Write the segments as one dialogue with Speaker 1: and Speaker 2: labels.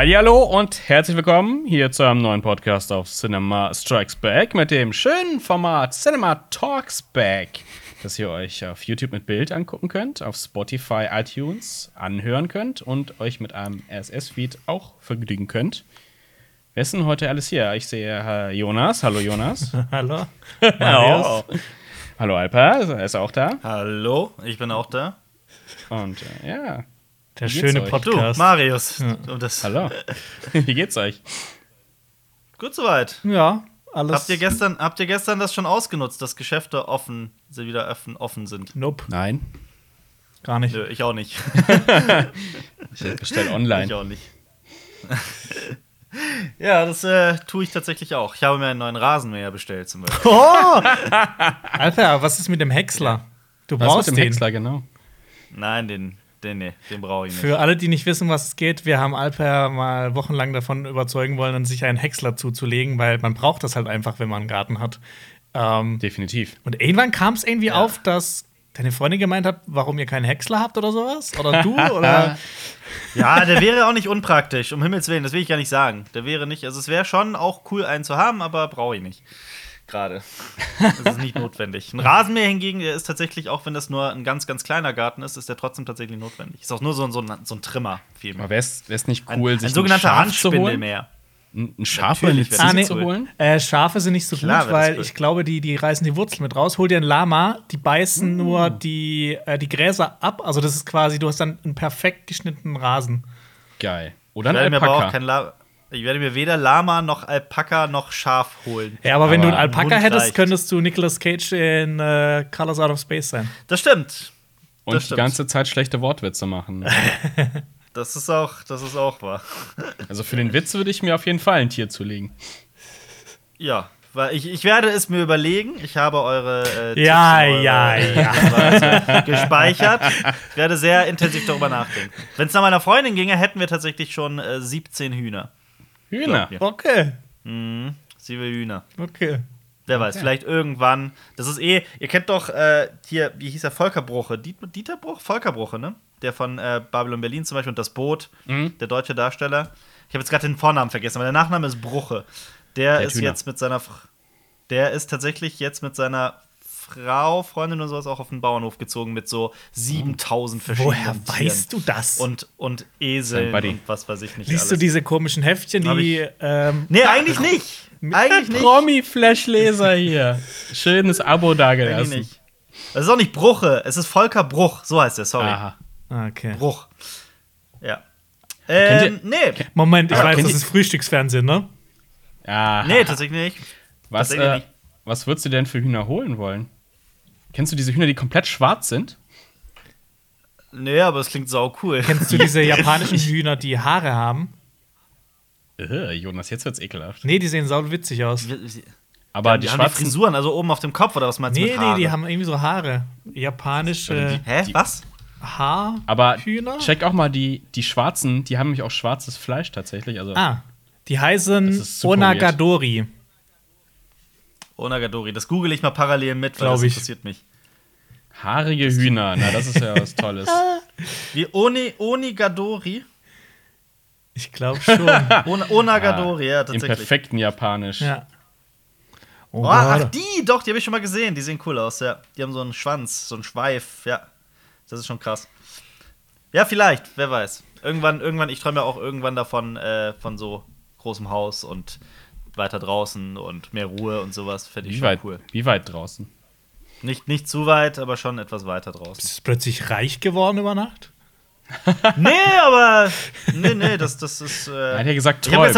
Speaker 1: Hallo und herzlich willkommen hier zu einem neuen Podcast auf Cinema Strikes Back mit dem schönen Format Cinema Talks Back, das ihr euch auf YouTube mit Bild angucken könnt, auf Spotify, iTunes anhören könnt und euch mit einem RSS-Feed auch vergnügen könnt. Wer ist denn heute alles hier? Ich sehe Herr Jonas. Hallo Jonas.
Speaker 2: Hallo.
Speaker 1: Hallo. Hallo Alper, er ist auch da.
Speaker 3: Hallo, ich bin auch da.
Speaker 1: Und äh, ja.
Speaker 2: Der schöne
Speaker 1: euch?
Speaker 3: Du,
Speaker 2: Podcast.
Speaker 3: Marius. Und das,
Speaker 1: Hallo. Wie geht's euch?
Speaker 3: Gut soweit.
Speaker 2: ja, alles.
Speaker 3: Habt ihr, gestern, habt ihr gestern das schon ausgenutzt, dass Geschäfte offen, sie wieder offen, offen sind?
Speaker 2: Nope,
Speaker 1: Nein.
Speaker 2: gar nicht.
Speaker 3: Nö, ich auch nicht.
Speaker 1: Ich bestelle
Speaker 3: Ich
Speaker 1: online.
Speaker 3: auch nicht. ja, das äh, tue ich tatsächlich auch. Ich habe mir einen neuen Rasenmäher bestellt zum Beispiel.
Speaker 2: Oh! Alter, was ist mit dem Häcksler? Du
Speaker 1: Was
Speaker 2: brauchst
Speaker 1: mit dem
Speaker 2: den.
Speaker 1: Häcksler, genau.
Speaker 3: Nein, den, den, nee, den brauche ich nicht.
Speaker 2: Für alle, die nicht wissen, was es geht, wir haben Alper mal wochenlang davon überzeugen wollen, sich einen Häcksler zuzulegen, weil man braucht das halt einfach, wenn man einen Garten hat. Ähm,
Speaker 1: Definitiv.
Speaker 2: und irgendwann kam es irgendwie auf, dass deine Freundin gemeint hat, warum ihr keinen Häcksler habt oder sowas? Oder du? oder
Speaker 3: Ja, der wäre auch nicht unpraktisch, um Himmels Willen, das will ich gar nicht sagen. Der wäre nicht, also es wäre schon auch cool, einen zu haben, aber brauche ich nicht. Gerade. Das ist nicht notwendig. Ein Rasenmäher hingegen, der ist tatsächlich, auch wenn das nur ein ganz, ganz kleiner Garten ist, ist der trotzdem tatsächlich notwendig. Ist auch nur so, ein- so, ein, so ein Trimmer vielmehr.
Speaker 1: Aber wäre es nicht cool,
Speaker 3: ein
Speaker 1: sich
Speaker 3: sogenannter
Speaker 1: ein Schaf zu holen?
Speaker 3: Handspindelmäher.
Speaker 1: Ein Schaf
Speaker 3: das
Speaker 2: Ah, nee.
Speaker 1: zu holen?
Speaker 2: Äh, Schafe sind nicht so
Speaker 3: Klar
Speaker 2: gut, weil
Speaker 3: cool.
Speaker 2: ich glaube, die, die reißen die Wurzeln mit raus. Hol dir ein Lama, die beißen nur die, äh, die Gräser ab. Also, das ist quasi, du hast dann einen perfekt geschnittenen Rasen.
Speaker 1: Geil. Oder ein
Speaker 3: mir aber auch
Speaker 1: Alpaka.
Speaker 3: kein La ich werde mir weder Lama noch Alpaka noch Schaf holen.
Speaker 2: Ja, aber wenn
Speaker 1: Aber
Speaker 2: du einen Alpaka
Speaker 3: Hund
Speaker 2: hättest,
Speaker 3: reicht.
Speaker 2: könntest du Nicolas Cage in äh, Colors Out of Space sein.
Speaker 3: Das stimmt.
Speaker 1: Und
Speaker 3: das
Speaker 1: die
Speaker 3: stimmt.
Speaker 1: ganze Zeit schlechte Wortwitze machen.
Speaker 3: Das ist auch, das ist auch wahr.
Speaker 1: Also für den Witz würde ich mir auf jeden Fall ein Tier zulegen.
Speaker 3: Ja, weil ich, ich werde es mir überlegen. Ich habe eure äh,
Speaker 2: Ja,
Speaker 3: Tipps eure,
Speaker 2: ja,
Speaker 3: äh,
Speaker 2: ja.
Speaker 3: Gespeichert. Ich werde sehr intensiv darüber nachdenken. Wenn es nach meiner Freundin ginge, hätten wir tatsächlich schon äh, 17 Hühner.
Speaker 1: Hühner.
Speaker 2: Okay,
Speaker 3: Mhm. Sie will Hühner.
Speaker 2: okay.
Speaker 3: Wer weiß, vielleicht irgendwann. Das ist eh, ihr kennt doch äh, hier, wie hieß er, Volker Bruche. Diet, Dieter Bruch? Volker Bruche, ne? Der von äh, Babylon Berlin zum Beispiel und das Boot,
Speaker 1: Mhm.
Speaker 3: der deutsche Darsteller. Ich habe jetzt gerade den Vornamen vergessen, aber der Nachname ist Bruche. Der,
Speaker 1: Der
Speaker 3: ist
Speaker 1: Hühner.
Speaker 3: jetzt mit seiner. Der ist tatsächlich jetzt mit seiner Frau, Freundin oder sowas auch auf den Bauernhof gezogen mit so 7000 verschiedenen
Speaker 2: Woher
Speaker 3: Tieren.
Speaker 2: weißt du das?
Speaker 3: Und, und Eseln und was weiß ich nicht.
Speaker 2: Liest du
Speaker 3: alles.
Speaker 2: diese komischen Heftchen, die.
Speaker 3: ich-
Speaker 2: Ähm,
Speaker 3: Nee, eigentlich nicht. Eigentlich nicht.
Speaker 1: Promi-Flash-Leser hier. Schönes Abo
Speaker 3: Eigentlich
Speaker 1: dagelassen.
Speaker 3: nicht. Es ist auch nicht Bruche, es ist Volker Bruch. So heißt er, sorry.
Speaker 1: Aha.
Speaker 2: ah, okay.
Speaker 3: Bruch. Ja. Ähm, nee.
Speaker 2: Moment, ich
Speaker 1: Aber
Speaker 2: weiß, das ist Frühstücksfernsehen, ne?
Speaker 1: Ja.
Speaker 3: Nee, tatsächlich nicht.
Speaker 1: was,
Speaker 3: tatsächlich
Speaker 1: äh,
Speaker 3: nicht.
Speaker 1: was würdest du denn für Hühner holen wollen? Kennst du diese Hühner, die komplett schwarz sind?
Speaker 3: Nee, aber es klingt sau cool.
Speaker 2: Kennst du diese japanischen Hühner, die Haare haben?
Speaker 1: Äh, Jonas, jetzt wird's ekelhaft.
Speaker 2: Nee, die sehen sau witzig aus.
Speaker 1: Aber
Speaker 3: die,
Speaker 1: die,
Speaker 3: haben die
Speaker 1: schwarzen.
Speaker 3: Frisuren, also oben auf dem Kopf oder was meinst du
Speaker 2: Nee,
Speaker 3: mit
Speaker 2: nee,
Speaker 3: Haare?
Speaker 2: die haben irgendwie so Haare. Japanische
Speaker 3: Hä?
Speaker 1: die-
Speaker 3: was?
Speaker 2: Haarhühner?
Speaker 1: aber
Speaker 2: Hühner?
Speaker 1: check auch mal die, die schwarzen, die haben nämlich auch schwarzes Fleisch tatsächlich. Also
Speaker 2: Ah, die heißen
Speaker 1: ist super
Speaker 2: Onagadori.
Speaker 3: Onagadori. Das google ich mal parallel mit, weil
Speaker 2: Glaub
Speaker 3: das
Speaker 2: ich.
Speaker 3: interessiert mich.
Speaker 1: Haarige Hühner. Na, das ist ja was Tolles.
Speaker 3: Wie Oni, Onigadori?
Speaker 2: Ich glaube schon.
Speaker 3: On, Onagadori, ja,
Speaker 1: Im
Speaker 3: tatsächlich.
Speaker 1: perfekten Japanisch.
Speaker 2: ja. Oh,
Speaker 3: Oh, ach, die, doch, die habe ich schon mal gesehen. Die sehen cool aus, ja. Die haben so einen Schwanz, so einen Schweif, ja. Das ist schon krass. Ja, vielleicht, wer weiß. Irgendwann, irgendwann, ich träume ja auch irgendwann davon, äh, von so großem Haus und weiter draußen und mehr Ruhe und sowas. Fände ich
Speaker 1: Wie
Speaker 3: schon
Speaker 1: weit,
Speaker 3: cool.
Speaker 1: wie weit draußen?
Speaker 3: Nicht, nicht zu weit, aber schon etwas weiter draußen.
Speaker 2: Bist du plötzlich reich geworden über Nacht?
Speaker 3: nee, aber. Nee, nee, das, das ist.
Speaker 1: Er
Speaker 3: Äh,
Speaker 1: hat ja gesagt,
Speaker 3: ich habe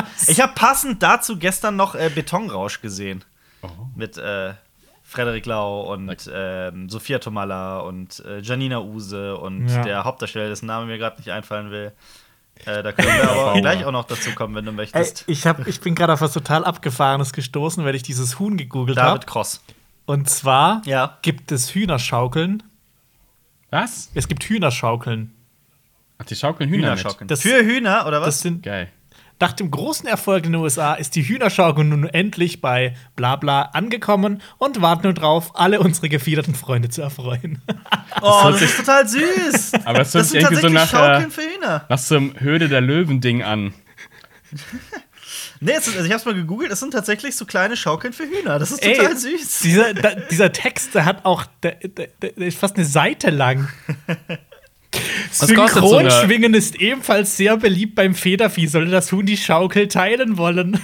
Speaker 3: hab, ich hab passend dazu gestern noch äh, Betonrausch gesehen.
Speaker 1: Oh.
Speaker 3: Mit äh, Frederik Lau und ähm, Sophia Tomalla und äh, Janina Use und
Speaker 2: Ja.
Speaker 3: der Hauptdarsteller, dessen Name mir gerade nicht einfallen will. Äh, da können wir aber gleich auch noch dazu kommen, wenn du
Speaker 2: Ey,
Speaker 3: möchtest.
Speaker 2: ich, hab, ich bin gerade auf was total Abgefahrenes gestoßen, weil ich dieses Huhn gegoogelt
Speaker 3: David
Speaker 2: habe.
Speaker 3: Cross.
Speaker 2: Und zwar
Speaker 3: Ja.
Speaker 2: gibt es Hühnerschaukeln.
Speaker 1: Was?
Speaker 2: Es gibt Hühnerschaukeln.
Speaker 1: Ach, die schaukeln Hühner,
Speaker 3: Hühnerschaukeln.
Speaker 2: Das-
Speaker 3: Für Hühner oder was?
Speaker 2: Das sind.
Speaker 1: Geil.
Speaker 2: Nach dem großen Erfolg in den USA ist die Hühnerschaukel nun endlich bei Blabla angekommen und wartet nur drauf, alle unsere gefiederten Freunde zu erfreuen.
Speaker 3: Oh, das
Speaker 1: sich-
Speaker 3: ist total süß.
Speaker 1: Aber das hört
Speaker 3: das
Speaker 1: sich
Speaker 3: sind
Speaker 1: irgendwie so nach,
Speaker 3: Schaukeln
Speaker 1: äh,
Speaker 3: für Hühner.
Speaker 1: nach so einem Höhle der Löwen-Ding an.
Speaker 3: Nee, es ist, also ich hab's mal gegoogelt, es sind tatsächlich so kleine Schaukeln für Hühner. Das ist
Speaker 2: Ey,
Speaker 3: total süß.
Speaker 2: Dieser, da, dieser Text, der hat auch, der, der, der ist fast eine Seite lang.
Speaker 1: So
Speaker 2: Synchronschwingen ist ebenfalls sehr beliebt beim Federvieh. Sollte das Huhn die Schaukel teilen wollen?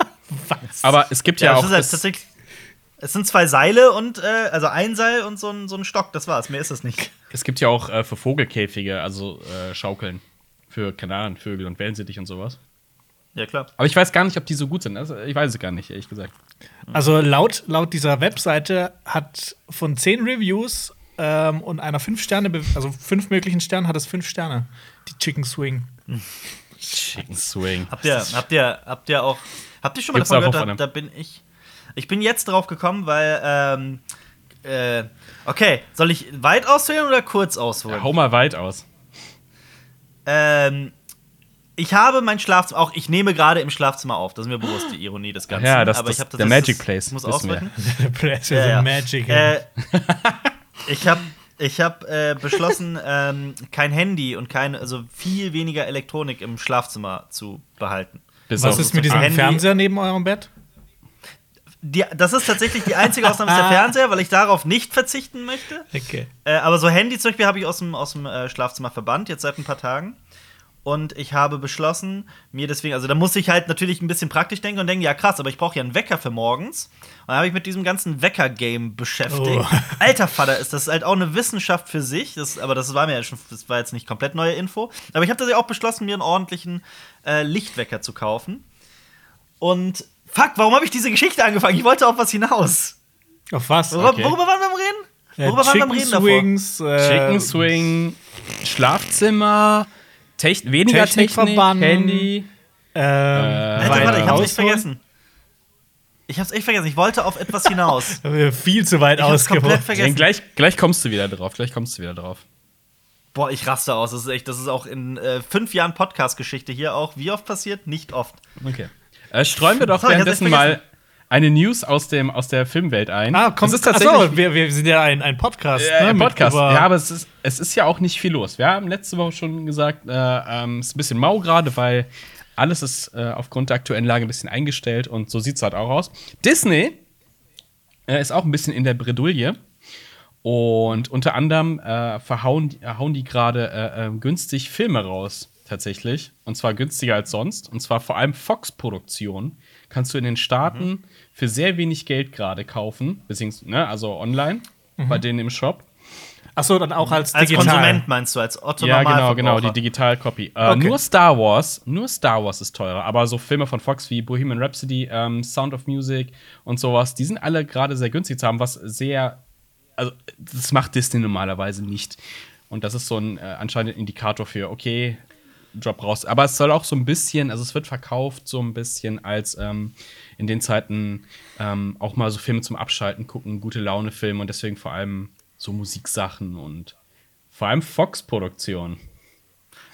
Speaker 2: Was?
Speaker 1: Aber es gibt ja,
Speaker 3: Ja,
Speaker 1: auch.
Speaker 3: es ist halt
Speaker 1: es,
Speaker 3: sind zwei Seile und, äh, also ein Seil und so ein, so ein Stock, das war's. Mehr ist es nicht.
Speaker 1: es gibt ja auch äh, für Vogelkäfige, also äh, Schaukeln. Für Kanarenvögel und Wellensittich und sowas.
Speaker 3: Ja, klar.
Speaker 1: Aber ich weiß gar nicht, ob die so gut sind. Also, ich weiß es gar nicht, ehrlich gesagt.
Speaker 2: Also laut, laut dieser Webseite hat von zehn Reviews ähm, und einer fünf Sterne, also fünf möglichen Sternen, hat es fünf Sterne. Die Chicken Swing.
Speaker 1: Chicken Swing.
Speaker 3: Habt ihr, habt ihr, habt ihr auch, habt ihr schon mal
Speaker 1: Gibt's
Speaker 3: davon gehört? Da, da bin ich. Ich bin jetzt drauf gekommen, weil, ähm, äh, okay, soll ich weit ausholen oder kurz ausholen?
Speaker 1: Hau mal weit aus.
Speaker 3: Ähm, ich habe mein Schlafzimmer, auch ich nehme gerade im Schlafzimmer auf, das ist mir bewusst, die Ironie des Ganzen.
Speaker 1: Ja, das-
Speaker 3: aber
Speaker 1: das-
Speaker 3: ich hab
Speaker 1: der Magic Place,
Speaker 3: Ich muss
Speaker 1: wissen wir.
Speaker 3: ausdrücken.
Speaker 2: Press
Speaker 3: Ja, ja.
Speaker 2: Magic.
Speaker 3: Äh, ich habe ich hab, äh, beschlossen, ähm, kein Handy und keine, also viel weniger Elektronik im Schlafzimmer zu behalten.
Speaker 1: Bis
Speaker 2: Was ist mit diesem
Speaker 3: Handy-
Speaker 2: Fernseher neben eurem Bett?
Speaker 3: Die, das ist tatsächlich die einzige Ausnahme, ist der Fernseher, weil ich darauf nicht verzichten möchte.
Speaker 2: Okay.
Speaker 3: Äh, aber so Handy zum Beispiel habe ich aus dem, aus dem äh, Schlafzimmer verbannt, jetzt seit ein paar Tagen. Und ich habe beschlossen, mir deswegen, also da muss ich halt natürlich ein bisschen praktisch denken und denken, ja krass, aber ich brauche ja einen Wecker für morgens. Und dann habe ich mit diesem ganzen Wecker-Game beschäftigt.
Speaker 2: Oh.
Speaker 3: Alter Vater, ist das halt auch eine Wissenschaft für sich. Das, aber das war mir ja schon, das war jetzt nicht komplett neue Info. Aber ich habe tatsächlich auch beschlossen, mir einen ordentlichen äh, Lichtwecker zu kaufen. Und fuck, warum habe ich diese Geschichte angefangen? Ich wollte auf was hinaus.
Speaker 2: Auf was?
Speaker 3: Worüber,
Speaker 1: Okay.
Speaker 3: worüber waren wir am Reden?
Speaker 2: Äh,
Speaker 3: Worüber waren wir am
Speaker 2: Chicken
Speaker 3: Reden davor?
Speaker 2: Swings, äh,
Speaker 1: Chicken Swing, Schlafzimmer, Tech weniger Technik,
Speaker 2: Technikverband.
Speaker 1: Handy.
Speaker 2: äh,
Speaker 3: Alter,
Speaker 2: weit
Speaker 3: warte, ich hab's echt vergessen. Ich hab's echt vergessen. Ich wollte auf etwas hinaus.
Speaker 2: Äh, Viel zu weit
Speaker 3: Ich hab's komplett
Speaker 2: ausgeholt.
Speaker 1: Gleich, gleich kommst du wieder drauf. Gleich kommst du wieder drauf.
Speaker 3: Boah, ich raste aus. Das ist echt, das ist auch in äh, fünf Jahren Podcast-Geschichte hier auch. Wie oft passiert? Nicht oft.
Speaker 1: Okay. Äh, streuen wir doch währenddessen mal. Eine News aus, dem, aus der Filmwelt ein.
Speaker 2: Ah, kommt
Speaker 1: es ist tatsächlich
Speaker 2: so, wir, wir sind ja ein, ein Podcast.
Speaker 1: äh,
Speaker 2: ne,
Speaker 1: ein
Speaker 2: mit
Speaker 1: Podcast. Ja, aber es ist, es ist ja auch nicht viel los. Wir haben letzte Woche schon gesagt, äh, ähm, es ist ein bisschen mau gerade, weil alles ist äh, aufgrund der aktuellen Lage ein bisschen eingestellt und so sieht es halt auch aus. Disney äh, ist auch ein bisschen in der Bredouille. Und unter anderem äh, verhauen, hauen die gerade äh, äh, günstig Filme raus, tatsächlich. Und zwar günstiger als sonst. Und zwar vor allem Fox-Produktionen kannst du in den Staaten für sehr wenig Geld gerade kaufen, beziehungsweise, ne, also online, bei denen im Shop.
Speaker 2: Ach so, dann auch als,
Speaker 3: Als
Speaker 2: digital.
Speaker 3: Konsument meinst du, als Otto
Speaker 1: Ja, genau, genau, die. Digital-Copy. Äh,
Speaker 2: Okay.
Speaker 1: Nur Star Wars, nur Star Wars ist teurer, aber so Filme von Fox wie Bohemian Rhapsody, ähm, Sound of Music und sowas, die sind alle gerade sehr günstig zu haben, was sehr, also das macht Disney normalerweise nicht. Und das ist so ein äh, anscheinend ein Indikator für, okay, Drop raus. Aber es soll auch so ein bisschen, also es wird verkauft so ein bisschen als ähm, in den Zeiten ähm, auch mal so Filme zum Abschalten gucken, gute Laune-Filme und deswegen vor allem so Musiksachen und vor allem Fox-Produktion.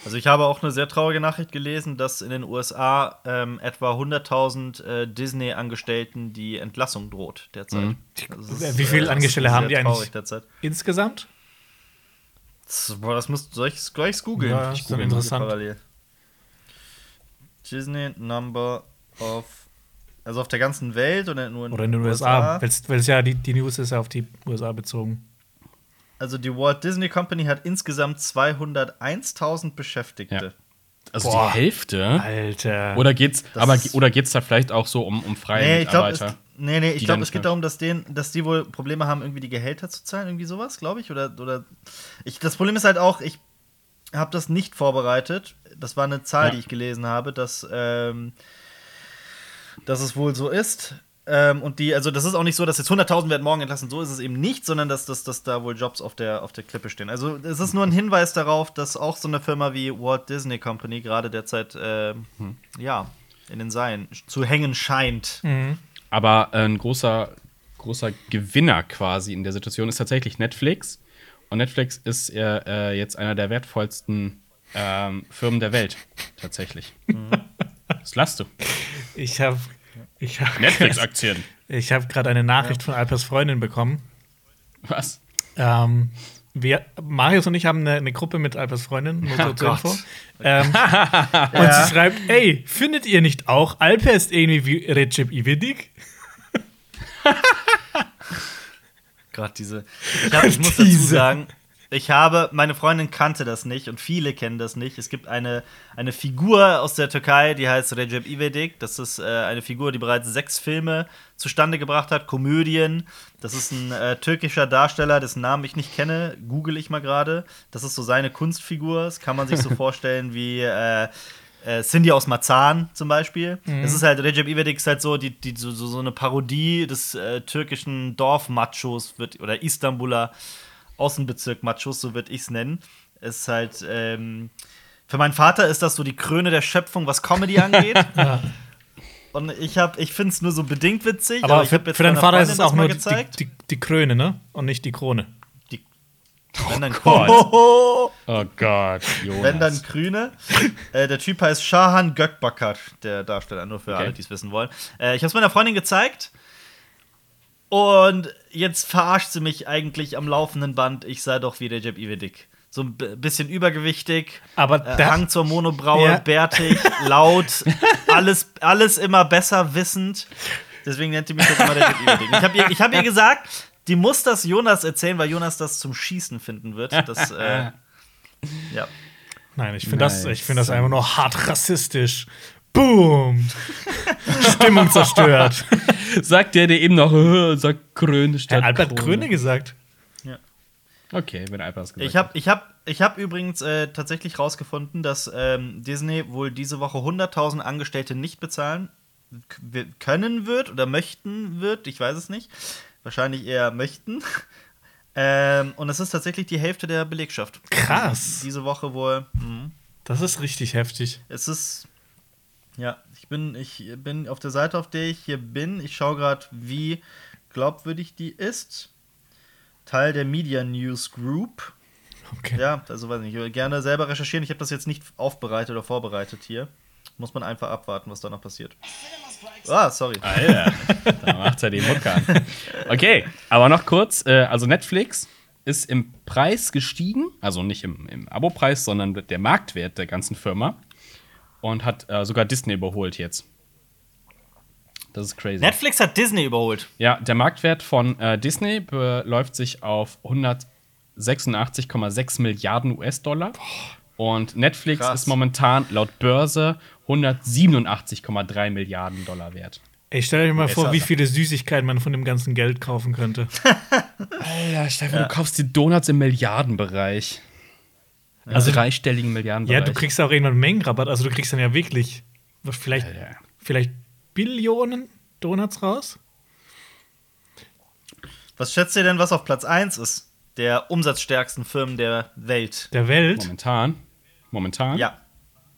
Speaker 3: Also ich habe auch eine sehr traurige Nachricht gelesen, dass in den USA ähm, etwa 100.000 äh, Disney-Angestellten die Entlassung droht derzeit.
Speaker 1: Mhm.
Speaker 3: Also ist,
Speaker 2: Wie viele
Speaker 3: das
Speaker 2: Angestellte haben die eigentlich?
Speaker 3: traurig Derzeit.
Speaker 2: Insgesamt?
Speaker 3: Das, boah, das muss, soll ich gleich googeln?
Speaker 2: Ja,
Speaker 3: ich google
Speaker 2: interessant.
Speaker 3: parallel. Disney Number of also auf der ganzen Welt oder nur in,
Speaker 2: Oder in den USA? Weil es ja, die, die News ist ja auf die USA bezogen.
Speaker 3: Also die Walt Disney Company hat insgesamt 201.000 Beschäftigte.
Speaker 1: Also
Speaker 2: Boah.
Speaker 1: die Hälfte?
Speaker 2: Alter.
Speaker 1: Oder geht's,
Speaker 3: Das
Speaker 1: aber, oder geht's da vielleicht auch so um, um freie
Speaker 3: Nee, ich glaube,
Speaker 1: Mitarbeiter?
Speaker 3: nee, nee, ich glaube, es geht darum, dass, denen, dass die wohl Probleme haben, irgendwie die Gehälter zu zahlen, irgendwie sowas, glaube ich. Oder, oder ich, das Problem ist halt auch, ich habe das nicht vorbereitet. Das war eine Zahl,
Speaker 1: Ja.
Speaker 3: die ich gelesen habe, dass, ähm, dass es wohl so ist. Ähm, und die, also das ist auch nicht so, dass jetzt 100.000 werden morgen entlassen, so ist es eben nicht, sondern dass, dass, dass da wohl Jobs auf der, auf der Klippe stehen. Also es ist nur ein Hinweis darauf, dass auch so eine Firma wie Walt Disney Company gerade derzeit, ähm, ja, in den Seilen zu hängen scheint.
Speaker 2: Mhm.
Speaker 1: Aber äh, ein großer, großer Gewinner quasi in der Situation ist tatsächlich Netflix. Und Netflix ist äh, äh, jetzt einer der wertvollsten ähm, Firmen der Welt, tatsächlich. Was lasst du?
Speaker 2: Ich habe ich hab,
Speaker 1: Netflix-Aktien.
Speaker 2: ich hab gerade eine Nachricht von Alpers Freundin bekommen.
Speaker 1: Was?
Speaker 2: Ähm, wir, Marius und ich haben eine, eine Gruppe mit Alpers Freundin, nur so
Speaker 3: Oh
Speaker 2: zur. Info. Ähm, und sie schreibt, ey, findet ihr nicht auch, Alper ist irgendwie wie Recep İvedik?
Speaker 3: Gerade diese. Ich, hab, ich muss dazu
Speaker 2: Diese.
Speaker 3: sagen, ich habe, meine Freundin kannte das nicht und viele kennen das nicht. Es gibt eine, eine Figur aus der Türkei, die heißt Recep İvedik. Das ist äh, eine Figur, die bereits sechs Filme zustande gebracht hat, Komödien. Das ist ein äh, türkischer Darsteller, dessen Namen ich nicht kenne. Google ich mal gerade. Das ist so seine Kunstfigur. Das kann man sich so vorstellen wie. Äh, äh, Cindy aus Marzahn zum Beispiel. Das ist halt, Recep İvedik ist halt so, die, die, so, so so eine Parodie des äh, türkischen Dorfmachos wird, oder Istanbuler Außenbezirk-Machos, so würde ich es nennen. Es ist halt, ähm, für meinen Vater ist das so die Krone der Schöpfung, was Comedy angeht. Und ich, hab- ich finde es nur so bedingt witzig.
Speaker 2: Aber
Speaker 3: ich
Speaker 2: für,
Speaker 3: hab jetzt
Speaker 2: für deinen Vater ist
Speaker 3: Freundin
Speaker 2: es
Speaker 3: das
Speaker 2: auch
Speaker 3: mal
Speaker 2: nur die,
Speaker 3: gezeigt.
Speaker 2: die, die Kröne, ne? Und nicht die Krone.
Speaker 3: Die, wenn dann
Speaker 1: Gott.
Speaker 3: Oh,
Speaker 1: Oh Gott, Jonas.
Speaker 3: wenn dann Grüne. Äh, der Typ heißt Shahan Gökbakar, der Darsteller, nur für
Speaker 1: Okay.
Speaker 3: alle, die es wissen wollen. Äh, ich habe es meiner Freundin gezeigt. Und jetzt verarscht sie mich eigentlich am laufenden Band. Ich sei doch wie der Jeb Ivedik. So ein bisschen übergewichtig,
Speaker 2: Aber
Speaker 3: äh, Hang zur Monobraue,
Speaker 2: Ja.
Speaker 3: bärtig, laut, alles, alles immer besser wissend. Deswegen nennt sie mich jetzt immer der Jeb Ivedik. Ich habe ihr, ich hab ihr gesagt, die muss das Jonas erzählen, weil Jonas das zum Schießen finden wird. Das, äh, ja.
Speaker 2: Nein, ich finde das,
Speaker 1: Nice.
Speaker 2: ich find das einfach nur hart rassistisch. Boom! Stimmung zerstört.
Speaker 1: Sagt der, der eben noch äh, sagt Kröne statt
Speaker 2: Hat Albert
Speaker 1: Krone.
Speaker 2: Kröne gesagt.
Speaker 1: Okay, wenn Albert es gesagt
Speaker 3: Ich habe ich hab, ich hab übrigens äh, tatsächlich rausgefunden, dass ähm, Disney wohl diese Woche 100.000 Angestellte nicht bezahlen können wird oder möchten wird. Ich weiß es nicht. Wahrscheinlich eher möchten. ähm, und es ist tatsächlich die Hälfte der Belegschaft.
Speaker 2: Krass.
Speaker 3: Diese Woche wohl. Mhm.
Speaker 2: Das ist richtig heftig.
Speaker 3: Es ist. Ja, ich bin, ich bin auf der Seite, auf der ich hier bin. Ich schaue gerade, wie glaubwürdig die ist. Teil der Media News Group.
Speaker 2: Okay.
Speaker 3: Ja, also weiß nicht, ich würde gerne selber recherchieren. Ich habe das jetzt nicht aufbereitet oder vorbereitet hier. Muss man einfach abwarten, was da noch passiert. Ah, sorry.
Speaker 1: Alter, da macht er die Mucke an. Okay, aber noch kurz: äh, Also, Netflix ist im Preis gestiegen, also nicht im, im Abo-Preis, sondern der Marktwert der ganzen Firma und hat äh, sogar Disney überholt jetzt. Das ist crazy.
Speaker 3: Netflix hat Disney überholt.
Speaker 1: Ja, der Marktwert von äh, Disney beläuft sich auf 186,6 Milliarden US-Dollar. Und Netflix
Speaker 3: Krass.
Speaker 1: ist momentan laut Börse 187,3 Milliarden Dollar wert.
Speaker 2: Ey, stell dir mal vor, wie viele Süßigkeiten man von dem ganzen Geld kaufen könnte.
Speaker 1: Alter, Stefan, du kaufst die Donuts im Milliardenbereich. Also dreistelligen Milliardenbereich.
Speaker 2: Ja, du kriegst auch irgendwann Mengenrabatt. Also du kriegst dann ja wirklich vielleicht,
Speaker 1: Alter.
Speaker 2: vielleicht Billionen Donuts raus.
Speaker 3: Was schätzt ihr denn, was auf Platz 1 ist? Der umsatzstärksten Firmen der Welt.
Speaker 2: Der Welt
Speaker 1: Momentan. Momentan.
Speaker 3: Ja.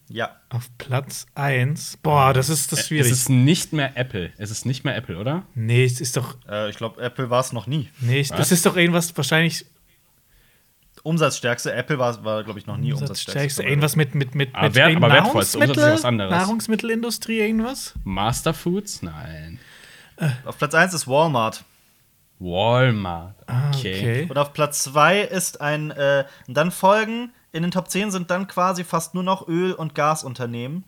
Speaker 3: Ja.
Speaker 2: auf Platz 1. Boah, das ist das
Speaker 1: Es
Speaker 2: schwierig.
Speaker 1: ist nicht mehr Apple. Es ist nicht mehr Apple, oder?
Speaker 2: nee, es ist doch.
Speaker 3: Äh, ich glaube, Apple war es noch nie.
Speaker 2: Nee, das
Speaker 1: Was?
Speaker 2: ist doch irgendwas wahrscheinlich
Speaker 3: Umsatzstärkste. Apple war, war glaube ich, noch nie umsatzstärkste.
Speaker 2: Irgendwas mit, mit, mit,
Speaker 1: Ah,
Speaker 2: mit
Speaker 1: wert- aber wertvollste. Umsatz ist
Speaker 2: Nahrungsmittel-
Speaker 1: was anderes.
Speaker 2: Nahrungsmittelindustrie, irgendwas?
Speaker 1: Master Foods? Nein.
Speaker 3: Auf Platz 1 ist Walmart.
Speaker 1: Walmart.
Speaker 2: Ah,
Speaker 1: Okay.
Speaker 2: okay.
Speaker 3: Und auf Platz 2 ist ein, äh, und dann folgen, in den Top 10 sind dann quasi fast nur noch Öl- und Gasunternehmen.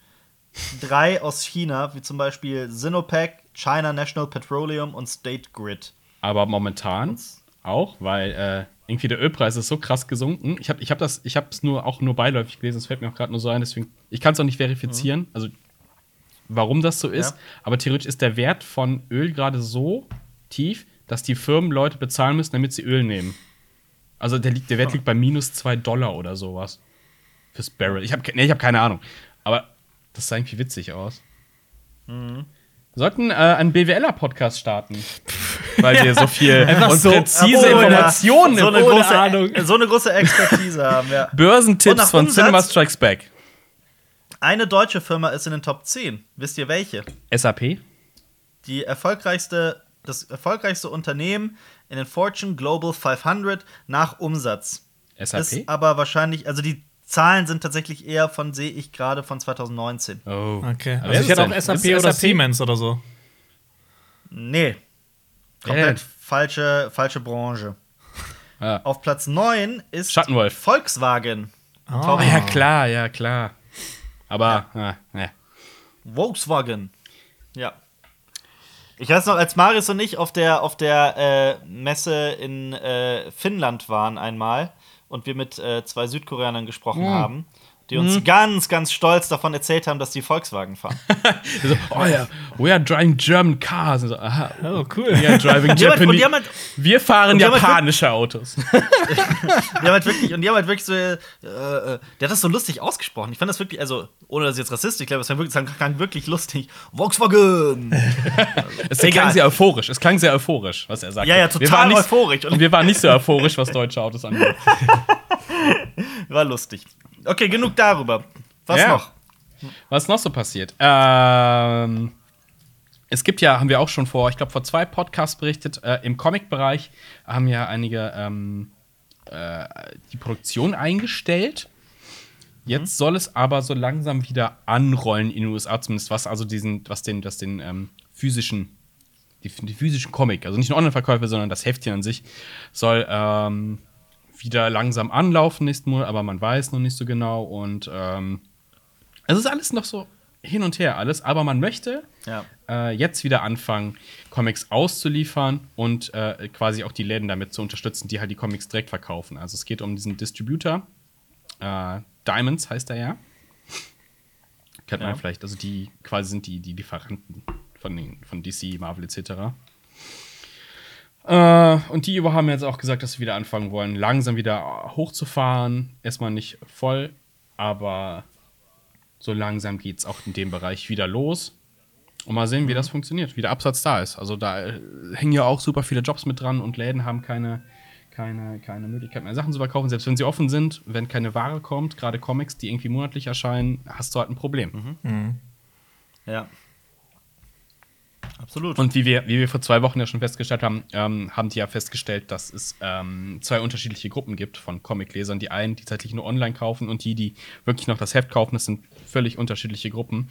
Speaker 3: Drei aus China, wie zum Beispiel Sinopec, China National Petroleum und State Grid.
Speaker 1: Aber momentan auch, weil äh, irgendwie der Ölpreis ist so krass gesunken. Ich habe ich hab das, ich habe es nur auch nur beiläufig gelesen. Es fällt mir auch gerade nur so ein. Deswegen, ich kann es auch nicht verifizieren. Also warum das so ist.
Speaker 3: Ja.
Speaker 1: Aber theoretisch ist der Wert von Öl gerade so tief, dass die Firmen Leute bezahlen müssen, damit sie Öl nehmen. Also der, liegt, der Wert liegt bei minus 2 Dollar oder sowas. Fürs Barrel. Ich habe nee, ich hab keine Ahnung. Aber das sah irgendwie witzig aus. Wir sollten äh, einen BWLer-Podcast starten. weil wir so viel
Speaker 2: Einfach
Speaker 1: und
Speaker 2: so-
Speaker 1: präzise Informationen
Speaker 3: so eine, große,
Speaker 1: Ahnung.
Speaker 3: so eine große Expertise haben, ja.
Speaker 1: Börsentipps von
Speaker 3: Umsatz-
Speaker 1: Cinema Strikes Back.
Speaker 3: Eine deutsche Firma ist in den Top 10. Wisst ihr welche?
Speaker 1: SAP?
Speaker 3: Die erfolgreichste, das erfolgreichste Unternehmen in den Fortune Global 500 nach Umsatz.
Speaker 1: SAP?
Speaker 3: Ist aber wahrscheinlich, also die Zahlen sind tatsächlich eher von, sehe ich gerade, von 2019.
Speaker 1: Oh.
Speaker 2: Okay.
Speaker 1: Aber
Speaker 2: Also ich hätte auch SAP oder Siemens oder so.
Speaker 3: Nee. Komplett falsche, falsche Branche.
Speaker 1: Ah.
Speaker 3: Auf Platz 9 ist
Speaker 1: Schattenwolf.
Speaker 3: Volkswagen.
Speaker 2: Ah,
Speaker 1: ja, klar, ja, klar. Aber, ja. ja.
Speaker 3: Volkswagen. Ja. Ich weiß noch, als Marius und ich auf der, auf der äh, Messe in äh, Finnland waren einmal und wir mit äh, zwei Südkoreanern gesprochen haben, die uns ganz, ganz stolz davon erzählt haben, dass die Volkswagen fahren.
Speaker 1: So, oh ja, we are driving German cars. So, aha,
Speaker 2: Oh, cool.
Speaker 1: we are driving
Speaker 3: Die haben halt-
Speaker 1: Japanese.
Speaker 3: haben halt,
Speaker 1: Wir fahren
Speaker 3: halt
Speaker 1: japanische Autos.
Speaker 3: die haben halt wirklich, und die haben halt wirklich so, äh, äh, der hat das so lustig ausgesprochen. Ich fand das wirklich, also, ohne dass ich jetzt rassistisch glaube, es klang wirklich, es klang wirklich lustig. Volkswagen!
Speaker 1: Es
Speaker 3: Egal.
Speaker 1: klang sehr euphorisch. Es klang sehr euphorisch, was er sagte.
Speaker 3: Ja, ja,
Speaker 1: Wir
Speaker 3: total
Speaker 1: waren nicht,
Speaker 3: euphorisch.
Speaker 1: Und wir waren nicht so euphorisch, was deutsche Autos angeht.
Speaker 3: War lustig. Okay, genug darüber. Was
Speaker 1: Ja.
Speaker 3: noch?
Speaker 1: Was noch so passiert? Ähm, es gibt ja, haben wir auch schon vor, ich glaube, vor zwei Podcasts berichtet, äh, im Comic-Bereich haben ja einige ähm, äh, die Produktion eingestellt. Jetzt soll es aber so langsam wieder anrollen in den USA, zumindest was also diesen, was den, was den ähm, physischen, die, die physischen Comic, also nicht nur Online-Verkäufe, sondern das Heftchen an sich, soll ähm, wieder langsam anlaufen nächsten Monat, aber man weiß noch nicht so genau und ähm, es ist alles noch so hin und her alles, aber man möchte
Speaker 3: Ja.
Speaker 1: äh, jetzt wieder anfangen, Comics auszuliefern und äh, quasi auch die Läden damit zu unterstützen, die halt die Comics direkt verkaufen. Also es geht um diesen Distributor. Äh, Diamonds heißt er ja. Kennt man
Speaker 3: Ja.
Speaker 1: vielleicht. Also die quasi sind die, die Lieferanten von, den, von DC, Marvel etc. Äh, und die über haben jetzt auch gesagt, dass sie wieder anfangen wollen, langsam wieder hochzufahren. Erstmal nicht voll, aber so langsam geht es auch in dem Bereich wieder los. Und mal sehen, wie das funktioniert, wie der Absatz da ist. Also da äh, hängen ja auch super viele Jobs mit dran und Läden haben keine, keine, keine Möglichkeit mehr, Sachen zu verkaufen. Selbst wenn sie offen sind, wenn keine Ware kommt, gerade Comics, die irgendwie monatlich erscheinen, hast du halt ein Problem.
Speaker 3: Ja. Absolut.
Speaker 1: Und wie wir, wie wir vor zwei Wochen ja schon festgestellt haben, ähm, haben die ja festgestellt, dass es ähm, zwei unterschiedliche Gruppen gibt von Comiclesern. Die einen, die tatsächlich nur online kaufen und die, die wirklich noch das Heft kaufen, das sind völlig unterschiedliche Gruppen.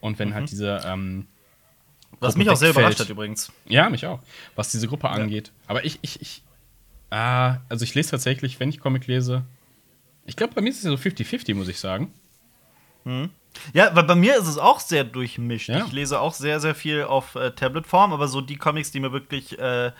Speaker 1: Und wenn halt diese ähm,
Speaker 3: Was mich auch sehr überrascht hat übrigens.
Speaker 1: Ja, mich auch. Was diese Gruppe angeht. Aber ich, ich, ich. Ah, also ich lese tatsächlich, wenn ich Comic lese. Ich glaube, bei mir ist es ja so 50-50, muss ich sagen.
Speaker 3: Ja, weil bei mir ist es auch sehr durchmischt.
Speaker 1: Ja.
Speaker 3: Ich lese auch sehr, sehr viel auf äh, Tablet-Form, aber so die Comics, die mir wirklich, äh,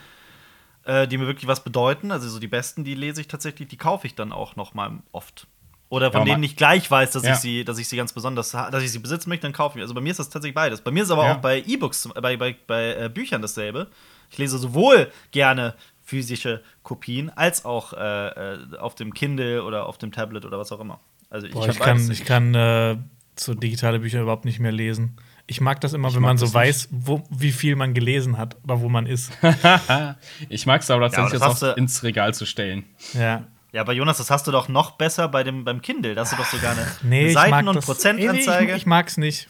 Speaker 3: äh, die mir wirklich was bedeuten, also so die besten, die lese ich tatsächlich, die kaufe ich dann auch noch mal oft. Oder von
Speaker 1: Ja,
Speaker 3: denen ich gleich weiß, dass
Speaker 1: Ja.
Speaker 3: ich sie, dass ich sie ganz besonders, dass ich sie besitzen möchte, dann kaufe ich. Also bei mir ist das tatsächlich beides. Bei mir ist aber auch bei E-Books, bei, bei, bei äh, Büchern dasselbe. Ich lese sowohl gerne physische Kopien als auch äh, äh, auf dem Kindle oder auf dem Tablet oder was auch immer. Also ich,
Speaker 2: Boah, ich kann, ich kann äh, so digitale Bücher überhaupt nicht mehr lesen. Ich mag das immer, wenn
Speaker 1: mag
Speaker 2: man so weiß, wo, wie viel man gelesen hat oder wo man ist.
Speaker 1: ich mag es aber tatsächlich
Speaker 3: das
Speaker 1: jetzt
Speaker 3: hast
Speaker 1: auch
Speaker 3: du-
Speaker 1: ins Regal zu stellen.
Speaker 2: ja.
Speaker 3: Ja, aber Jonas, das hast du doch noch besser bei dem, beim Kindle. Da hast du doch sogar eine
Speaker 2: Nee, ich
Speaker 3: Seiten- und
Speaker 2: das.
Speaker 3: Prozentanzeige.
Speaker 2: Nee, ich, ich mag's nicht.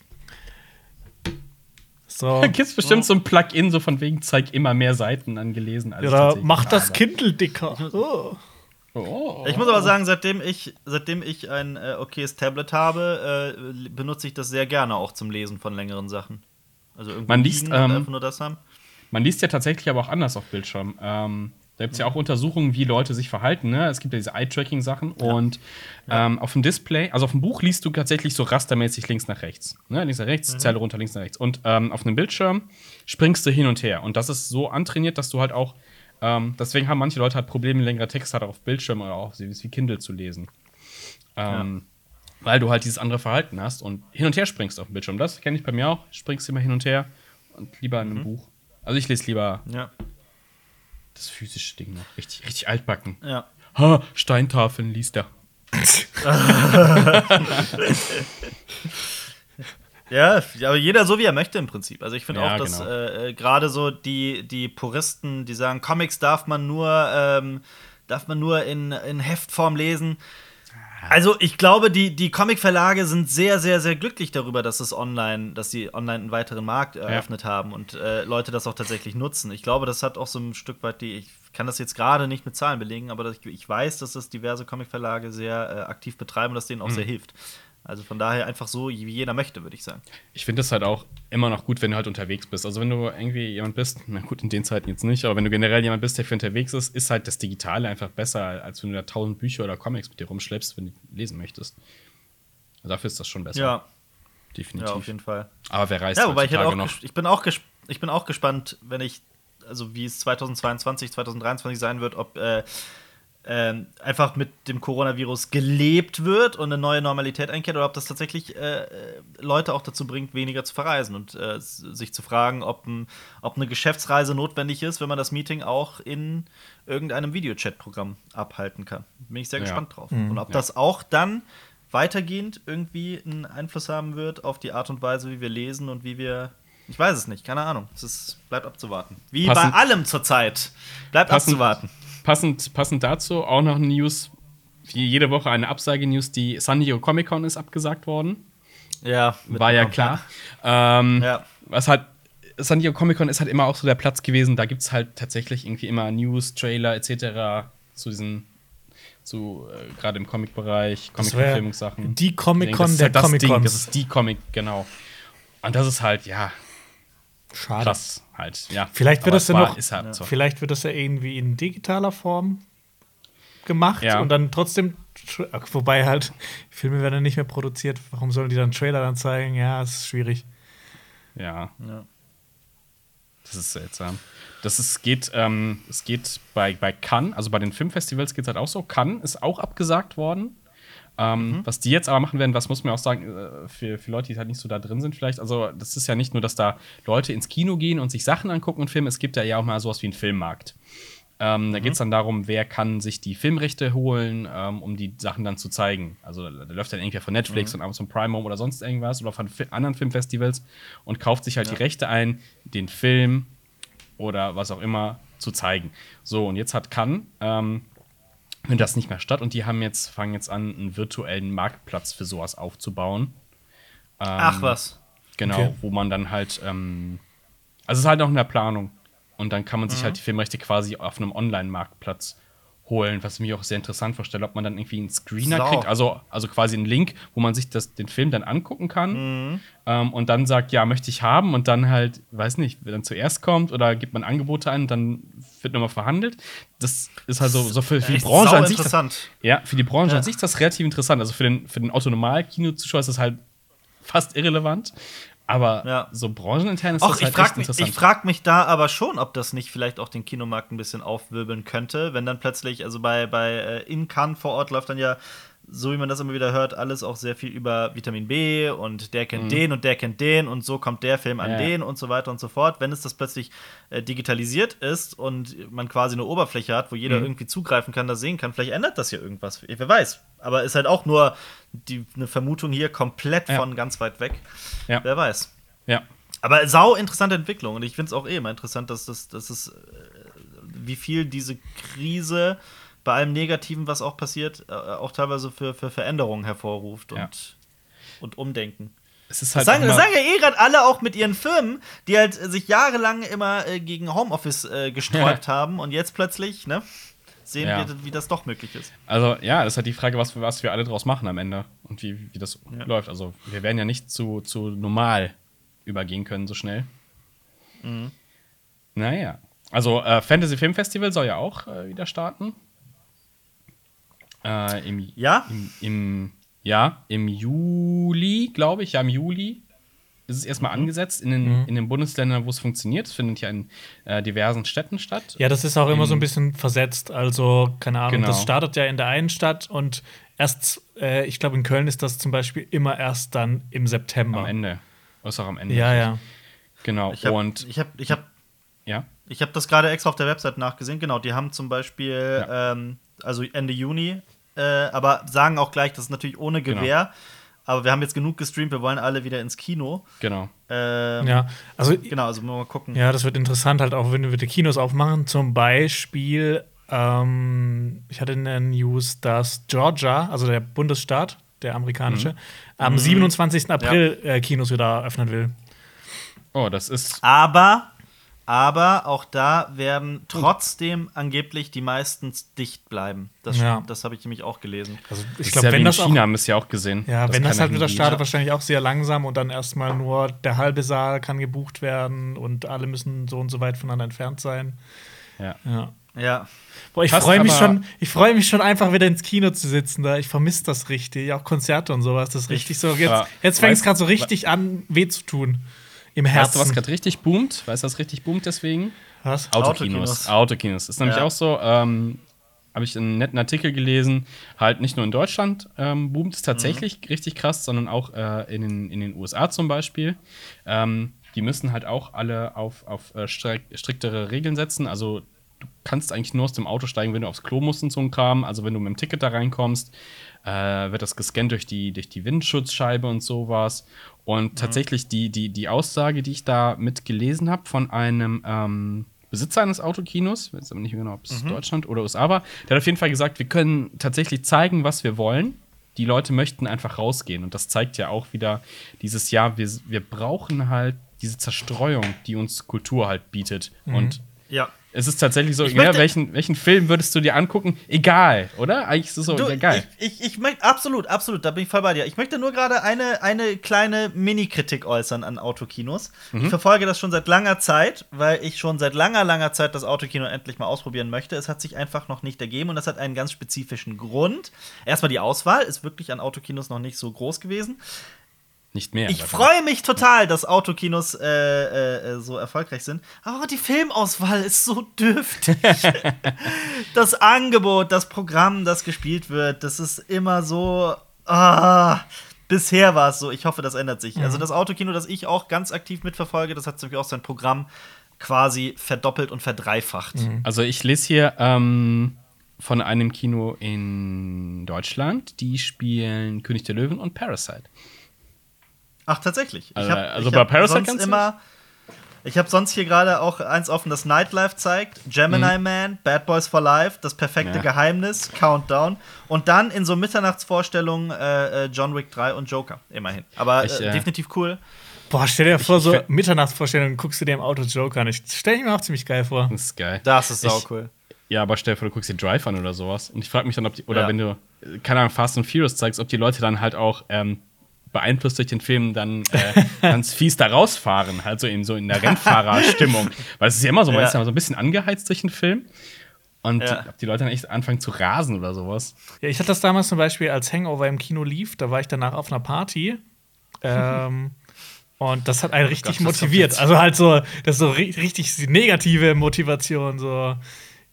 Speaker 2: So.
Speaker 1: Da gibt es bestimmt so ein Plugin, so von wegen, zeig immer mehr Seiten angelesen. Als ich
Speaker 2: Oder mach das. Kindle dicker. Oh.
Speaker 1: Oh.
Speaker 3: ich muss aber sagen, seitdem ich, seitdem ich ein äh, okayes Tablet habe, äh, benutze ich das sehr gerne auch zum Lesen von längeren Sachen. Also irgendwo
Speaker 1: Man liest,
Speaker 3: liegen
Speaker 1: ähm,
Speaker 3: einfach nur das haben.
Speaker 1: Man liest ja tatsächlich aber auch anders auf Bildschirm. Ähm, da gibt es ja auch Untersuchungen, wie Leute sich verhalten. Ne? Es gibt ja diese Eye-Tracking-Sachen. Und ähm, auf dem Display, also auf dem Buch liest du tatsächlich so rastermäßig links nach rechts. Ne? Links nach rechts, Zeile runter, links nach rechts. Und ähm, auf einem Bildschirm springst du hin und her. Und das ist so antrainiert, dass du halt auch. Ähm, deswegen haben manche Leute halt Probleme, längere Texte halt auf Bildschirm oder auch wie Kindle zu lesen. Ähm, Weil du halt dieses andere Verhalten hast und hin und her springst auf dem Bildschirm. Das kenne ich bei mir auch. Springst immer hin und her und lieber in einem Buch. Also ich lese lieber
Speaker 3: Ja.
Speaker 1: das physische Ding noch. Richtig, richtig altbacken.
Speaker 3: Ja.
Speaker 1: Ha, Steintafeln liest er.
Speaker 3: Ja, aber jeder so wie er möchte im Prinzip. Also ich finde
Speaker 1: Ja,
Speaker 3: auch, dass
Speaker 1: genau.
Speaker 3: äh, äh, gerade so die, die Puristen, die sagen, Comics darf man nur, ähm, darf man nur in, in Heftform lesen. Also ich glaube, die, die Comic-Verlage sind sehr, sehr, sehr glücklich darüber, dass es online, dass sie online einen weiteren Markt eröffnet haben und äh, Leute das auch tatsächlich nutzen. Ich glaube, das hat auch so ein Stück weit die, kann das jetzt gerade nicht mit Zahlen belegen, aber ich, ich weiß, dass das diverse Comicverlage sehr äh, aktiv betreiben und das denen auch
Speaker 1: Mhm.
Speaker 3: sehr hilft. Also von daher einfach so, wie jeder möchte, würde ich sagen.
Speaker 1: Ich finde es halt auch immer noch gut, wenn du halt unterwegs bist. Also wenn du irgendwie jemand bist, na gut, in den Zeiten jetzt nicht, aber wenn du generell jemand bist, der für unterwegs ist, ist halt das Digitale einfach besser, als wenn du da tausend Bücher oder Comics mit dir rumschleppst, wenn du lesen möchtest. Dafür ist das schon besser.
Speaker 3: Ja,
Speaker 1: definitiv.
Speaker 3: ja, auf jeden Fall.
Speaker 1: aber wer reist
Speaker 3: Ja, wobei ich, auch,
Speaker 1: noch?
Speaker 3: ich, bin auch ich bin auch gespannt, wenn ich, also wie es 2022, 2023 sein wird, ob äh, ähm, einfach mit dem Coronavirus gelebt wird und eine neue Normalität einkehrt oder ob das tatsächlich äh, äh, Leute auch dazu bringt, weniger zu verreisen und äh, sich zu fragen, ob, ein, ob eine Geschäftsreise notwendig ist, wenn man das Meeting auch in irgendeinem Videochat-Programm abhalten kann. Bin ich sehr
Speaker 1: Ja.
Speaker 3: gespannt drauf. Und ob das auch dann weitergehend irgendwie einen Einfluss haben wird auf die Art und Weise, wie wir lesen und wie wir. Ich weiß es nicht, keine Ahnung. Es ist, bleibt abzuwarten. Wie
Speaker 1: Passend-
Speaker 3: bei allem zurzeit. Bleibt
Speaker 1: Passend-
Speaker 3: abzuwarten.
Speaker 1: Passend, passend dazu auch noch eine News, wie jede Woche eine Absage-News, die San Diego Comic-Con ist abgesagt worden.
Speaker 3: Ja,
Speaker 1: War ja klar. Ähm,
Speaker 3: Ja.
Speaker 1: Was halt, San Diego Comic Con ist halt immer auch so der Platz gewesen, da gibt es halt tatsächlich irgendwie immer News, Trailer etc. zu diesen, zu, äh, gerade im Comic-Bereich, Comic-Verfilmungssachen.
Speaker 2: die Comic-Con
Speaker 1: Das ist
Speaker 2: der
Speaker 1: halt
Speaker 2: Comic-Cons.
Speaker 1: Das ist die Comic, genau. Und das ist halt, ja,
Speaker 2: Schade.
Speaker 1: krass halt. Ja.
Speaker 2: Vielleicht wird
Speaker 1: Aber
Speaker 2: das ja noch-
Speaker 1: Ist halt so.
Speaker 2: Vielleicht wird das ja irgendwie in digitaler Form gemacht
Speaker 1: Ja.
Speaker 2: und dann trotzdem. Tra- Wobei halt, Filme werden dann nicht mehr produziert. Warum sollen die dann Trailer dann zeigen? Ja, ist schwierig.
Speaker 1: Ja.
Speaker 3: Ja.
Speaker 1: Das ist seltsam. Das ist, geht, ähm, es geht bei, bei Cannes, also bei den Filmfestivals geht es halt auch so. Cannes ist auch abgesagt worden. Ähm, Was die jetzt aber machen werden, was muss man auch sagen, äh, für, für Leute, die halt nicht so da drin sind, vielleicht. Also, das ist ja nicht nur, dass da Leute ins Kino gehen und sich Sachen angucken und filmen, es gibt ja ja auch mal sowas wie einen Filmmarkt. Ähm, Da geht es dann darum, wer kann sich die Filmrechte holen, ähm, um die Sachen dann zu zeigen. Also da da läuft dann irgendwer von Netflix und Amazon Prime oder sonst irgendwas oder von Fi anderen Filmfestivals und kauft sich halt die Rechte ein, den Film oder was auch immer zu zeigen. So, und jetzt hat Cannes ähm, findet das nicht mehr statt und die haben jetzt, fangen jetzt an, einen virtuellen Marktplatz für sowas aufzubauen.
Speaker 3: Ach was.
Speaker 1: Genau,
Speaker 2: Okay.
Speaker 1: wo man dann halt, ähm, also es ist halt noch in der Planung. Und dann kann man sich halt die Filmrechte quasi auf einem Online-Marktplatz holen, was ich mir auch sehr interessant vorstelle, ob man dann irgendwie einen Screener
Speaker 3: Sau.
Speaker 1: kriegt, also, also quasi einen Link, wo man sich das, den Film dann angucken kann ähm, und dann sagt, ja, möchte ich haben und dann halt, weiß nicht, wer dann zuerst kommt oder gibt man Angebote ein und dann wird nochmal verhandelt. Das ist halt so, so für, für die Branche an sich. Das,
Speaker 3: interessant.
Speaker 1: ja, für die Branche
Speaker 3: Ja.
Speaker 1: an sich ist das relativ interessant. Also für den, für den Autonormal-Kinozuschauer ist das halt fast irrelevant. Aber
Speaker 3: Ja.
Speaker 1: so branchenintern ist
Speaker 3: Och,
Speaker 1: das
Speaker 3: ich
Speaker 1: halt
Speaker 3: frage
Speaker 1: echt
Speaker 3: mich, ich frag mich da aber schon, ob das nicht vielleicht auch den Kinomarkt ein bisschen aufwirbeln könnte, wenn dann plötzlich, also bei, bei äh, in Cannes vor Ort läuft dann ja, so wie man das immer wieder hört, alles auch sehr viel über Vitamin B und der kennt den und der kennt den und so kommt der Film an
Speaker 1: Mhm. Ja,
Speaker 3: den und so weiter und so fort. Wenn es das plötzlich äh, digitalisiert ist und man quasi eine Oberfläche hat, wo jeder
Speaker 1: Mhm.
Speaker 3: irgendwie zugreifen kann, das sehen kann, vielleicht ändert das ja irgendwas. Wer weiß. Aber ist halt auch nur die, eine Vermutung hier komplett
Speaker 1: Ja.
Speaker 3: von ganz weit weg.
Speaker 1: Ja.
Speaker 3: Wer weiß.
Speaker 1: ja.
Speaker 3: Aber sau interessante Entwicklung. Und ich finde es auch eh immer interessant, dass das, dass es, äh, wie viel diese Krise bei allem Negativen, was auch passiert, äh, auch teilweise für, für Veränderungen hervorruft und,
Speaker 1: Ja.
Speaker 3: und Umdenken.
Speaker 1: Es ist
Speaker 3: Das
Speaker 1: halt
Speaker 3: sagen, das sagen ja eh gerade alle auch mit ihren Firmen, die halt äh, sich jahrelang immer äh, gegen Homeoffice äh, gesträubt haben und jetzt plötzlich, ne, sehen
Speaker 1: Ja.
Speaker 3: wir, wie das doch möglich ist.
Speaker 1: Also ja, das ist halt die Frage, was, wir- was wir alle draus machen am Ende und wie, wie das läuft. Also wir werden ja nicht zu, zu normal übergehen können so schnell.
Speaker 3: Mhm.
Speaker 1: Naja. Also äh, Fantasy Film Festival soll ja auch äh, wieder starten. Äh, im,
Speaker 3: Ja?
Speaker 1: Im, im, ja, im Juli, glaube ich, ja, im Juli ist es erstmal
Speaker 3: Mhm.
Speaker 1: angesetzt in den, in den Bundesländern, wo es funktioniert. Es findet ja in äh, diversen Städten statt.
Speaker 2: Ja, das ist auch immer so ein bisschen versetzt. Also, keine Ahnung,
Speaker 1: Genau.
Speaker 2: das startet ja in der einen Stadt und erst, äh, ich glaube, in Köln ist das zum Beispiel immer erst dann im September.
Speaker 1: Am Ende. Ist auch am Ende.
Speaker 2: Ja, ja.
Speaker 1: Genau.
Speaker 3: Ich habe
Speaker 1: Und
Speaker 3: ich hab, ich hab,
Speaker 1: ja.
Speaker 3: Ich habe das gerade extra auf der Website nachgesehen. Genau, die haben zum Beispiel, ähm, also Ende Juni, äh, aber sagen auch gleich, das ist natürlich ohne
Speaker 1: Genau.
Speaker 3: Gewähr. Aber wir haben jetzt genug gestreamt, wir wollen alle wieder ins Kino.
Speaker 1: Genau.
Speaker 3: Ähm,
Speaker 2: Ja, also
Speaker 3: Genau, also mal gucken.
Speaker 2: Ja, das wird interessant, halt auch, wenn wir die Kinos aufmachen. Zum Beispiel, ähm, ich hatte in der News, dass Georgia, also der Bundesstaat, der amerikanische,
Speaker 1: Mhm.
Speaker 2: am 27. April äh, Kinos wieder öffnen will.
Speaker 1: Oh, das ist.
Speaker 3: Aber Aber auch da werden trotzdem angeblich die meisten dicht bleiben. Das,
Speaker 2: Ja.
Speaker 3: das habe ich nämlich auch gelesen.
Speaker 2: Also ich glaube,
Speaker 1: ja
Speaker 2: wenn
Speaker 1: in
Speaker 2: das auch
Speaker 1: China, haben wir es ja auch gesehen.
Speaker 2: Ja, wenn das halt wieder
Speaker 1: hingeht.
Speaker 2: startet, wahrscheinlich auch sehr langsam und dann erstmal nur der halbe Saal kann gebucht werden und alle müssen so und so weit voneinander entfernt sein.
Speaker 1: Ja.
Speaker 2: Ja.
Speaker 3: Ja.
Speaker 2: Boah, ich freue mich schon, ich freue mich schon einfach wieder ins Kino zu sitzen da. Ich vermisse das richtig, auch Konzerte und sowas. Das ist richtig so. Jetzt, jetzt fängt es gerade so richtig an, weh zu tun. Im
Speaker 1: Weißt
Speaker 2: Herzen.
Speaker 1: du, was gerade richtig boomt? Weißt du, was richtig boomt deswegen?
Speaker 2: Was?
Speaker 1: Autokinos.
Speaker 3: Autokinos.
Speaker 1: Autokinos. Ist nämlich
Speaker 3: Ja.
Speaker 1: auch so, ähm, habe ich einen netten Artikel gelesen, halt nicht nur in Deutschland ähm, boomt es tatsächlich richtig krass, sondern auch äh, in, den, in den USA zum Beispiel. Ähm, die müssen halt auch alle auf, auf äh, strikt, striktere Regeln setzen. Also du kannst eigentlich nur aus dem Auto steigen, wenn du aufs Klo musst und so ein Kram. Also wenn du mit dem Ticket da reinkommst, äh, wird das gescannt durch die, durch die Windschutzscheibe und sowas. Und tatsächlich die, die, die Aussage, die ich da mit gelesen habe von einem ähm, Besitzer eines Autokinos, ich weiß aber nicht mehr genau, ob es Deutschland oder USA war, der hat auf jeden Fall gesagt, wir können tatsächlich zeigen, was wir wollen. Die Leute möchten einfach rausgehen. Und das zeigt ja auch wieder dieses Jahr, wir, wir brauchen halt diese Zerstreuung, die uns Kultur halt bietet. Und
Speaker 3: Ja.
Speaker 1: Es ist tatsächlich so,
Speaker 3: möchte-
Speaker 1: welchen, welchen Film würdest du dir angucken? Egal, oder? Eigentlich ist es so,
Speaker 3: Du,
Speaker 1: egal.
Speaker 3: Ich, ich, ich möchte, absolut, absolut, da bin ich voll bei dir. Ich möchte nur gerade eine, eine kleine Mini-Kritik äußern an Autokinos. Ich verfolge das schon seit langer Zeit, weil ich schon seit langer, langer Zeit das Autokino endlich mal ausprobieren möchte. Es hat sich einfach noch nicht ergeben und das hat einen ganz spezifischen Grund. Erstmal die Auswahl ist wirklich an Autokinos noch nicht so groß gewesen.
Speaker 1: Nicht mehr.
Speaker 3: Ich freue mich total, dass Autokinos äh, äh, äh, so erfolgreich sind. Aber die Filmauswahl ist so dürftig. das Angebot, das Programm, das gespielt wird, das ist immer so. Ah, bisher war es so. Ich hoffe, das ändert sich. Also das Autokino, das ich auch ganz aktiv mitverfolge, das hat nämlich auch sein Programm quasi verdoppelt und verdreifacht.
Speaker 1: Also ich lese hier ähm, von einem Kino in Deutschland, die spielen König der Löwen und Parasite.
Speaker 3: Ach, tatsächlich. Ich
Speaker 1: Also-
Speaker 3: hab,
Speaker 1: also
Speaker 3: ich
Speaker 1: bei
Speaker 3: hab
Speaker 1: Parasite
Speaker 3: sonst immer. Ich habe sonst hier gerade auch eins offen, das Nightlife zeigt, Gemini Man, Bad Boys for Life, das perfekte
Speaker 1: Mhm. Ja.
Speaker 3: Geheimnis, Countdown und dann in so Mitternachtsvorstellungen äh, äh, John Wick 3 und Joker, immerhin. Aber
Speaker 1: Ich,
Speaker 3: äh,
Speaker 1: äh,
Speaker 3: definitiv cool.
Speaker 2: Boah, stell dir vor,
Speaker 1: ich
Speaker 2: so Mitternachtsvorstellungen guckst du dir im Auto Joker an. Ich stell ich mir auch ziemlich geil vor.
Speaker 1: Das ist geil.
Speaker 3: Das ist sau cool.
Speaker 1: Ja, aber stell dir vor, du guckst dir Drive an oder sowas. Und ich frage mich dann, ob die, oder
Speaker 3: Ja.
Speaker 1: wenn du, äh, keine Ahnung, Fast and Furious zeigst, ob die Leute dann halt auch ähm, beeinflusst durch den Film dann äh, ganz fies da rausfahren, halt so in, so in der Rennfahrerstimmung. Weil es ist ja immer so, man
Speaker 3: Ja.
Speaker 1: ist ja so ein bisschen angeheizt durch den Film. Und
Speaker 3: Ja.
Speaker 1: ob die Leute dann echt anfangen zu rasen oder sowas.
Speaker 2: Ja, ich hatte das damals zum Beispiel als Hangover im Kino lief. Da war ich danach auf einer Party. Ähm, und das hat einen richtig
Speaker 3: Gott, das kommt
Speaker 2: motiviert. Also halt so, das ist so ri richtig negative Motivation. So,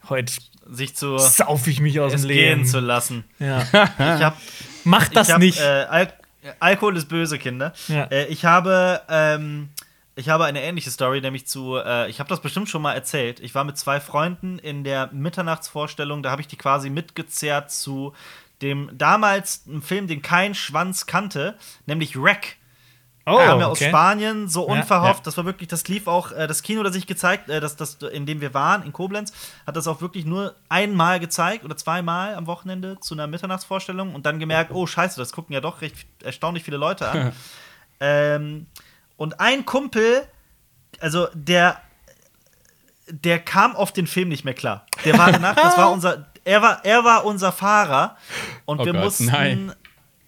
Speaker 2: heute
Speaker 3: Sich zu
Speaker 2: sauf ich mich aus dem
Speaker 3: gehen
Speaker 2: Leben.
Speaker 3: zu lassen.
Speaker 2: Ja.
Speaker 3: Ich hab
Speaker 2: Mach das
Speaker 3: ich hab,
Speaker 2: nicht.
Speaker 3: Äh, Al Alkohol ist böse, Kinder.
Speaker 2: Ja.
Speaker 3: Äh, ich habe, ähm, ich habe eine ähnliche Story, nämlich zu, äh, ich habe das bestimmt schon mal erzählt. Ich war mit zwei Freunden in der Mitternachtsvorstellung, da habe ich die quasi mitgezerrt zu dem damals einem Film, den kein Schwanz kannte, nämlich Wreck.
Speaker 2: Oh,
Speaker 3: kam ja aus. Spanien, so
Speaker 2: Ja,
Speaker 3: unverhofft.
Speaker 2: ja.
Speaker 3: Das war wirklich, das lief auch, äh, das Kino, das ich gezeigt, äh, das, das, in dem wir waren, in Koblenz, hat das auch wirklich nur einmal gezeigt oder zweimal am Wochenende zu einer Mitternachtsvorstellung und dann gemerkt, oh scheiße, das gucken ja doch recht erstaunlich viele Leute an. ähm, und ein Kumpel, also der, der kam auf den Film nicht mehr klar. Der war danach, das war unser, er war, er war unser Fahrer und
Speaker 1: Oh
Speaker 3: wir
Speaker 1: Gott,
Speaker 3: mussten
Speaker 1: nein.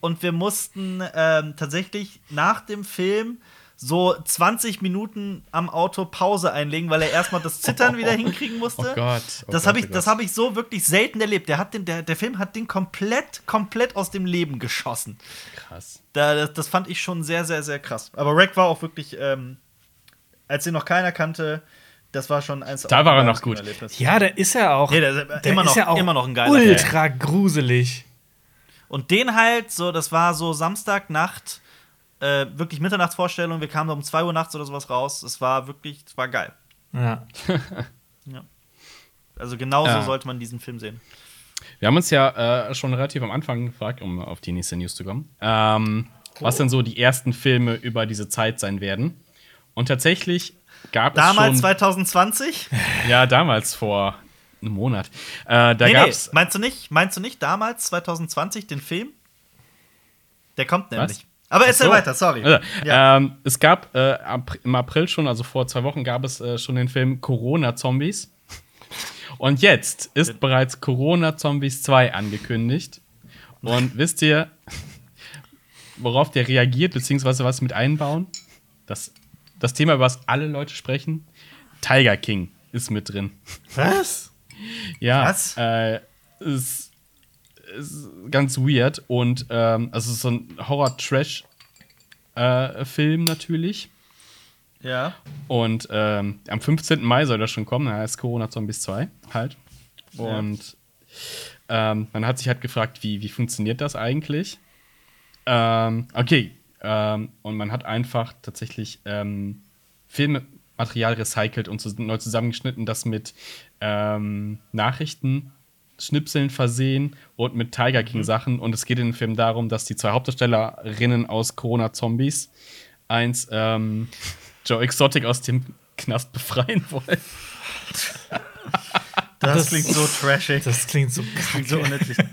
Speaker 3: Und wir mussten ähm, tatsächlich nach dem Film so 20 Minuten am Auto Pause einlegen, weil er erstmal das Zittern wieder hinkriegen musste.
Speaker 1: Oh Gott, oh
Speaker 3: das habe
Speaker 1: oh
Speaker 3: ich, das
Speaker 1: Gott.
Speaker 3: habe ich so wirklich selten erlebt. Der, hat den, der, der Film hat den komplett, komplett aus dem Leben geschossen.
Speaker 1: Krass.
Speaker 3: Da, das, das fand ich schon sehr, sehr, sehr krass. Aber Rack war auch wirklich, ähm, als ihn noch keiner kannte, das war schon eins
Speaker 1: Da war er noch gut.
Speaker 2: Ja, der ist ja auch.
Speaker 3: Nee, der ist immer noch- immer noch ein geiler
Speaker 2: Ultra gruselig.
Speaker 3: Und den halt, so, das war so Samstagnacht, äh, wirklich Mitternachtsvorstellung. Wir kamen um 2 Uhr nachts oder sowas raus. Es war wirklich, es war geil.
Speaker 2: Ja.
Speaker 3: Also genauso
Speaker 1: Ja.
Speaker 3: sollte man diesen Film sehen.
Speaker 1: Wir haben uns ja äh, schon relativ am Anfang gefragt, um auf die nächste News zu kommen, ähm, was denn so die ersten Filme über diese Zeit sein werden. Und tatsächlich gab
Speaker 3: Damals
Speaker 1: es schon
Speaker 3: 2020?
Speaker 1: ja damals vor einem Monat. Äh, da
Speaker 3: nee, nee,
Speaker 1: gab's
Speaker 3: meinst du nicht? Meinst du nicht damals 2020 den Film? Der kommt nämlich. Aber erzähl
Speaker 1: So.
Speaker 3: weiter, sorry.
Speaker 1: Also,
Speaker 3: Ja.
Speaker 1: ähm, es gab äh, im April schon, also vor zwei Wochen, gab es äh, schon den Film Corona-Zombies. Und jetzt ist bereits Corona-Zombies 2 angekündigt. Und wisst ihr, worauf der reagiert, beziehungsweise was mit einbauen? Das, das Thema, über das alle Leute sprechen: Tiger King ist mit drin.
Speaker 2: Was?
Speaker 1: Ja,
Speaker 3: Was?
Speaker 1: Äh, ist, ist ganz weird und ähm, also es ist so ein Horror-Trash-Film natürlich.
Speaker 3: Ja.
Speaker 1: Und ähm, am 15. Mai soll das schon kommen, da heißt Corona Zombies 2 halt. Und ähm, man hat sich halt gefragt, wie, wie funktioniert das eigentlich? Ähm, okay, ähm, und man hat einfach tatsächlich ähm, Filmmaterial recycelt und neu zusammengeschnitten, das mit ähm, Nachrichten, Schnipseln versehen und mit Tiger King Sachen. Und es geht in dem Film darum, dass die zwei Hauptdarstellerinnen aus Corona Zombies eins ähm, Joe Exotic aus dem Knast befreien wollen.
Speaker 3: Das,
Speaker 2: Das-
Speaker 3: klingt so trashig.
Speaker 2: Das klingt so
Speaker 3: klingt so unnötig.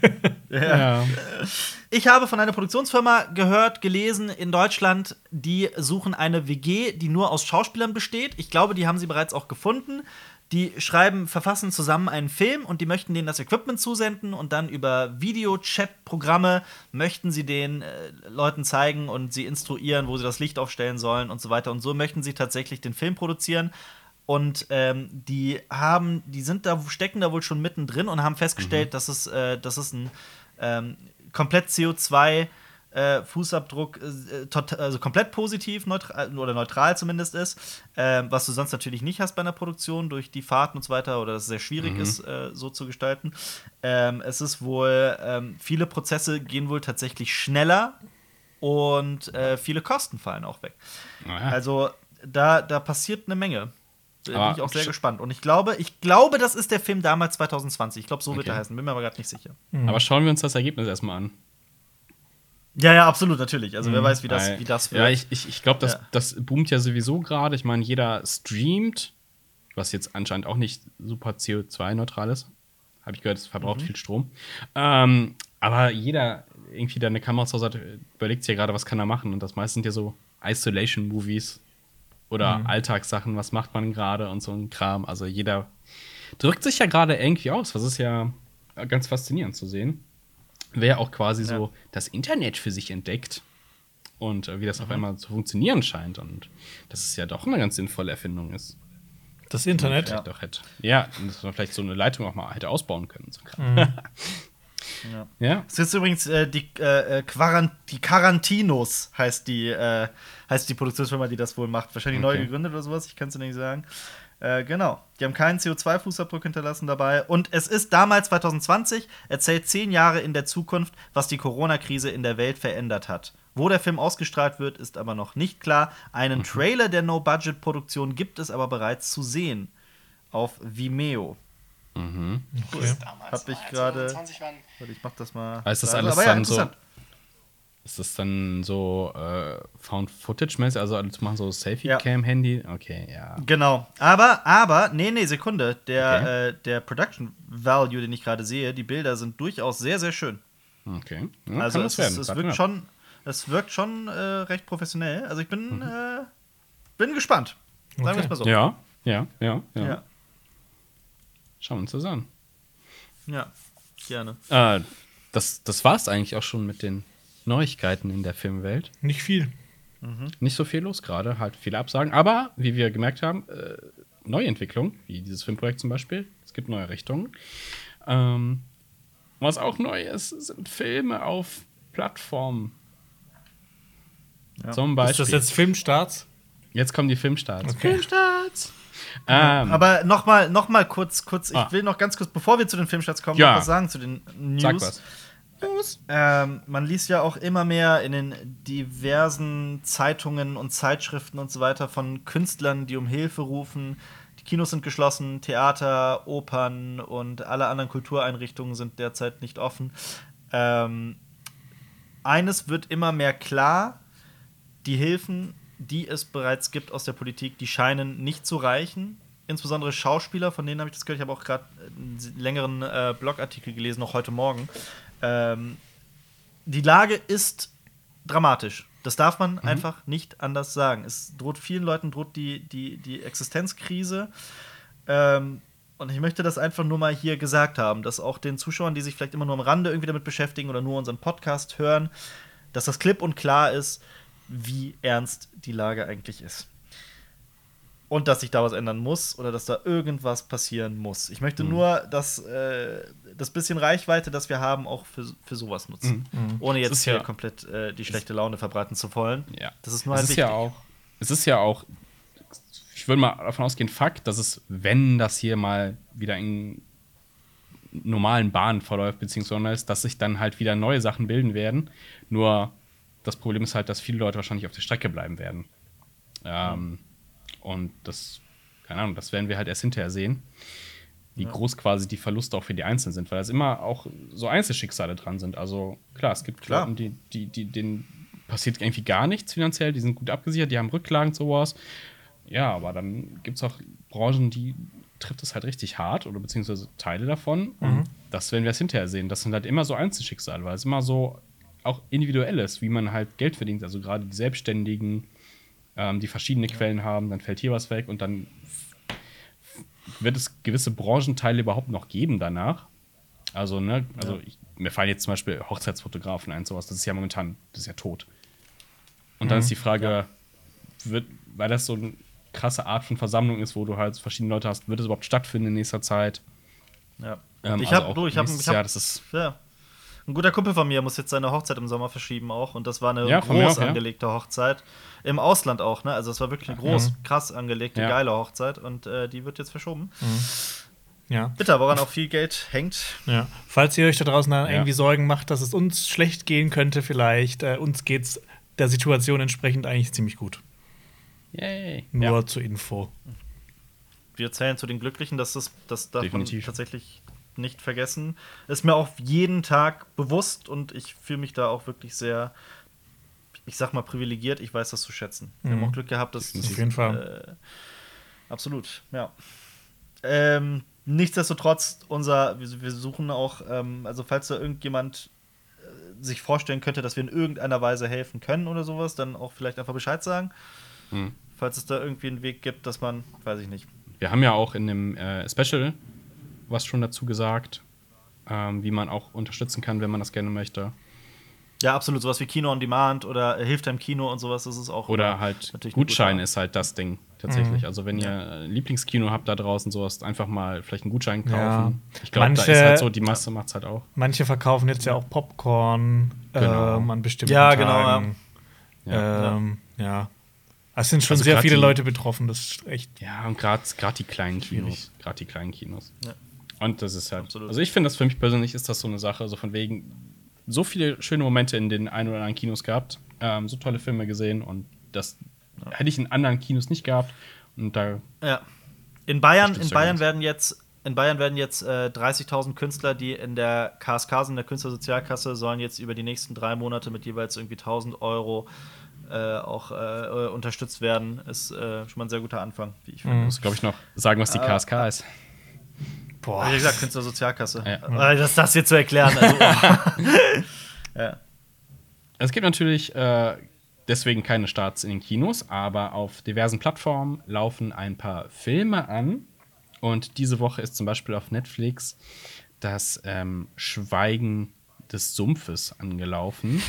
Speaker 1: Ja.
Speaker 3: Ich habe von einer Produktionsfirma gehört, gelesen in Deutschland, die suchen eine WG, die nur aus Schauspielern besteht. Ich glaube, die haben sie bereits auch gefunden. Die schreiben, verfassen zusammen einen Film und die möchten denen das Equipment zusenden und dann über Videochat-Programme möchten sie den äh, Leuten zeigen und sie instruieren, wo sie das Licht aufstellen sollen und so weiter. Und so möchten sie tatsächlich den Film produzieren. Und ähm, die haben, die sind da, stecken da wohl schon mittendrin und haben festgestellt, dass es, äh, dass es ein ähm, komplett CO2 äh, Fußabdruck, äh, tot, also komplett positiv neutral, oder neutral zumindest ist, ähm, was du sonst natürlich nicht hast bei einer Produktion durch die Fahrten und so weiter oder dass es sehr schwierig ist, äh, so zu gestalten. Ähm, es ist wohl, ähm, viele Prozesse gehen wohl tatsächlich schneller und äh, viele Kosten fallen auch weg.
Speaker 1: Naja.
Speaker 3: Also da, da passiert eine Menge. Da bin
Speaker 1: Aber
Speaker 3: ich auch sehr gespannt. Und ich glaube, ich glaube, das ist der Film damals 2020. Ich glaube, so wird
Speaker 1: Okay.
Speaker 3: er heißen. Bin mir aber gerade nicht sicher.
Speaker 1: Aber schauen wir uns das Ergebnis erstmal an.
Speaker 3: Ja, ja, absolut, natürlich. Also wer weiß, wie das, wie das wird.
Speaker 1: Ja, ich, ich, ich glaube, das,
Speaker 3: Ja.
Speaker 1: das boomt ja sowieso gerade. Ich meine, jeder streamt, was jetzt anscheinend auch nicht super CO2-neutral ist. Habe ich gehört, es
Speaker 3: Mhm.
Speaker 1: verbraucht viel Strom. Ähm, aber jeder irgendwie, der eine Kamera zu Hause hat, überlegt sich ja gerade, was kann er machen. Und das meiste sind ja so Isolation-Movies oder
Speaker 3: Mhm.
Speaker 1: Alltagssachen, was macht man gerade und so ein Kram. Also jeder drückt sich ja gerade irgendwie aus. Was ist ja ganz faszinierend zu sehen. Wer auch quasi
Speaker 3: Ja.
Speaker 1: so das Internet für sich entdeckt und äh, wie das
Speaker 3: Mhm.
Speaker 1: auf einmal zu funktionieren scheint und dass es ja doch eine ganz sinnvolle Erfindung ist.
Speaker 2: Das Internet.
Speaker 1: Vielleicht Doch hätte. Ja, und dass man vielleicht so eine Leitung auch mal hätte ausbauen können. So Kram.
Speaker 3: Ja.
Speaker 1: ja.
Speaker 3: Es ist übrigens äh, die, äh, äh, Quarant die Quarantinos heißt die, äh, heißt die Produktionsfirma, die das wohl macht. Wahrscheinlich neu
Speaker 1: Okay.
Speaker 3: gegründet oder sowas, ich kann es dir nicht sagen. Äh, genau. Die haben keinen CO2-Fußabdruck hinterlassen dabei. Und es ist damals 2020, erzählt zehn Jahre in der Zukunft, was die Corona-Krise in der Welt verändert hat. Wo der Film ausgestrahlt wird, ist aber noch nicht klar. Einen Trailer der No-Budget-Produktion gibt es aber bereits zu sehen. Auf Vimeo.
Speaker 2: Okay.
Speaker 3: Hab ich gerade. Warte, ich mach das mal.
Speaker 1: Aber ist das alles
Speaker 3: Aber ja,
Speaker 1: dann so-
Speaker 3: interessant.
Speaker 1: Ist das dann so äh, Found-Footage-mäßig? Also alles machen so
Speaker 3: Ja.
Speaker 1: Selfie-Cam-Handy? Okay, ja.
Speaker 3: Genau. Aber, aber, nee, nee, Sekunde. Der,
Speaker 1: Okay.
Speaker 3: äh, der Production Value, den ich gerade sehe, die Bilder sind durchaus sehr, sehr schön.
Speaker 1: Okay. Ja,
Speaker 3: also
Speaker 1: kann
Speaker 3: es,
Speaker 1: das
Speaker 3: ist,
Speaker 1: werden.
Speaker 3: es
Speaker 1: Warten
Speaker 3: wirkt
Speaker 1: wir
Speaker 3: schon, es wirkt schon äh, recht professionell. Also ich bin,
Speaker 1: Mhm.
Speaker 3: äh, bin gespannt. Sagen wir
Speaker 2: Okay.
Speaker 3: es mal so.
Speaker 1: Ja, ja, ja, ja.
Speaker 3: Ja.
Speaker 1: Schauen wir uns das an.
Speaker 3: Ja, gerne.
Speaker 1: Äh, das, das war es eigentlich auch schon mit den Neuigkeiten in der Filmwelt.
Speaker 2: Nicht viel.
Speaker 1: Nicht so viel los gerade, halt viele Absagen. Aber wie wir gemerkt haben, äh, Neuentwicklung, wie dieses Filmprojekt zum Beispiel. Es gibt neue Richtungen. Ähm, was auch neu ist, sind Filme auf Plattformen.
Speaker 3: Ja.
Speaker 1: Zum
Speaker 2: Ist
Speaker 1: Beispiel.
Speaker 2: das jetzt Filmstarts?
Speaker 1: jetzt kommen die Filmstarts.
Speaker 2: Okay.
Speaker 1: Filmstarts! Ähm,
Speaker 3: Aber noch mal, noch mal kurz, kurz,
Speaker 1: Ah.
Speaker 3: ich will noch ganz kurz, bevor wir zu den Filmstarts kommen,
Speaker 1: Ja.
Speaker 3: noch was sagen zu den News.
Speaker 1: sag was.
Speaker 3: Ähm, man liest ja auch immer mehr in den diversen Zeitungen und Zeitschriften und so weiter von Künstlern, die um Hilfe rufen. Die Kinos sind geschlossen, Theater, Opern und alle anderen Kultureinrichtungen sind derzeit nicht offen. Ähm, eines wird immer mehr klar: Die Hilfen, die es bereits gibt aus der Politik, die scheinen nicht zu reichen. Insbesondere Schauspieler, von denen habe ich das gehört. Ich habe auch gerade einen längeren äh, Blogartikel gelesen, noch heute Morgen. Ähm, die Lage ist dramatisch. Das darf man einfach nicht anders sagen. Es droht vielen Leuten droht die, die, die Existenzkrise. Ähm, und ich möchte das einfach nur mal hier gesagt haben, dass auch den Zuschauern, die sich vielleicht immer nur am Rande irgendwie damit beschäftigen oder nur unseren Podcast hören, dass das klipp und klar ist, wie ernst die Lage eigentlich ist. Und dass sich da was ändern muss oder dass da irgendwas passieren muss. Ich möchte nur, dass äh, das bisschen Reichweite, das wir haben, auch für, für sowas nutzen. Ohne
Speaker 1: Es
Speaker 3: jetzt
Speaker 1: ist
Speaker 3: hier
Speaker 1: ja-
Speaker 3: komplett äh, die schlechte Laune verbreiten zu wollen.
Speaker 1: Ja.
Speaker 3: Das ist nur
Speaker 1: es
Speaker 3: halt
Speaker 1: ist ja
Speaker 3: wichtig.
Speaker 1: auch, es ist ja auch, ich würde mal davon ausgehen, Fakt, dass es, wenn das hier mal wieder in normalen Bahnen verläuft, beziehungsweise dass sich dann halt wieder neue Sachen bilden werden. Nur das Problem ist halt, dass viele Leute wahrscheinlich auf der Strecke bleiben werden. Ähm, Und das, keine Ahnung, das werden wir halt erst hinterher sehen, wie groß quasi die Verluste auch für die Einzelnen sind, weil es immer auch so Einzelschicksale dran sind. Also klar, es gibt
Speaker 3: Klar.
Speaker 1: Leute, die, die, die, denen passiert irgendwie gar nichts finanziell, die sind gut abgesichert, die haben Rücklagen sowas. Ja, aber dann gibt es auch Branchen, die trifft es halt richtig hart oder beziehungsweise Teile davon. Und das werden wir erst hinterher sehen. Das sind halt immer so Einzelschicksale, weil es immer so auch individuell ist, wie man halt Geld verdient. Also gerade die Selbstständigen, ähm, die verschiedene Quellen haben, dann fällt hier was weg und dann wird es gewisse Branchenteile überhaupt noch geben danach. Also, ne, also ich, mir fallen jetzt zum Beispiel Hochzeitsfotografen ein, sowas, das ist ja momentan, das ist ja tot. Und dann ist die Frage, wird, weil das so eine krasse Art von Versammlung ist, wo du halt verschiedene Leute hast, wird es überhaupt stattfinden in nächster Zeit?
Speaker 3: Ja.
Speaker 1: Ähm,
Speaker 3: ich
Speaker 1: also
Speaker 3: habe, ich habe, ich hab,
Speaker 1: Jahr, das ist-
Speaker 3: ja. Ein guter Kumpel von mir muss jetzt seine Hochzeit im Sommer verschieben auch und das war eine
Speaker 1: Ja,
Speaker 3: groß
Speaker 1: auch, ja.
Speaker 3: angelegte Hochzeit im Ausland auch, ne? Also es war wirklich eine groß, krass angelegte,
Speaker 1: Ja.
Speaker 3: geile Hochzeit und äh, die wird jetzt verschoben.
Speaker 2: Ja.
Speaker 3: Bitter, woran auch viel Geld hängt.
Speaker 2: Ja. Falls ihr euch da draußen dann
Speaker 1: Ja.
Speaker 2: irgendwie Sorgen macht, dass es uns schlecht gehen könnte, vielleicht, äh, uns geht's der Situation entsprechend eigentlich ziemlich gut.
Speaker 1: Yay.
Speaker 2: Nur
Speaker 1: Ja.
Speaker 2: zur Info.
Speaker 3: Wir zählen zu den Glücklichen, dass das, das darf
Speaker 1: Definitiv.
Speaker 3: man tatsächlich nicht vergessen. Ist mir auch jeden Tag bewusst und ich fühle mich da auch wirklich sehr, ich sag mal, privilegiert. Ich weiß das zu schätzen. Wir haben
Speaker 2: Mhm.
Speaker 3: auch Glück gehabt, dass
Speaker 2: Auf jeden Fall.
Speaker 3: Äh, absolut, ja. Ähm, nichtsdestotrotz, unser, wir, wir suchen auch, ähm, also falls da irgendjemand äh, sich vorstellen könnte, dass wir in irgendeiner Weise helfen können oder sowas, dann auch vielleicht einfach Bescheid sagen.
Speaker 1: Hm.
Speaker 3: Falls es da irgendwie einen Weg gibt, dass man, weiß ich nicht.
Speaker 1: Wir haben ja auch in dem äh, Special was schon dazu gesagt, ähm, wie man auch unterstützen kann, wenn man das gerne möchte.
Speaker 3: Ja, absolut, sowas wie Kino on Demand oder Hilft im Kino und sowas, das ist auch.
Speaker 1: Oder halt Gutschein ist halt das Ding tatsächlich. Also wenn ihr ein Lieblingskino habt da draußen, sowas, einfach mal vielleicht einen Gutschein kaufen.
Speaker 2: Ja.
Speaker 1: Ich glaube, da ist halt so, die Masse macht es halt auch.
Speaker 2: Manche verkaufen jetzt ja auch Popcorn
Speaker 1: Genau.
Speaker 2: ähm, an bestimmten
Speaker 3: Ja, genau,
Speaker 2: Tagen.
Speaker 1: Ja.
Speaker 2: Ähm, ja. Es sind schon
Speaker 1: Also
Speaker 2: sehr viele
Speaker 1: die-
Speaker 2: Leute betroffen. Das ist echt.
Speaker 1: Ja, und gerade die kleinen. Kinos. Gerade die kleinen Kinos.
Speaker 3: Ja.
Speaker 1: Und das ist halt.
Speaker 3: Absolut.
Speaker 1: Also ich finde das für mich persönlich ist das so eine Sache, so von wegen so viele schöne Momente in den ein oder anderen Kinos gehabt, ähm, so tolle Filme gesehen und das hätte ich in anderen Kinos nicht gehabt. Und da
Speaker 3: Ja. In Bayern, in
Speaker 1: ja
Speaker 3: Bayern
Speaker 1: ganz.
Speaker 3: werden jetzt, in Bayern werden jetzt äh, 30.000 Künstler, die in der KSK sind, in der Künstlersozialkasse, sollen jetzt über die nächsten drei Monate mit jeweils irgendwie 1000 Euro äh, auch äh, äh, unterstützt werden. Ist äh, schon mal ein sehr guter Anfang, wie ich finde.
Speaker 1: muss, glaube ich, noch sagen, was die KSK ist.
Speaker 2: Boah.
Speaker 3: Wie gesagt, Künstlersozialkasse.
Speaker 1: Ja.
Speaker 3: Äh, Das, das hier zu erklären. Also, ja.
Speaker 1: Es gibt natürlich äh, deswegen keine Starts in den Kinos, aber auf diversen Plattformen laufen ein paar Filme an. Und diese Woche ist zum Beispiel auf Netflix das ähm, Schweigen des Sumpfes angelaufen.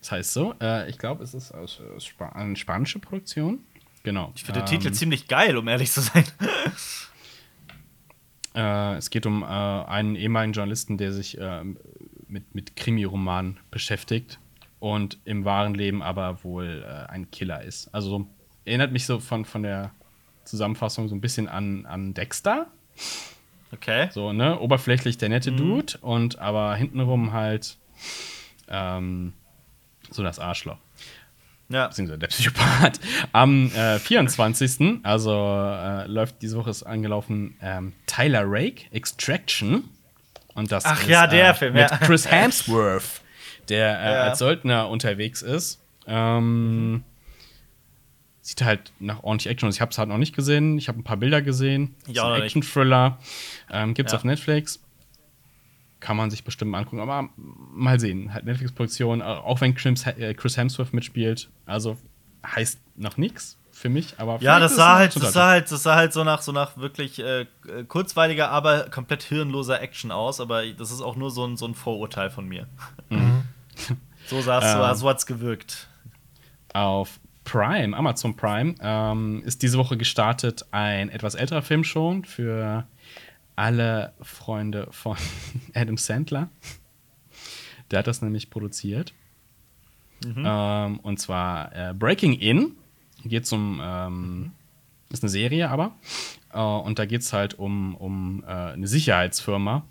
Speaker 1: Das heißt so, äh, ich glaube, es ist aus, aus Spa eine spanische Produktion. Genau.
Speaker 3: Ich finde den
Speaker 1: Ähm,
Speaker 3: Titel ziemlich geil, um ehrlich zu sein.
Speaker 1: Äh, es geht um äh, einen ehemaligen Journalisten, der sich äh, mit, mit Krimi-Romanen beschäftigt und im wahren Leben aber wohl äh, ein Killer ist. Also so, erinnert mich so von, von der Zusammenfassung so ein bisschen an, an Dexter.
Speaker 3: Okay.
Speaker 1: So, ne? Oberflächlich der nette Dude und aber hintenrum halt ähm, so das Arschloch
Speaker 3: Ja.
Speaker 1: beziehungsweise der Psychopath. Am äh, 24. also äh, läuft diese Woche ist angelaufen ähm, Tyler Rake, Extraction. Und das
Speaker 3: Ach
Speaker 1: ist,
Speaker 3: ja, der
Speaker 1: äh,
Speaker 3: Film,
Speaker 1: mit
Speaker 3: ja.
Speaker 1: Chris Hemsworth, der äh,
Speaker 3: Ja.
Speaker 1: als Söldner unterwegs ist. Ähm, Sieht halt nach ordentlich Action aus. Ich habe es halt noch nicht gesehen. Ich habe ein paar Bilder gesehen.
Speaker 3: Nicht.
Speaker 1: Action-Thriller. Ähm, gibt's
Speaker 3: Ja.
Speaker 1: auf Netflix. Kann man sich bestimmt mal angucken, aber mal sehen. Halt Netflix-Produktion, äh, auch wenn Chris, äh, Chris Hemsworth mitspielt. Also heißt noch nichts für mich, aber
Speaker 3: Ja, das sah halt, das sah halt, das sah halt so nach so nach wirklich äh, kurzweiliger, aber komplett hirnloser Action aus. Aber das ist auch nur so ein, so ein Vorurteil von mir. so sah es, so,
Speaker 1: Ähm.
Speaker 3: so hat's gewirkt.
Speaker 1: Auf Prime, Amazon Prime, ähm, ist diese Woche gestartet ein etwas älterer Film schon für alle Freunde von Adam Sandler. Der hat das nämlich produziert. Ähm, und zwar äh, Breaking In. Geht um, ähm, ist eine Serie aber. Äh, und da geht es halt um, um äh, eine Sicherheitsfirma.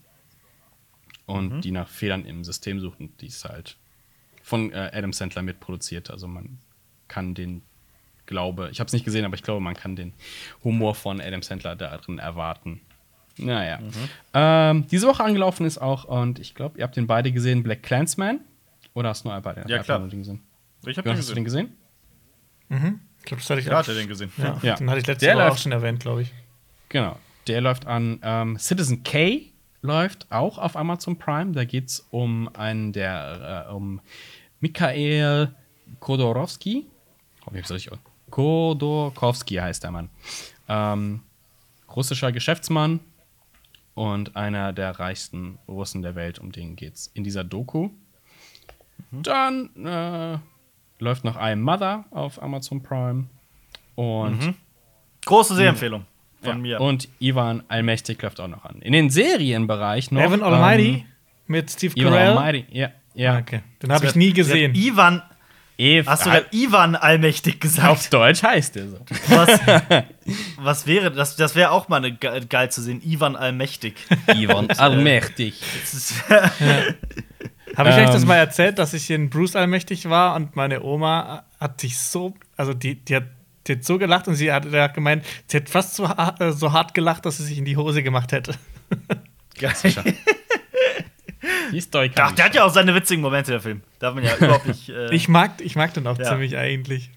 Speaker 1: Und die nach Fehlern im System sucht. Und die ist halt von äh, Adam Sandler mitproduziert. Also man kann den glaube, ich habe es nicht gesehen, aber ich glaube, man kann den Humor von Adam Sandler da drin erwarten. Naja. Ähm, diese Woche angelaufen ist auch, und ich glaube, ihr habt den beide gesehen, Black Clansman. Oder hast du nur beide?
Speaker 3: Ja, klar.
Speaker 1: den gesehen?
Speaker 3: Ich hab
Speaker 1: Jonas, hast du den gesehen?
Speaker 2: Ich glaube, das hatte ich
Speaker 3: Ja,
Speaker 2: auch.
Speaker 3: hat er den gesehen?
Speaker 2: Ja,
Speaker 1: Ja.
Speaker 2: Den hatte ich letzte
Speaker 1: Der
Speaker 2: Woche auch schon erwähnt, glaube ich.
Speaker 1: Genau. Der läuft an. Ähm, Citizen K läuft auch auf Amazon Prime. Da geht es um einen der, äh, um Mikhail Kodorowski. Hoffe ich, richtig aus. Kodorkowski heißt der Mann. Ähm, russischer Geschäftsmann und einer der reichsten Russen der Welt, um den geht's in dieser Doku. Dann äh, läuft noch I Mother auf Amazon Prime. Und
Speaker 3: Große Sehempfehlung von
Speaker 1: ja.
Speaker 3: mir.
Speaker 1: Und Ivan Allmächtig läuft auch noch an. In den Serienbereich noch.
Speaker 2: Evan Almighty
Speaker 1: ähm,
Speaker 2: mit Steve
Speaker 1: Ivan
Speaker 2: Carell.
Speaker 1: Almighty, ja. ja.
Speaker 2: Ah, okay. Den habe ich nie gesehen.
Speaker 3: Ivan,
Speaker 1: Eve,
Speaker 3: hast du gerade Ivan allmächtig
Speaker 1: auf
Speaker 3: gesagt?
Speaker 1: Deutsch heißt er so.
Speaker 3: Was, was wäre, das, das wäre auch mal eine ge geil zu sehen, Ivan allmächtig.
Speaker 1: Ivan Allmächtig.
Speaker 3: Das ist,
Speaker 2: Habe ich euch das
Speaker 1: Ähm.
Speaker 2: mal erzählt, dass ich in Bruce allmächtig war und meine Oma hat sich so, also die, die, hat, die hat so gelacht und sie hat, gemeint, sie hat fast so, äh, so hart gelacht, dass sie sich in die Hose gemacht hätte.
Speaker 3: geil.
Speaker 1: Die Story
Speaker 3: Ach, der hat ja auch seine witzigen Momente, der Film. Darf man ja überhaupt nicht. Äh,
Speaker 2: Ich mag, ich mag den auch
Speaker 3: Ja.
Speaker 2: ziemlich eigentlich.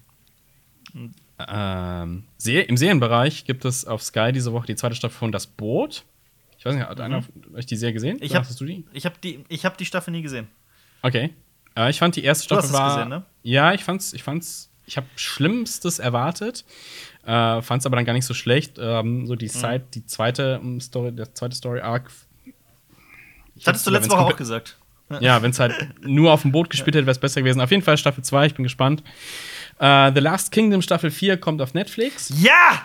Speaker 1: ähm, Se Im Serienbereich gibt es auf Sky diese Woche die zweite Staffel von Das Boot. Ich weiß nicht, hat einer von euch die Serie gesehen?
Speaker 3: Mhm. Ich hab-
Speaker 1: du die?
Speaker 3: ich habe die, ich hab die Staffel nie gesehen.
Speaker 1: Okay. Äh, ich fand die erste
Speaker 3: Du hast
Speaker 1: Staffel
Speaker 3: es
Speaker 1: war.
Speaker 3: gesehen, ne?
Speaker 1: Ja, ich fand's, ich fand's, ich habe Schlimmstes erwartet. Äh, fand's aber dann gar nicht so schlecht. Ähm, so
Speaker 3: Mhm.
Speaker 1: die Side, die zweite ähm, Story, der zweite Story Arc.
Speaker 3: Das hattest du letzte Woche auch gesagt.
Speaker 1: Ja, wenn es halt nur auf dem Boot gespielt hätte, wäre es besser gewesen. Auf jeden Fall Staffel 2, ich bin gespannt. Äh, The Last Kingdom Staffel 4 kommt auf Netflix.
Speaker 3: Ja!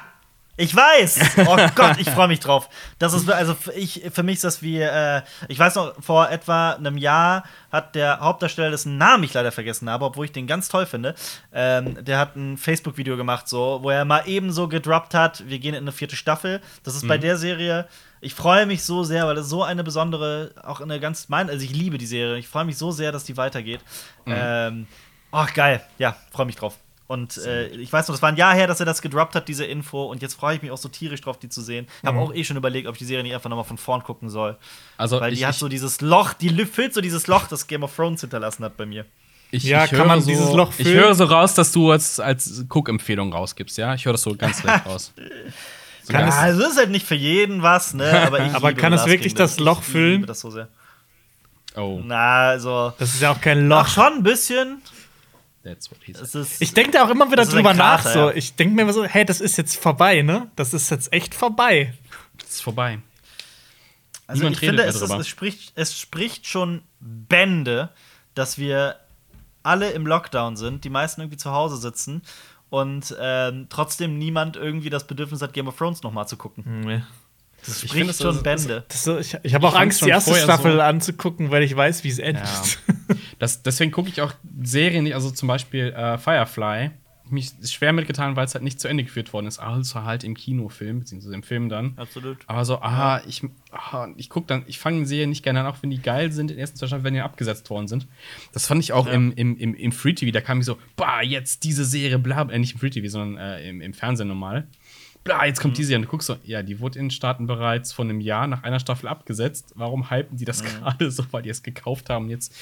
Speaker 3: Ich weiß! Oh Gott, ich freue mich drauf. Das ist also für, ich, für mich ist das wie, äh, ich weiß noch, vor etwa einem Jahr hat der Hauptdarsteller, dessen Namen ich leider vergessen habe, obwohl ich den ganz toll finde, ähm, der hat ein Facebook-Video gemacht, so, wo er mal eben so gedroppt hat, wir gehen in eine vierte Staffel. Das ist bei der Serie, ich freue mich so sehr, weil das so eine besondere, auch eine ganz, mein, also ich liebe die Serie, ich freue mich so sehr, dass die weitergeht. Ähm, oh, geil, ja, freue mich drauf. Und äh, ich weiß noch, das war ein Jahr her, dass er das gedroppt hat, diese Info. Und jetzt freue ich mich auch so tierisch drauf, die zu sehen. Ich habe auch eh schon überlegt, ob ich die Serie nicht einfach nochmal von vorn gucken soll.
Speaker 1: Also
Speaker 3: Weil
Speaker 1: ich,
Speaker 3: die hat
Speaker 1: ich,
Speaker 3: so dieses Loch, die füllt so dieses Loch, das Game of Thrones hinterlassen hat bei mir.
Speaker 1: ich,
Speaker 2: Ja,
Speaker 1: ich
Speaker 2: kann man
Speaker 1: so,
Speaker 2: dieses Loch
Speaker 1: Ich
Speaker 2: füllen?
Speaker 1: höre so raus, dass du als, als Cook-Empfehlung rausgibst, ja? Ich höre das so ganz leicht raus. So
Speaker 2: Kann
Speaker 3: Ja, also ist halt nicht für jeden was, ne? Aber, ich
Speaker 2: Aber kann es wirklich
Speaker 3: Kingdom.
Speaker 2: das Loch
Speaker 3: ich
Speaker 2: füllen?
Speaker 3: liebe das so sehr.
Speaker 1: oh,
Speaker 3: Na, also.
Speaker 2: Das ist ja auch kein
Speaker 3: Ach,
Speaker 2: Loch.
Speaker 3: schon ein bisschen.
Speaker 1: that's what he said.
Speaker 3: Es ist,
Speaker 2: Ich denke da auch immer wieder
Speaker 3: Das
Speaker 2: drüber nach.
Speaker 3: Krater,
Speaker 2: So.
Speaker 3: ja.
Speaker 2: Ich denke mir immer so, hey, das ist jetzt vorbei, ne? Das ist jetzt echt vorbei.
Speaker 1: Das ist vorbei.
Speaker 3: Also
Speaker 1: Niemand
Speaker 3: ich finde, es, ist, es, spricht, es spricht schon Bände, dass wir alle im Lockdown sind, die meisten irgendwie zu Hause sitzen und ähm, trotzdem niemand irgendwie das Bedürfnis hat, Game of Thrones noch mal zu gucken.
Speaker 2: Nee.
Speaker 3: Das
Speaker 1: Ich
Speaker 3: spricht
Speaker 1: finde, es
Speaker 3: schon
Speaker 1: ist-
Speaker 3: Bände.
Speaker 2: Das so, ich ich habe auch
Speaker 1: fand's
Speaker 2: Angst, die erste Staffel
Speaker 1: so-
Speaker 2: anzugucken, weil ich weiß, wie es endet.
Speaker 1: Ja. Das, deswegen gucke ich auch Serien nicht, also zum Beispiel äh, Firefly. Mich schwer mitgetan, weil es halt nicht zu Ende geführt worden ist. Also halt im Kinofilm, beziehungsweise im Film dann.
Speaker 3: Absolut.
Speaker 1: Aber so, ah, ich, ah, ich guck dann, ich fange Serien nicht gerne an, auch wenn die geil sind, in den ersten zwei Staffeln, wenn die abgesetzt worden sind. Das fand ich auch
Speaker 3: Ja.
Speaker 1: im, im, im, im Free TV, da kam ich so, bah, jetzt diese Serie, bla, äh, nicht im Free TV, sondern äh, im, im Fernsehen normal. Bla, jetzt kommt die Serie und du guckst so, ja, die wurde in den Staaten bereits vor einem Jahr nach einer Staffel abgesetzt. Warum hypen die das gerade so, weil die es gekauft haben? Jetzt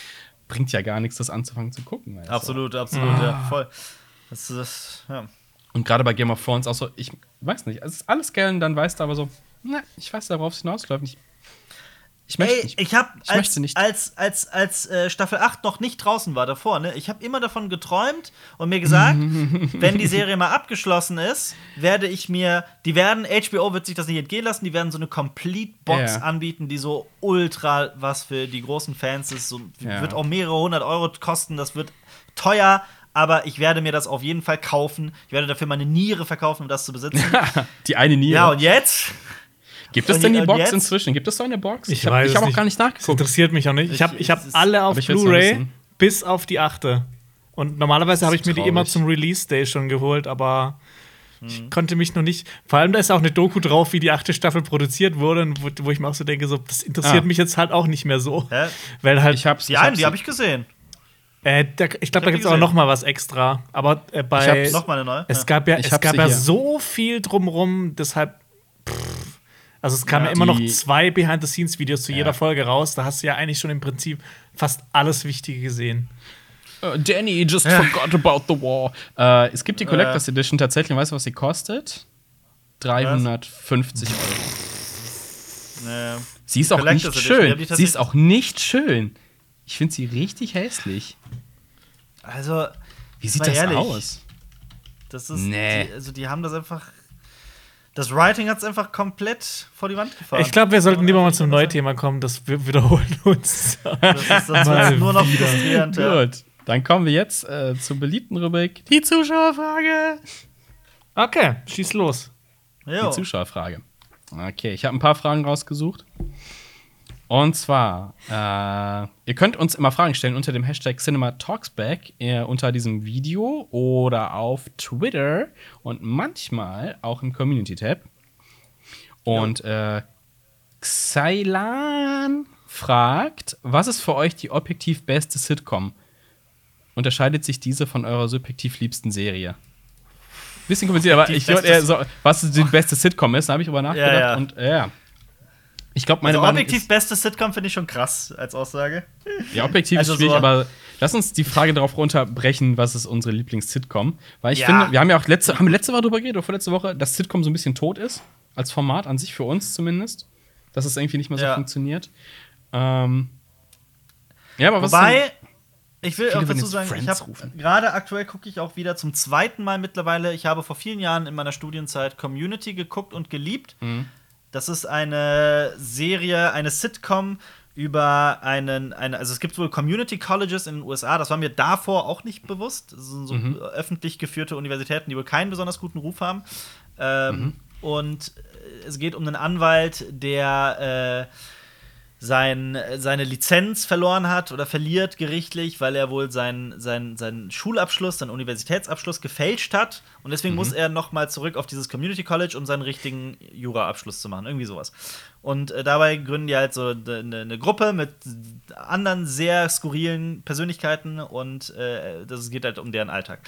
Speaker 1: bringt ja gar nichts, das anzufangen zu gucken. du?
Speaker 3: Absolut, absolut, ja, voll. Das ist, ja.
Speaker 1: Und gerade bei Game of Thrones auch so, ich weiß nicht, es ist alles geil und dann weißt du aber so, na, ich weiß, darauf es hinausläuft. Ich, Ich möchte
Speaker 3: Ey,
Speaker 1: nicht.
Speaker 3: ich habe
Speaker 1: Ich
Speaker 3: als,
Speaker 1: möchte nicht.
Speaker 3: als, als, als äh, Staffel 8 noch nicht draußen war davor, ne, ich habe immer davon geträumt und mir gesagt, wenn die Serie mal abgeschlossen ist, werde ich mir, die werden, HBO wird sich das nicht entgehen lassen, die werden so eine Complete-Box
Speaker 1: Ja.
Speaker 3: anbieten, die so ultra was für die großen Fans ist, so,
Speaker 1: Ja.
Speaker 3: wird auch mehrere hundert Euro kosten, das wird teuer, aber ich werde mir das auf jeden Fall kaufen. Ich werde dafür meine Niere verkaufen, um das zu besitzen.
Speaker 1: Die eine Niere.
Speaker 3: ja, und jetzt?
Speaker 1: Gibt es denn die Box
Speaker 3: jetzt?
Speaker 1: inzwischen? Gibt es so eine Box?
Speaker 2: Ich
Speaker 1: hab,
Speaker 2: weiß
Speaker 1: ich habe auch
Speaker 2: nicht.
Speaker 1: gar nicht
Speaker 2: Das
Speaker 1: nachgeguckt.
Speaker 2: interessiert mich auch nicht. Ich habe ich hab alle auf Blu-ray bis auf die achte. Und normalerweise habe ich mir die immer zum Release-Day schon geholt, aber
Speaker 1: Hm.
Speaker 2: ich konnte mich noch nicht. Vor allem, da ist auch eine Doku drauf, wie die achte Staffel produziert wurde, und wo, wo ich mir auch so denke, so, das interessiert
Speaker 1: Ah.
Speaker 2: mich jetzt halt auch nicht mehr so.
Speaker 3: Hä?
Speaker 2: Weil halt,
Speaker 1: Ich hab's,
Speaker 3: Die
Speaker 1: ich
Speaker 3: einen,
Speaker 1: hab's-
Speaker 3: die habe ich gesehen.
Speaker 2: Äh, da, ich glaube, da gibt es auch noch mal was extra. Aber äh,
Speaker 1: Ich
Speaker 2: bei.
Speaker 1: hab's
Speaker 3: Noch mal eine neue.
Speaker 2: Es
Speaker 3: Ja.
Speaker 2: gab ja,
Speaker 1: Ich
Speaker 2: es gab ja
Speaker 1: hier.
Speaker 2: so viel drumrum, deshalb. Pff, also es kamen
Speaker 3: Ja,
Speaker 2: ja, immer noch zwei Behind-the-Scenes-Videos zu
Speaker 1: Ja.
Speaker 2: jeder Folge raus. Da hast du ja eigentlich schon im Prinzip fast alles Wichtige gesehen.
Speaker 1: Äh, Danny just forgot about the war. Äh, es gibt die Collectors Edition tatsächlich. Weißt du, was sie kostet? 350 Euro.
Speaker 3: Nee.
Speaker 1: Sie ist auch nicht
Speaker 3: Edition,
Speaker 1: schön.
Speaker 3: ich
Speaker 1: Sie ist auch nicht schön. Ich finde sie richtig hässlich.
Speaker 3: Also,
Speaker 1: Wie sieht das
Speaker 3: ehrlich.
Speaker 1: aus?
Speaker 3: das ist.
Speaker 1: Nee.
Speaker 3: Die, also, die haben das einfach. Das Writing hat es einfach komplett vor die Wand gefahren.
Speaker 2: Ich glaube, wir sollten lieber mal zum Neuthema kommen. Das wir wiederholen uns.
Speaker 3: Das ist wird's nur noch frustrierend. Ja.
Speaker 1: Gut. Dann kommen wir jetzt äh, zur beliebten Rubrik. Die Zuschauerfrage.
Speaker 2: okay, schieß los.
Speaker 3: Jo.
Speaker 1: Die Zuschauerfrage. Okay, ich habe ein paar Fragen rausgesucht. Und zwar, äh, ihr könnt uns immer Fragen stellen unter dem Hashtag CinemaTalksback äh, unter diesem Video oder auf Twitter und manchmal auch im Community-Tab. Und äh, Xailan fragt, was ist für euch die objektiv beste Sitcom? Unterscheidet sich diese von eurer subjektiv liebsten Serie? Bisschen kompliziert, aber ich wollte eher so, was die beste Sitcom ist, da habe ich drüber nachgedacht.
Speaker 3: ja.
Speaker 1: Und äh, ja. Ich glaube, meine
Speaker 3: Also, objektiv
Speaker 1: ist,
Speaker 3: beste Sitcom finde ich schon krass als Aussage.
Speaker 1: ja, objektiv
Speaker 3: also
Speaker 1: ist schwierig,
Speaker 3: so-
Speaker 1: aber lass uns die Frage darauf runterbrechen, was ist unsere Lieblings-Sitcom? Weil ich
Speaker 3: Ja.
Speaker 1: finde, wir haben ja auch letzte, haben wir letzte Woche drüber geredet, oder vorletzte Woche, dass Sitcom so ein bisschen tot ist, als Format an sich, für uns zumindest. Dass es irgendwie nicht mehr so
Speaker 3: Ja.
Speaker 1: funktioniert. Ähm, ja, aber was
Speaker 3: Wobei, ich will auch dazu sagen, ich
Speaker 1: Friends
Speaker 3: habe
Speaker 1: rufen.
Speaker 3: gerade aktuell gucke ich auch wieder zum zweiten Mal mittlerweile. Ich habe vor vielen Jahren in meiner Studienzeit Community geguckt und geliebt.
Speaker 1: Mhm.
Speaker 3: Das ist eine Serie, eine Sitcom über einen, eine, also es gibt wohl Community Colleges in den USA, das war mir davor auch nicht bewusst. Das sind so
Speaker 1: Mhm.
Speaker 3: öffentlich geführte Universitäten, die wohl keinen besonders guten Ruf haben. Ähm,
Speaker 1: Mhm.
Speaker 3: Und äh, es geht um einen Anwalt, der äh, sein, seine Lizenz verloren hat oder verliert gerichtlich, weil er wohl seinen, seinen, seinen Schulabschluss, seinen Universitätsabschluss gefälscht hat. Und deswegen muss er noch mal zurück auf dieses Community College, um seinen richtigen Jura-Abschluss zu machen. Irgendwie sowas. Und äh, dabei gründen die halt so eine ne Gruppe mit anderen sehr skurrilen Persönlichkeiten und äh, das geht halt um deren Alltag.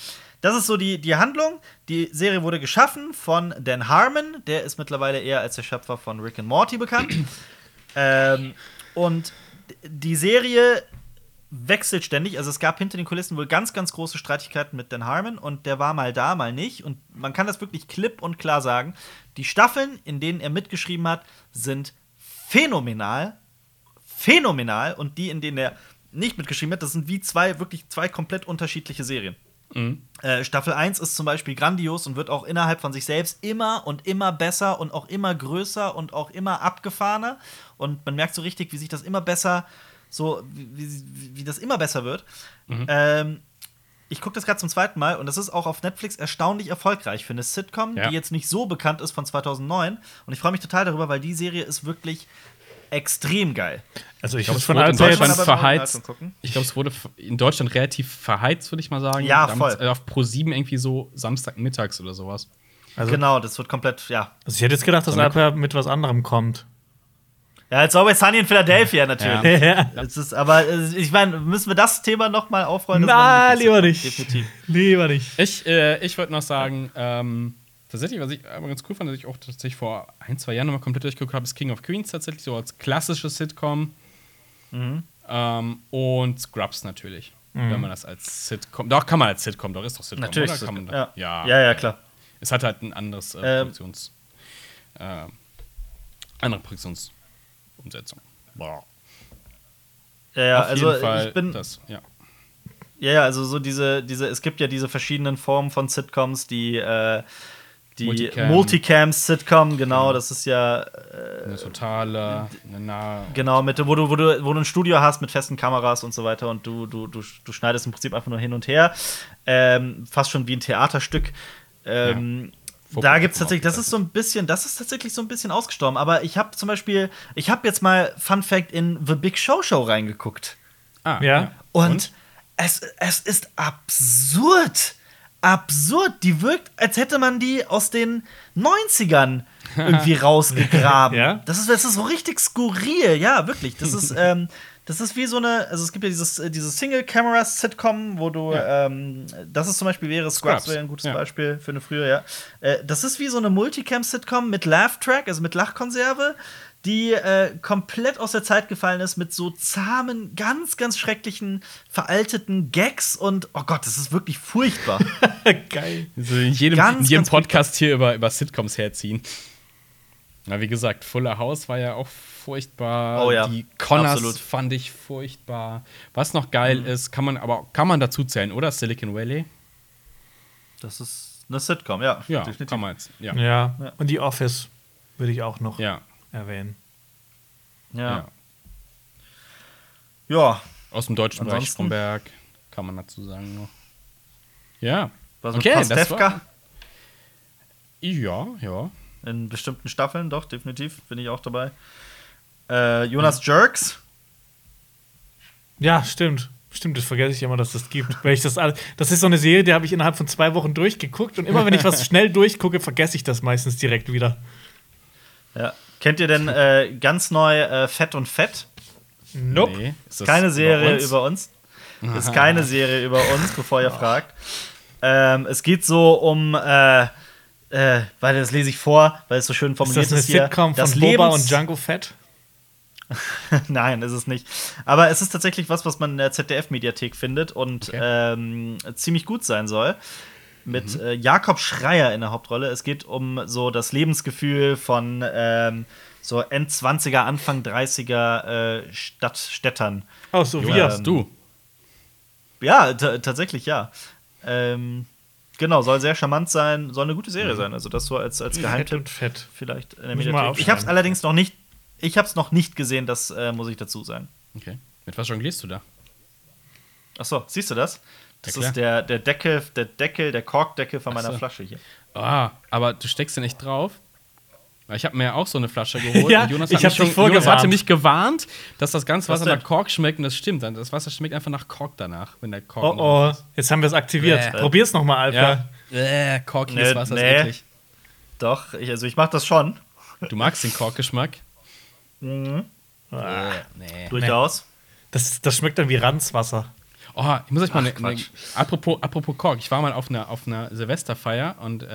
Speaker 3: Das ist so die, die Handlung. Die Serie wurde geschaffen von Dan Harmon. Der ist mittlerweile eher als der Schöpfer von Rick and Morty bekannt. Ähm, und die Serie wechselt ständig. Also es gab hinter den Kulissen wohl ganz, ganz große Streitigkeiten mit Dan Harmon und der war mal da, mal nicht. Und man kann das wirklich klipp und klar sagen. Die Staffeln, in denen er mitgeschrieben hat, sind phänomenal. Phänomenal. Und die, in denen er nicht mitgeschrieben hat, das sind wie zwei, wirklich zwei komplett unterschiedliche Serien. Äh, Staffel 1 ist zum Beispiel grandios und wird auch innerhalb von sich selbst immer und immer besser und auch immer größer und auch immer abgefahrener. Und man merkt so richtig, wie sich das immer besser, so wie, wie, wie das immer besser wird. Ähm, ich gucke das gerade zum zweiten Mal und das ist auch auf Netflix erstaunlich erfolgreich für eine Sitcom,
Speaker 1: Ja.
Speaker 3: die jetzt nicht so bekannt ist von 2009. Und ich freue mich total darüber, weil die Serie ist wirklich extrem geil.
Speaker 2: Also ich
Speaker 1: glaub,
Speaker 2: habe
Speaker 1: es
Speaker 2: von
Speaker 1: wurde in Deutschland
Speaker 2: jetzt.
Speaker 1: verheizt. Ich glaube, es wurde in Deutschland relativ verheizt, würde ich mal sagen.
Speaker 3: Ja,
Speaker 1: Damals,
Speaker 3: voll.
Speaker 1: äh, Auf Pro 7 irgendwie so Samstagmittags oder sowas.
Speaker 2: Also,
Speaker 3: genau, das wird komplett, ja.
Speaker 2: also ich hätte jetzt gedacht, dass Alper mit was anderem kommt.
Speaker 3: Ja, als Always Sunny in Philadelphia natürlich.
Speaker 2: Ja.
Speaker 3: Es ist, aber äh, ich meine, müssen wir das Thema noch mal aufrollen?
Speaker 2: Na, lieber nicht.
Speaker 3: Definitiv.
Speaker 2: Lieber nicht.
Speaker 1: Ich, äh, ich wollte noch sagen, ähm, tatsächlich, was ich aber ganz cool fand, dass ich auch tatsächlich vor ein, zwei Jahren nochmal komplett durchgeguckt habe, ist King of Queens tatsächlich so als klassisches Sitcom. Ähm, und Scrubs natürlich. Wenn man das als Sitcom. Doch, kann man als Sitcom, doch, ist doch Sitcom.
Speaker 3: Natürlich.
Speaker 1: Oder? Kann man,
Speaker 3: ja.
Speaker 1: ja.
Speaker 3: ja, ja, klar.
Speaker 1: Es hat halt ein anderes äh,
Speaker 3: Ähm.
Speaker 1: Produktions. Äh, andere Produktionsumsetzung. Boah.
Speaker 3: Ja, ja,
Speaker 1: Auf
Speaker 3: also
Speaker 1: jeden Fall
Speaker 3: ich bin.
Speaker 1: das, ja.
Speaker 3: Ja, ja, also so diese, diese, es gibt ja diese verschiedenen Formen von Sitcoms, die, äh, die
Speaker 1: Multicam.
Speaker 3: Multicam-Sitcom, genau, das ist ja
Speaker 1: Eine totale, eine nahe.
Speaker 3: genau, mit, wo, du, wo, du, wo du ein Studio hast mit festen Kameras und so weiter und du, du, du, du schneidest im Prinzip einfach nur hin und her. Ähm, fast schon wie ein Theaterstück. Ähm,
Speaker 1: Fokus
Speaker 3: Da gibt es tatsächlich, das ist so ein bisschen, das ist tatsächlich so ein bisschen ausgestorben. Aber ich habe zum Beispiel, ich habe jetzt mal Fun Fact in The Big Show Show reingeguckt.
Speaker 1: Ah,
Speaker 2: Ja.
Speaker 3: Und, Es, es ist absurd. Absurd. Die wirkt, als hätte man die aus den 90ern irgendwie rausgegraben.
Speaker 2: Ja?
Speaker 3: das, ist, das ist so richtig skurril. Ja, wirklich. Das ist, ähm, das ist wie so eine, also es gibt ja dieses, äh, dieses Single-Camera-Sitcom, wo du,
Speaker 1: Ja.
Speaker 3: ähm, das ist zum Beispiel wäre Scrubs,
Speaker 1: Scrubs,
Speaker 3: wäre ein gutes
Speaker 1: ja.
Speaker 3: Beispiel für eine frühere, ja. Äh, das ist wie so eine Multicam-Sitcom mit Laugh-Track, also mit Lachkonserve, die äh, komplett aus der Zeit gefallen ist mit so zahmen, ganz, ganz schrecklichen, veralteten Gags und oh Gott, das ist wirklich furchtbar.
Speaker 2: Geil.
Speaker 1: Also in jedem,
Speaker 3: Ganz,
Speaker 1: in jedem Podcast hier über, über Sitcoms herziehen. Na, wie gesagt, Fuller House war ja auch furchtbar.
Speaker 3: Oh ja,
Speaker 1: Die Connors
Speaker 3: absolut.
Speaker 1: fand ich furchtbar. Was noch geil ist, kann man aber kann man dazu zählen, oder? Silicon Valley?
Speaker 3: Das ist eine Sitcom, ja.
Speaker 1: Ja,
Speaker 3: definitiv.
Speaker 1: kann man jetzt. Ja.
Speaker 2: Ja.
Speaker 3: Ja.
Speaker 2: Und die Office würde ich auch noch
Speaker 1: ja.
Speaker 2: Erwähnen.
Speaker 3: Ja.
Speaker 1: ja.
Speaker 3: ja.
Speaker 1: Aus dem deutschen Bereich
Speaker 3: Ansonsten?
Speaker 1: Stromberg kann man dazu sagen noch. Ja.
Speaker 3: Was
Speaker 1: Okay,
Speaker 3: mit
Speaker 1: das war- Ja, ja.
Speaker 3: In bestimmten Staffeln, doch, definitiv, bin ich auch dabei. Äh, Jonas Jerks.
Speaker 2: Ja, stimmt. Stimmt, das vergesse ich immer, dass das gibt. Weil ich das, das ist so eine Serie, die habe ich innerhalb von zwei Wochen durchgeguckt und immer wenn ich was schnell durchgucke, vergesse ich das meistens direkt wieder.
Speaker 3: Ja. Kennt ihr denn äh, ganz neu äh, Fett und Fett?
Speaker 2: Nope.
Speaker 1: Nee, ist das
Speaker 3: Keine Serie
Speaker 1: uns?
Speaker 3: über uns. Ist keine Serie über uns, bevor ihr fragt. Ähm, es geht so um, äh, äh, weil das lese ich vor, weil es so schön
Speaker 2: Ist
Speaker 3: formuliert
Speaker 2: das eine
Speaker 3: ist hier.
Speaker 2: Sitcom
Speaker 3: das
Speaker 2: von Boba
Speaker 3: Lebens-
Speaker 2: und Django Fett?
Speaker 3: Nein, ist es nicht. Aber es ist tatsächlich was, was man in der ZDF-Mediathek findet und
Speaker 1: Okay.
Speaker 3: ähm, ziemlich gut sein soll. Mit äh, Jakob Schreier in der Hauptrolle. Es geht um so das Lebensgefühl von ähm, so End-20er, Anfang 30er äh, Stadt Städtern.
Speaker 2: Oh, so wir.
Speaker 3: Ähm,
Speaker 1: du.
Speaker 3: Ja, ta- tatsächlich ja. Ähm, genau, soll sehr charmant sein, soll eine gute Serie sein. Also das so als, als
Speaker 2: Fett
Speaker 3: Geheimtipp
Speaker 2: und Fett.
Speaker 3: vielleicht in der Mediathek. Ich habe es
Speaker 2: aufschreiben.
Speaker 3: allerdings noch nicht, ich habe es noch nicht gesehen, das äh, muss ich dazu sagen.
Speaker 1: Okay. Mit was jonglierst du da?
Speaker 3: Achso, siehst du das? Das
Speaker 1: Ja,
Speaker 3: ist der, der Deckel, der Deckel, der Korkdeckel von meiner
Speaker 1: so.
Speaker 3: Flasche hier.
Speaker 1: Ah, aber du steckst den nicht drauf? Weil Ich habe mir ja auch so eine Flasche geholt.
Speaker 2: Ja,
Speaker 1: Jonas,
Speaker 2: ich
Speaker 1: hat mich schon. Jonas hatte mich gewarnt, dass das ganze
Speaker 3: Was
Speaker 1: Wasser nach Kork schmeckt und das stimmt. Das Wasser schmeckt einfach nach Kork danach, wenn der Kork
Speaker 2: Oh oh, jetzt haben wir es aktiviert.
Speaker 1: Bäh.
Speaker 2: Probier's noch mal,
Speaker 1: ist.
Speaker 2: Alter.
Speaker 1: Ja. Äh, korkiges
Speaker 3: Nee,
Speaker 1: Wasser
Speaker 3: nee.
Speaker 1: ist eklig.
Speaker 3: Doch, ich, also ich mach das schon.
Speaker 1: Du magst den Korkgeschmack?
Speaker 3: Mhm.
Speaker 2: Ah,
Speaker 1: Äh, nee.
Speaker 3: Durchaus.
Speaker 2: Das, das schmeckt dann wie Ranzwasser.
Speaker 1: Oh, ich muss euch mal
Speaker 3: Ach,
Speaker 1: ne, ne, apropos, apropos Kork, ich war mal auf einer auf einer Silvesterfeier und äh,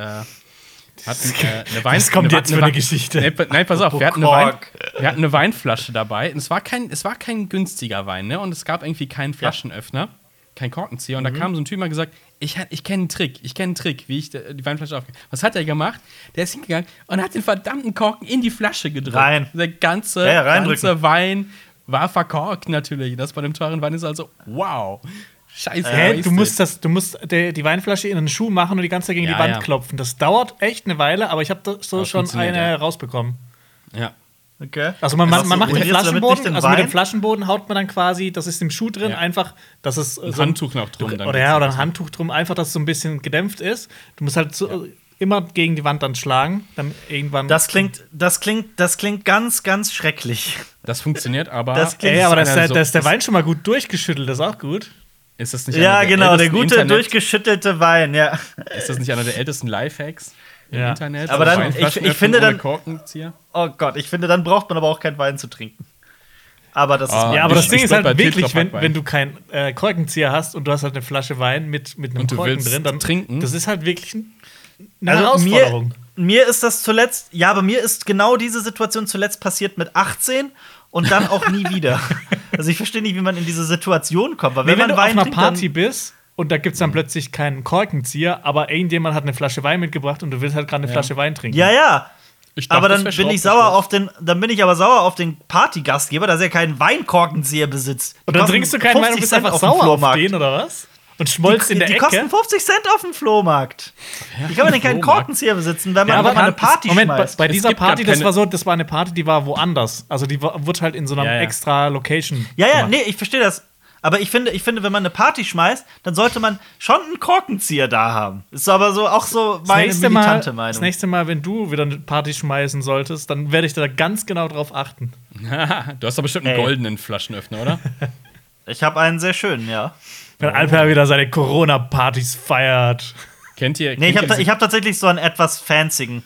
Speaker 1: hatten äh, eine Wein.
Speaker 2: Das kommt
Speaker 1: eine,
Speaker 2: jetzt für eine Geschichte.
Speaker 1: Pa- nein, pass auf, wir hatten, eine Wein, wir hatten eine Weinflasche dabei. Und es war kein, es war kein günstiger Wein, ne? Und es gab irgendwie keinen Flaschenöffner, keinen Korkenzieher. Und
Speaker 3: Mhm.
Speaker 1: da kam so ein Typ und hat gesagt, ich, ich kenne einen Trick, ich kenne einen Trick, wie ich die Weinflasche aufgehe. Was hat er gemacht? Der ist hingegangen und hat den verdammten Korken in die Flasche gedrückt.
Speaker 3: Rein.
Speaker 1: Der ganze,
Speaker 3: Ja, ja,
Speaker 1: ganze Wein war verkorkt natürlich. Das bei dem teuren Wein ist also, wow. Scheiße.
Speaker 2: Hä, du musst, das, du musst der, die Weinflasche in einen Schuh machen und die ganze Zeit gegen
Speaker 1: Ja,
Speaker 2: die Wand
Speaker 1: ja.
Speaker 2: klopfen. Das dauert echt eine Weile, aber ich habe so
Speaker 1: Aber
Speaker 2: schon eine
Speaker 1: ja.
Speaker 2: rausbekommen.
Speaker 1: Ja.
Speaker 3: Okay.
Speaker 2: Also man, man,
Speaker 3: Hast
Speaker 2: man macht den Flaschenboden,
Speaker 3: den
Speaker 2: also mit dem? Flaschenboden haut man dann quasi, das ist im Schuh drin,
Speaker 1: Ja.
Speaker 2: einfach, dass es äh,
Speaker 1: Ein
Speaker 2: so
Speaker 1: Handtuch noch drum. dann
Speaker 2: oder ja, oder ein Handtuch drum, einfach, dass es so ein bisschen gedämpft ist. Du musst halt so, immer gegen die Wand dann schlagen, dann irgendwann.
Speaker 3: Das klingt, das klingt, das klingt ganz, ganz schrecklich.
Speaker 1: Das funktioniert aber.
Speaker 3: Das klingt-
Speaker 2: Ey, aber da ist,
Speaker 1: einer
Speaker 2: der,
Speaker 1: so-
Speaker 2: da ist der Wein schon mal gut durchgeschüttelt, das ist auch gut.
Speaker 1: Ist das nicht
Speaker 3: Ja,
Speaker 1: einer
Speaker 3: genau, der
Speaker 1: ältesten
Speaker 3: gute,
Speaker 1: Internet-
Speaker 3: durchgeschüttelte Wein, ja.
Speaker 1: Ist das nicht einer der ältesten Lifehacks im
Speaker 2: Ja.
Speaker 1: Internet?
Speaker 3: Aber
Speaker 1: So
Speaker 3: dann- ich- ich finde dann-
Speaker 1: Korkenzieher?
Speaker 3: Oh Gott, ich finde, dann braucht man aber auch keinen Wein zu trinken. Aber das ist
Speaker 1: Ah,
Speaker 2: Ja, aber das Ding ist halt wirklich, wenn, wenn du keinen äh, Korkenzieher hast und du hast halt eine Flasche Wein mit, mit einem
Speaker 1: Und du
Speaker 2: Korken
Speaker 1: willst
Speaker 2: drin, dann
Speaker 1: trinken?
Speaker 2: Das ist halt wirklich ein- eine
Speaker 3: Also
Speaker 2: Herausforderung.
Speaker 3: Mir, mir ist das zuletzt, ja, aber mir ist genau diese Situation zuletzt passiert mit 18 und dann auch nie wieder. Also ich verstehe nicht, wie man in diese Situation kommt. Weil
Speaker 2: Nee,
Speaker 3: wenn,
Speaker 2: wenn
Speaker 3: man
Speaker 2: du auf
Speaker 3: Wein
Speaker 2: einer
Speaker 3: trinkt,
Speaker 2: Party bist und da gibt es dann plötzlich keinen Korkenzieher, aber irgendjemand hat eine Flasche Wein mitgebracht und du willst halt gerade eine Flasche Wein trinken.
Speaker 3: Ja, ja.
Speaker 1: Ich dachte,
Speaker 3: aber dann bin ich sauer auf den, dann bin ich aber sauer auf den Partygastgeber, dass er keinen Weinkorkenzieher besitzt. Die
Speaker 2: Und dann trinkst du keinen Wein und
Speaker 3: 50
Speaker 2: bist einfach
Speaker 3: auf
Speaker 2: sauer auf den, oder was? Und schmolzt
Speaker 3: die,
Speaker 2: in der
Speaker 3: die
Speaker 2: Ecke.
Speaker 3: kosten 50 Cent auf dem Flohmarkt. Wie kann man denn keinen. Korkenzieher besitzen, wenn man,
Speaker 2: Ja, aber
Speaker 3: eine Party
Speaker 2: Moment, bei,
Speaker 3: schmeißt?
Speaker 2: bei
Speaker 1: Es
Speaker 2: dieser Party, das war so, das war eine Party, die war woanders. Also die wurde halt in so einer
Speaker 1: Ja, ja.
Speaker 2: extra Location.
Speaker 3: Ja, ja,
Speaker 2: gemacht.
Speaker 3: nee, ich verstehe das. Aber ich finde, ich finde, wenn man eine Party schmeißt, dann sollte man schon einen Korkenzieher da haben. Ist aber so auch so
Speaker 2: Das
Speaker 3: meine
Speaker 2: Mal,
Speaker 3: militante
Speaker 2: das
Speaker 3: Meinung.
Speaker 2: nächste Mal, wenn du wieder eine Party schmeißen solltest, dann werde ich da ganz genau drauf achten.
Speaker 1: du hast doch bestimmt einen
Speaker 3: Ey.
Speaker 1: goldenen Flaschenöffner, oder?
Speaker 3: Ich habe einen sehr schönen, ja.
Speaker 2: Wenn Alper wieder seine Corona-Partys feiert.
Speaker 1: Kennt ihr?
Speaker 3: Nee, ich habe hab tatsächlich so einen etwas fancigen.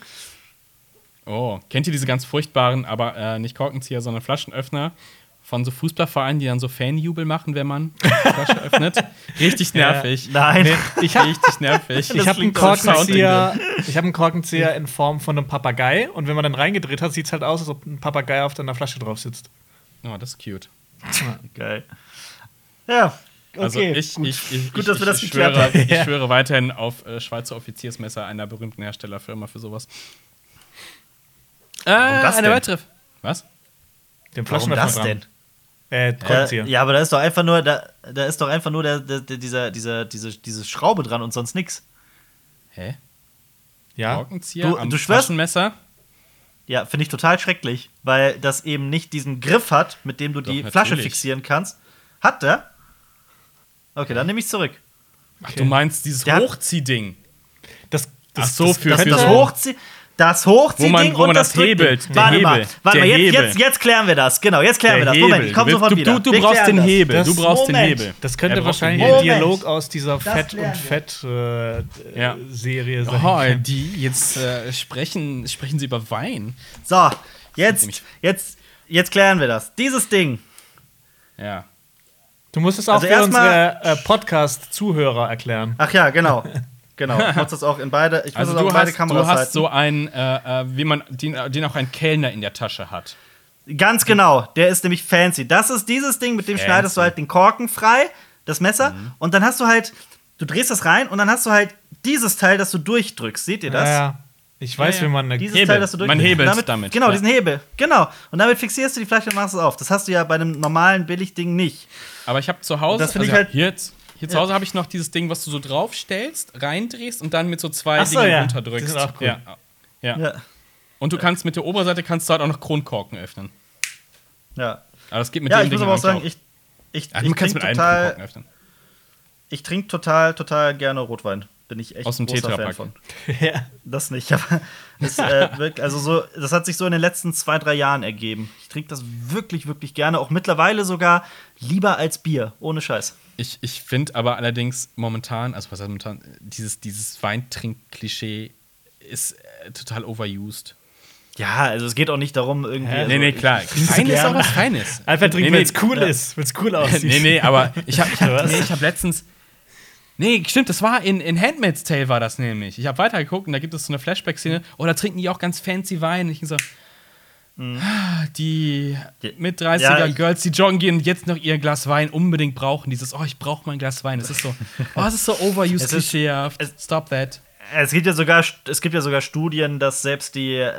Speaker 1: Oh, kennt ihr diese ganz furchtbaren, aber äh, nicht Korkenzieher, sondern Flaschenöffner von so Fußballvereinen, die dann so Fanjubel machen, wenn man die Flasche öffnet? Richtig nervig.
Speaker 3: Nein.
Speaker 2: Ich habe
Speaker 1: Richtig nervig.
Speaker 2: ich hab einen Korkenzieher, ich hab einen Korkenzieher in Form von einem Papagei und wenn man dann reingedreht hat, sieht es halt aus, als ob ein Papagei auf deiner Flasche drauf sitzt.
Speaker 1: Oh, das ist cute.
Speaker 3: Geil. Ja. Okay.
Speaker 1: Also ich, ich, ich,
Speaker 3: Gut,
Speaker 1: ich,
Speaker 3: dass wir das
Speaker 1: ich
Speaker 3: geklärt
Speaker 1: schwöre,
Speaker 3: haben.
Speaker 1: Ich
Speaker 2: Ja.
Speaker 1: schwöre weiterhin auf äh, Schweizer Offiziersmesser einer berühmten Herstellerfirma für sowas. Äh,
Speaker 3: das
Speaker 1: eine
Speaker 3: denn?
Speaker 1: weitere. Was?
Speaker 2: Den
Speaker 3: Warum das denn?
Speaker 2: Äh, Korkenzieher.
Speaker 3: Äh, ja, aber da ist doch einfach nur, da, da ist doch einfach nur der, der, der, dieser, dieser, diese, diese Schraube dran und sonst nix.
Speaker 1: Hä?
Speaker 2: ja.
Speaker 1: Korkenzieher
Speaker 3: Du-
Speaker 1: am
Speaker 3: du schwörst-
Speaker 1: Taschenmesser?
Speaker 3: Ja, finde ich total schrecklich, weil das eben nicht diesen Griff hat, mit dem du die
Speaker 1: Doch,
Speaker 3: Flasche
Speaker 1: natürlich.
Speaker 3: fixieren kannst. Hat der? Okay, dann nehme ich zurück.
Speaker 1: Ach, du meinst dieses
Speaker 3: Der hat-
Speaker 1: Hochziehding.
Speaker 2: Das,
Speaker 1: Ach so,
Speaker 2: das,
Speaker 1: für-
Speaker 3: Das,
Speaker 1: für
Speaker 3: das
Speaker 1: so-
Speaker 3: Hochzie das Hochziehding
Speaker 1: Wo man- wo man
Speaker 3: und
Speaker 1: das
Speaker 3: Drückding.
Speaker 1: hebelt, der
Speaker 3: Warte mal,
Speaker 1: Hebel,
Speaker 3: warte
Speaker 1: der
Speaker 3: mal, jetzt,
Speaker 1: Hebel.
Speaker 3: jetzt, jetzt klären wir das. Genau, jetzt klären wir das. Moment, ich komme sofort
Speaker 1: du,
Speaker 3: wieder.
Speaker 1: Du, du
Speaker 3: Wir
Speaker 1: brauchst
Speaker 3: klären
Speaker 1: den
Speaker 3: das.
Speaker 1: Hebel.
Speaker 2: Das-
Speaker 1: du brauchst den
Speaker 3: Moment.
Speaker 1: Hebel.
Speaker 2: Das könnte
Speaker 1: braucht
Speaker 2: wahrscheinlich
Speaker 1: den
Speaker 2: ein.
Speaker 3: Moment.
Speaker 2: Dialog aus dieser Fett
Speaker 3: klären
Speaker 2: und
Speaker 3: wir.
Speaker 2: Fett äh,
Speaker 1: Ja.
Speaker 2: Serie sein.
Speaker 1: Oh, die jetzt äh, sprechen, sprechen sie über Wein.
Speaker 3: So, jetzt, jetzt, jetzt klären wir das. Dieses Ding.
Speaker 1: Ja.
Speaker 2: Du musst es auch
Speaker 3: Also
Speaker 2: für
Speaker 3: erstmal-
Speaker 2: unsere äh, Podcast-Zuhörer erklären.
Speaker 3: Ach ja, genau. Genau. Ich muss das auch in beide, ich muss
Speaker 1: Also
Speaker 3: das auch
Speaker 1: du
Speaker 3: in beide
Speaker 1: hast,
Speaker 3: Kameras
Speaker 1: du hast
Speaker 3: halten.
Speaker 1: so einen, äh, äh, wie man, den, den auch ein Kellner in der Tasche hat.
Speaker 3: Ganz genau, der ist nämlich fancy. Das ist dieses Ding, mit dem
Speaker 1: Fancy.
Speaker 3: schneidest du halt den Korken frei, das Messer, und dann hast du halt, du drehst das rein und dann hast du halt dieses Teil, das du durchdrückst. Seht ihr das?
Speaker 2: Ja, ja. Ich weiß,
Speaker 1: Ja, ja.
Speaker 2: wie man eine
Speaker 3: Dieses
Speaker 1: Hebel.
Speaker 3: Teil, das du
Speaker 1: Man
Speaker 3: durchdrückst.
Speaker 1: hebelt
Speaker 3: damit,
Speaker 1: damit,
Speaker 3: Genau,
Speaker 1: ja.
Speaker 3: diesen Hebel. Genau. Und damit fixierst du die Flasche und machst es auf. Das hast du ja bei einem normalen Billigding nicht.
Speaker 1: Aber ich habe zu Hause,
Speaker 3: Das find ich
Speaker 1: also
Speaker 3: halt-
Speaker 1: hier, jetzt, hier zu Hause habe ich noch dieses Ding, was du so draufstellst, reindrehst und dann mit so zwei
Speaker 2: Ach so,
Speaker 1: Dingen
Speaker 2: ja.
Speaker 1: runterdrückst.
Speaker 2: Die sind auch cool.
Speaker 1: Ja. Ja.
Speaker 3: Ja.
Speaker 1: Und du kannst mit der Oberseite kannst du halt auch noch Kronkorken öffnen.
Speaker 3: Ja,
Speaker 1: Aber das geht mit
Speaker 3: ja
Speaker 1: dem
Speaker 3: ich muss
Speaker 1: Ding
Speaker 3: aber auch sagen,
Speaker 1: eigentlich
Speaker 3: ich, ich,
Speaker 1: auch. Also
Speaker 3: ich
Speaker 1: man kann es
Speaker 3: trinke
Speaker 1: mit einem Kronkorken
Speaker 3: total,
Speaker 1: öffnen.
Speaker 3: ich trinke total, total gerne Rotwein. Bin ich echt
Speaker 1: Aus dem
Speaker 3: großer Fan
Speaker 1: Tetrapack.
Speaker 3: von.
Speaker 2: ja.
Speaker 3: Das nicht, aber es, äh, wirkt, also so, das hat sich so in den letzten zwei, drei Jahren ergeben. Ich trinke das wirklich, wirklich gerne. Auch mittlerweile sogar lieber als Bier. Ohne Scheiß.
Speaker 1: Ich, ich finde aber allerdings momentan, also was heißt momentan, dieses, dieses Weintrink-Klischee ist äh, total overused.
Speaker 3: Ja, also es geht auch nicht darum, irgendwie.
Speaker 2: Hä?
Speaker 3: Also
Speaker 1: nee, nee, klar. Fein ist auch was Feines.
Speaker 2: Einfach trinken,
Speaker 1: Nee,
Speaker 2: wenn es
Speaker 1: nee,
Speaker 2: cool
Speaker 3: ja.
Speaker 2: ist, wenn es cool aussieht.
Speaker 1: nee, nee, aber ich habe ich hab, nee, ich hab letztens. Nee, stimmt, das war in, in Handmaid's Tale war das nämlich. Ich habe weitergeguckt und da gibt es so eine Flashback-Szene. Oh, da trinken die auch ganz fancy Wein. Und ich so, ah, die mit 30er
Speaker 3: Ja,
Speaker 1: Girls, die joggen gehen und jetzt noch ihr Glas Wein unbedingt brauchen. Dieses, oh, ich brauche mein Glas Wein. Das ist so, oh, das ist so overused klischeehaft. Stop that.
Speaker 3: Es gibt ja sogar, es gibt ja sogar Studien, dass selbst die, äh,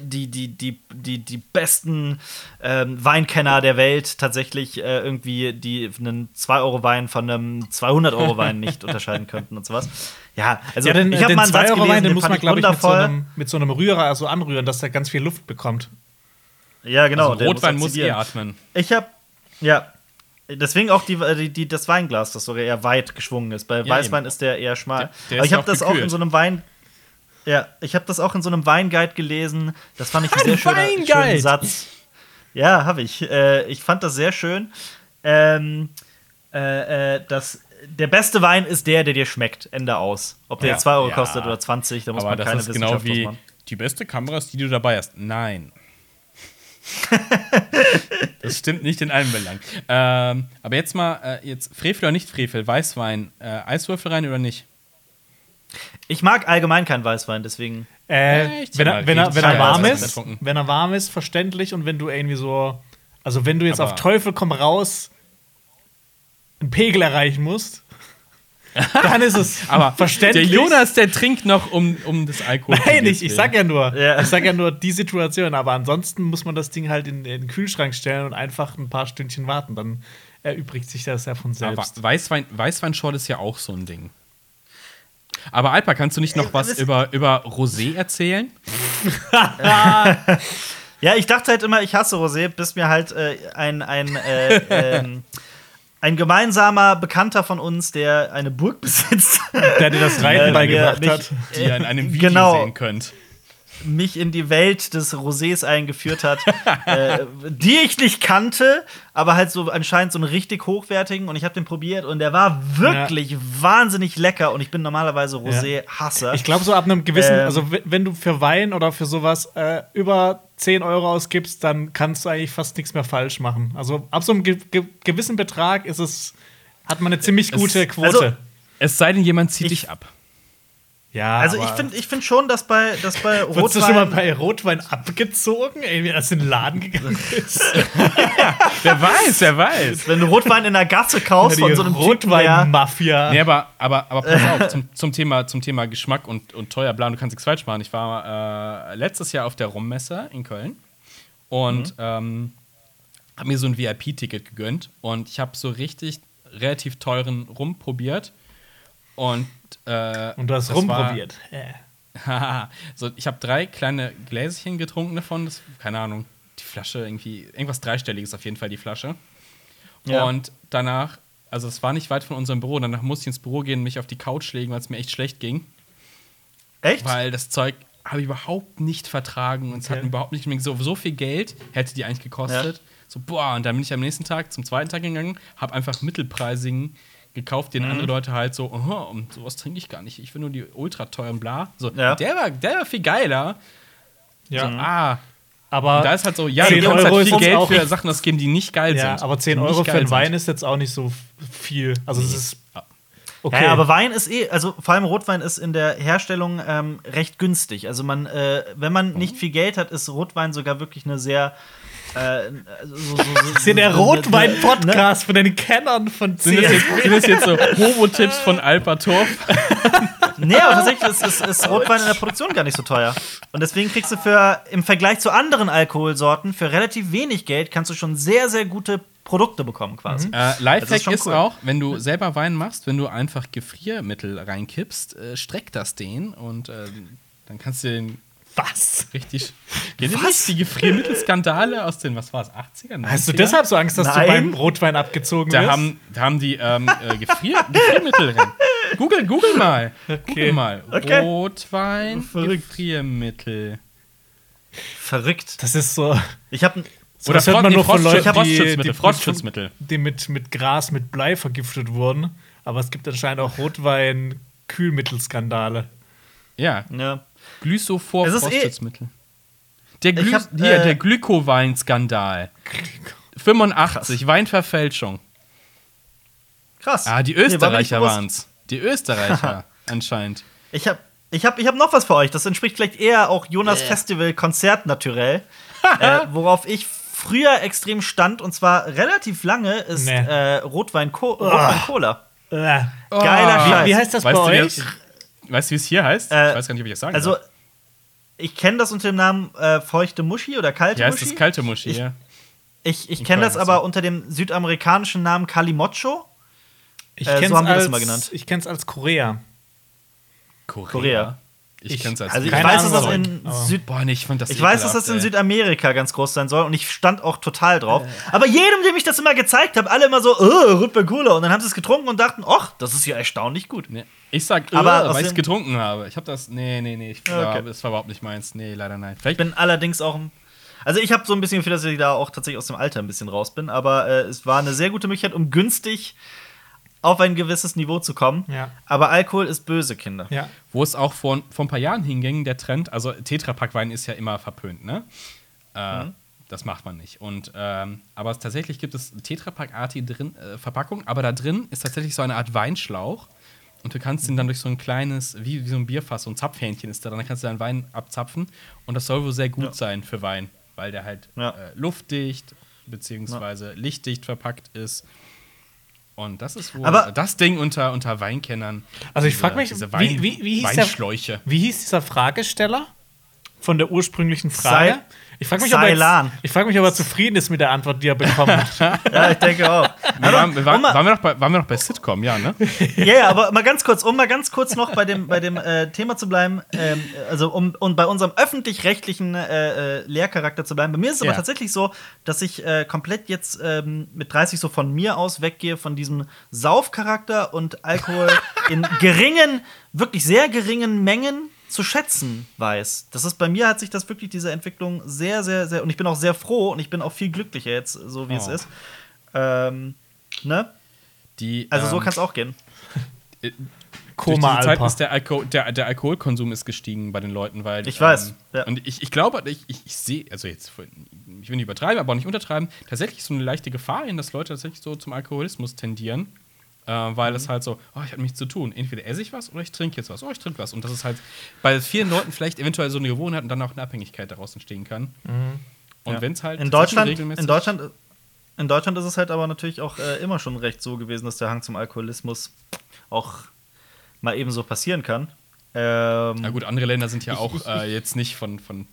Speaker 3: die, die, die, die, die besten ähm, Weinkenner der Welt tatsächlich äh, irgendwie die einen 2-Euro-Wein von einem 200-Euro-Wein nicht unterscheiden könnten und sowas. Ja, also
Speaker 2: ja, den,
Speaker 3: ich habe
Speaker 2: den
Speaker 3: mal einen Satz
Speaker 2: 2 Euro
Speaker 3: gelesen,
Speaker 2: Wein, den muss man, glaube ich, mit so, einem, mit so einem Rührer so anrühren, dass der ganz viel Luft bekommt.
Speaker 3: Ja, genau.
Speaker 1: also Rotwein muss
Speaker 3: oxidieren.
Speaker 1: eh atmen.
Speaker 3: Ich habe, ja, deswegen auch die, die, die, das Weinglas, das sogar eher weit geschwungen ist. Bei
Speaker 1: Ja,
Speaker 3: Weißwein
Speaker 1: eben.
Speaker 3: ist der eher schmal.
Speaker 1: Der- der
Speaker 3: ich habe das auch in
Speaker 1: gekühlt.
Speaker 3: so einem Wein. Ja, ich habe das auch in so einem Weinguide gelesen. Das fand ich einen sehr schöner, schönen Satz. Ja, habe ich. Äh, ich fand das sehr schön. Ähm, äh, äh, das, der beste Wein ist der, der dir schmeckt. Ende aus. Ob der
Speaker 1: Ja.
Speaker 3: jetzt 2 Euro
Speaker 1: Ja.
Speaker 3: kostet oder 20, da muss
Speaker 1: Aber
Speaker 3: man
Speaker 1: das
Speaker 3: keine
Speaker 1: ist genau
Speaker 3: Wissenschaft
Speaker 1: wie
Speaker 3: machen.
Speaker 1: die beste Kamera ist, die du dabei hast. Nein. das stimmt nicht in allen Belangen. Ähm, aber jetzt mal, äh, jetzt Frevel oder nicht Frevel, Weißwein, äh, Eiswürfel rein oder nicht?
Speaker 3: Ich mag allgemein keinen Weißwein, deswegen.
Speaker 2: Äh, wenn, er, wenn, er, wenn er warm ist, wenn er warm ist, verständlich und wenn du irgendwie so, also wenn du jetzt
Speaker 1: Aber-
Speaker 2: auf Teufel komm raus einen Pegel erreichen musst, dann ist es
Speaker 1: Aber
Speaker 2: verständlich.
Speaker 1: der Jonas, der trinkt noch um, um des Alkohols.
Speaker 2: Nein, ich, ich sag ja nur,
Speaker 3: Ja.
Speaker 2: ich sag ja nur die Situation, aber ansonsten muss man das Ding halt in, in den Kühlschrank stellen und einfach ein paar Stündchen warten, dann erübrigt sich das ja von
Speaker 1: Aber
Speaker 2: selbst.
Speaker 1: Weißwein, Weißweinschorle ist ja auch so ein Ding. Aber Alpa, kannst du nicht noch
Speaker 3: Ey,
Speaker 1: was
Speaker 3: das-
Speaker 1: über, über Rosé erzählen?
Speaker 3: Ja, ich dachte halt immer, ich hasse Rosé, bis mir halt äh, ein, ein, äh, ähm, ein gemeinsamer Bekannter von uns, der eine Burg besitzt,
Speaker 2: Der dir das Reiten
Speaker 3: äh,
Speaker 2: beigebracht hat.
Speaker 1: Die ihr in einem Video
Speaker 3: Genau.
Speaker 1: sehen könnt.
Speaker 3: Mich in die Welt des Rosés eingeführt hat, äh, die ich nicht kannte, aber halt so anscheinend so einen richtig hochwertigen und ich habe den probiert und der war wirklich wahnsinnig lecker und ich bin normalerweise Rosé-Hasser.
Speaker 2: Ich glaube, so ab einem gewissen,
Speaker 3: Ähm.
Speaker 2: also wenn du für Wein oder für sowas äh, über 10 Euro ausgibst, dann kannst du eigentlich fast nichts mehr falsch machen. Also ab so einem ge ge gewissen Betrag ist es, hat man eine ziemlich gute
Speaker 1: Es-
Speaker 2: Quote.
Speaker 3: also-
Speaker 1: Es sei denn, jemand zieht
Speaker 3: Ich-
Speaker 1: dich ab.
Speaker 2: Ja,
Speaker 3: also ich finde ich find schon, dass bei, dass bei
Speaker 2: Wurdest du schon mal
Speaker 3: Rotwein
Speaker 2: bei Rotwein abgezogen? Ey, wie das in den Laden gegangen ist.
Speaker 1: Wer weiß, wer weiß.
Speaker 3: wenn du Rotwein in der Gasse kaufst von so einem
Speaker 2: Rotwein-Mafia.
Speaker 1: Nee, aber, aber, aber pass auf, zum, zum, Thema, zum Thema Geschmack und, und teuer, bla, du kannst nichts falsch machen. Ich war äh, letztes Jahr auf der Rummesse in Köln und ähm, habe mir so ein VIP-Ticket gegönnt und ich habe so richtig relativ teuren Rum probiert. Und, äh,
Speaker 2: Und du hast
Speaker 1: das
Speaker 2: rumprobiert.
Speaker 1: Haha. so, ich habe drei kleine Gläschen getrunken davon. Das, keine Ahnung, die Flasche irgendwie, irgendwas dreistelliges auf jeden Fall, die Flasche.
Speaker 3: Ja.
Speaker 1: Und danach, also es war nicht weit von unserem Büro, danach musste ich ins Büro gehen, mich auf die Couch legen, weil es mir echt schlecht ging.
Speaker 3: Echt?
Speaker 1: Weil das Zeug habe ich überhaupt nicht vertragen und es hat
Speaker 2: Okay.
Speaker 1: überhaupt nicht mehr so, so viel Geld hätte die eigentlich gekostet. So, boah, und dann bin ich am nächsten Tag zum zweiten Tag gegangen, habe einfach mittelpreisigen gekauft, den andere Leute halt so, oh, und sowas trinke ich gar nicht. Ich will nur die ultra teuren bla. So,
Speaker 3: Ja.
Speaker 1: der war, der war viel geiler.
Speaker 2: Ja,
Speaker 1: So, ah,
Speaker 2: aber
Speaker 1: und da ist halt so, ja,
Speaker 2: 10
Speaker 1: du kannst
Speaker 2: Euro
Speaker 1: halt viel Geld für Sachen ausgeben, die nicht geil
Speaker 2: ja,
Speaker 1: sind.
Speaker 2: aber 10
Speaker 1: Die
Speaker 2: Euro für einen Wein
Speaker 1: sind.
Speaker 2: ist jetzt auch nicht so viel. Also es ist okay.
Speaker 3: Ja, ja, aber Wein ist eh, also vor allem Rotwein ist in der Herstellung ähm, recht günstig. Also man, äh, wenn man nicht viel Geld hat, ist Rotwein sogar wirklich eine sehr äh, so, so, so,
Speaker 2: das ist ja der
Speaker 3: ne-
Speaker 2: Rotwein-Podcast von den Kennern von
Speaker 1: Sind das, jetzt, sind das jetzt so Hobo-Tipps von Alpa Torf?
Speaker 3: Nee, aber tatsächlich ist, ist, ist Rotwein in der Produktion gar nicht so teuer. Und deswegen kriegst du für, im Vergleich zu anderen Alkoholsorten, für relativ wenig Geld kannst du schon sehr, sehr gute Produkte bekommen quasi.
Speaker 1: Äh,
Speaker 3: Das ist
Speaker 1: Lifehack
Speaker 3: schon
Speaker 1: ist,
Speaker 3: cool.
Speaker 1: auch, wenn du selber Wein machst, wenn du einfach Gefriermittel reinkippst, äh, streckt das den und äh, dann kannst du den
Speaker 2: Was?
Speaker 1: richtig. Kennt ihr nicht die Gefriermittelskandale aus den, was war es, 80er? 90er?
Speaker 2: Hast du deshalb so Angst, dass
Speaker 3: Nein.
Speaker 2: du beim Rotwein abgezogen
Speaker 1: Da
Speaker 2: wirst?
Speaker 1: haben, da haben die ähm, äh, Gefrier Gefriermittel rein. Google, Google mal. Google mal.
Speaker 3: Okay.
Speaker 1: Rotwein,
Speaker 3: Verrückt.
Speaker 1: Gefriermittel.
Speaker 3: Verrückt.
Speaker 2: das ist so.
Speaker 3: Ich habe
Speaker 2: so
Speaker 1: Oder
Speaker 2: das hört man nur von Leuten, die,
Speaker 1: Frostschutzmittel,
Speaker 2: die,
Speaker 1: Frostschutzmittel.
Speaker 2: die mit, mit Gras, mit Blei vergiftet wurden. Aber es gibt anscheinend auch Rotwein-Kühlmittelskandale.
Speaker 1: Ja,
Speaker 3: ja.
Speaker 1: Glysophor
Speaker 3: Es ist eh-.
Speaker 1: Der, Gly
Speaker 3: hab,
Speaker 1: hier,
Speaker 3: äh,
Speaker 1: der Glykowein-Skandal. 85, Weinverfälschung.
Speaker 3: krass.
Speaker 1: Ah, die
Speaker 3: Nee, war
Speaker 1: Österreicher
Speaker 3: bewusst.
Speaker 1: waren's. Die Österreicher anscheinend.
Speaker 3: Ich habe ich hab, ich hab noch was für euch. Das entspricht vielleicht eher auch Jonas Festival Konzert naturell. äh, worauf ich früher extrem stand und zwar relativ lange ist
Speaker 2: Nee.
Speaker 3: äh, Rotwein, Co Rotwein Cola.
Speaker 2: Äh,
Speaker 3: Geiler
Speaker 1: Oh.
Speaker 3: Scheiß.
Speaker 2: wie heißt das
Speaker 1: Weißt
Speaker 2: bei
Speaker 1: du, wie
Speaker 2: euch?
Speaker 1: Weißt du, wie es hier heißt?
Speaker 3: Äh,
Speaker 1: ich weiß gar nicht, ob ich das sagen
Speaker 3: Also
Speaker 1: darf.
Speaker 3: ich kenne das unter dem Namen äh, feuchte Muschi oder kalte
Speaker 1: heißt
Speaker 3: Muschi.
Speaker 1: das kalte Muschi,
Speaker 3: Ich-
Speaker 1: ja.
Speaker 3: ich ich kenne das aber unter dem südamerikanischen Namen Kalimocho.
Speaker 2: Ich
Speaker 3: Äh, so haben wir das
Speaker 2: als,
Speaker 3: immer genannt.
Speaker 2: Ich kenn's als Korea.
Speaker 1: Korea.
Speaker 3: Korea.
Speaker 1: Ich,
Speaker 2: Ich-
Speaker 1: kenn's als
Speaker 3: Also ich weiß, dass das in Süd
Speaker 1: Boah, nee, ich das
Speaker 3: Ich weiß, dass das in. Südamerika ganz groß sein soll und ich stand auch total drauf.
Speaker 1: Äh.
Speaker 3: Aber jedem, dem ich das immer gezeigt habe, alle immer so, oh, Cola. Und dann haben sie es getrunken und dachten, ach, das ist ja erstaunlich gut.
Speaker 1: Nee. Ich sag,
Speaker 3: Aber
Speaker 1: aber weil ich es getrunken habe. Ich habe das. Nee, nee, nee. Ich,
Speaker 3: okay.
Speaker 1: ja, das war überhaupt nicht meins. Nee, leider nein.
Speaker 3: Ich bin allerdings auch. Also ich habe so ein bisschen Gefühl, dass ich da auch tatsächlich aus dem Alter ein bisschen raus bin. Aber äh, es war eine sehr gute Möglichkeit, um günstig auf ein gewisses Niveau zu kommen.
Speaker 2: Ja.
Speaker 3: Aber Alkohol ist böse, Kinder.
Speaker 2: Ja.
Speaker 1: Wo es auch vor, vor ein paar Jahren hinging, der Trend, also Tetrapack-Wein ist ja immer verpönt, ne? Äh,
Speaker 3: Mhm.
Speaker 1: Das macht man nicht. Und, ähm, aber es, tatsächlich gibt es Tetrapack-artige drin, äh, Verpackung, aber da drin ist tatsächlich so eine Art Weinschlauch. Und du kannst den dann durch so ein kleines, wie, wie so ein Bierfass, so ein Zapfhähnchen ist da, dann kannst du deinen Wein abzapfen. Und das soll wohl sehr gut
Speaker 3: Ja.
Speaker 1: sein für Wein, weil der halt
Speaker 3: Ja.
Speaker 1: äh, luftdicht beziehungsweise lichtdicht verpackt ist. Und das ist wohl
Speaker 3: Aber-
Speaker 1: das Ding unter, unter Weinkennern.
Speaker 2: Also ich frage mich,
Speaker 1: diese
Speaker 2: wie, wie, wie, hieß der,
Speaker 1: Weinschläuche.
Speaker 2: wie hieß dieser Fragesteller von der ursprünglichen Frage?
Speaker 3: Sei-
Speaker 2: ich frage mich, ob er
Speaker 3: Ceylan.
Speaker 2: jetzt- ich frag mich, ob er zufrieden ist mit der Antwort, die er bekommen hat.
Speaker 3: Ja, ich denke auch.
Speaker 1: Wir waren, wir waren, waren, wir noch bei, waren wir noch bei Sitcom, ja, ne?
Speaker 3: Ja, ja, aber mal ganz kurz, um mal ganz kurz noch bei dem, bei dem äh, Thema zu bleiben, ähm, also um, um bei unserem öffentlich-rechtlichen äh, äh, Lehrcharakter zu bleiben. Bei mir ist es
Speaker 1: Ja.
Speaker 3: aber tatsächlich so, dass ich äh, komplett jetzt ähm, mit 30 so von mir aus weggehe, von diesem Saufcharakter und Alkohol in geringen, wirklich sehr geringen Mengen zu schätzen weiß. Das ist bei mir hat sich das wirklich diese Entwicklung sehr, sehr, sehr und ich bin auch sehr froh und ich bin auch viel glücklicher jetzt, so wie es
Speaker 1: Oh.
Speaker 3: ist. Ähm, ne?
Speaker 1: Die,
Speaker 3: Also so
Speaker 1: ähm,
Speaker 3: kann es auch gehen.
Speaker 1: durch
Speaker 2: Koma
Speaker 1: diese Zeit ist der, Alko der, der Alkoholkonsum ist gestiegen bei den Leuten, weil
Speaker 3: Ich weiß, ja.
Speaker 1: Und ich, ich glaube, ich, ich, ich sehe, also jetzt, ich will nicht übertreiben, aber auch nicht untertreiben, tatsächlich so eine leichte Gefahr in, dass Leute tatsächlich so zum Alkoholismus tendieren, äh, weil
Speaker 3: Mhm.
Speaker 1: es halt so, oh, ich habe nichts zu tun. Entweder esse ich was oder ich trinke jetzt was. Oh, ich trinke was. Und das ist halt bei vielen Leuten vielleicht eventuell so eine Gewohnheit und dann auch eine Abhängigkeit daraus entstehen kann. Und
Speaker 3: Ja.
Speaker 1: wenn es halt
Speaker 3: in Deutschland,
Speaker 1: regelmäßig-
Speaker 3: in Deutschland, in Deutschland ist es halt aber natürlich auch äh, immer schon recht so gewesen, dass der Hang zum Alkoholismus auch mal eben so passieren kann. Ähm,
Speaker 1: Na gut, andere Länder sind ja auch äh, jetzt nicht von, von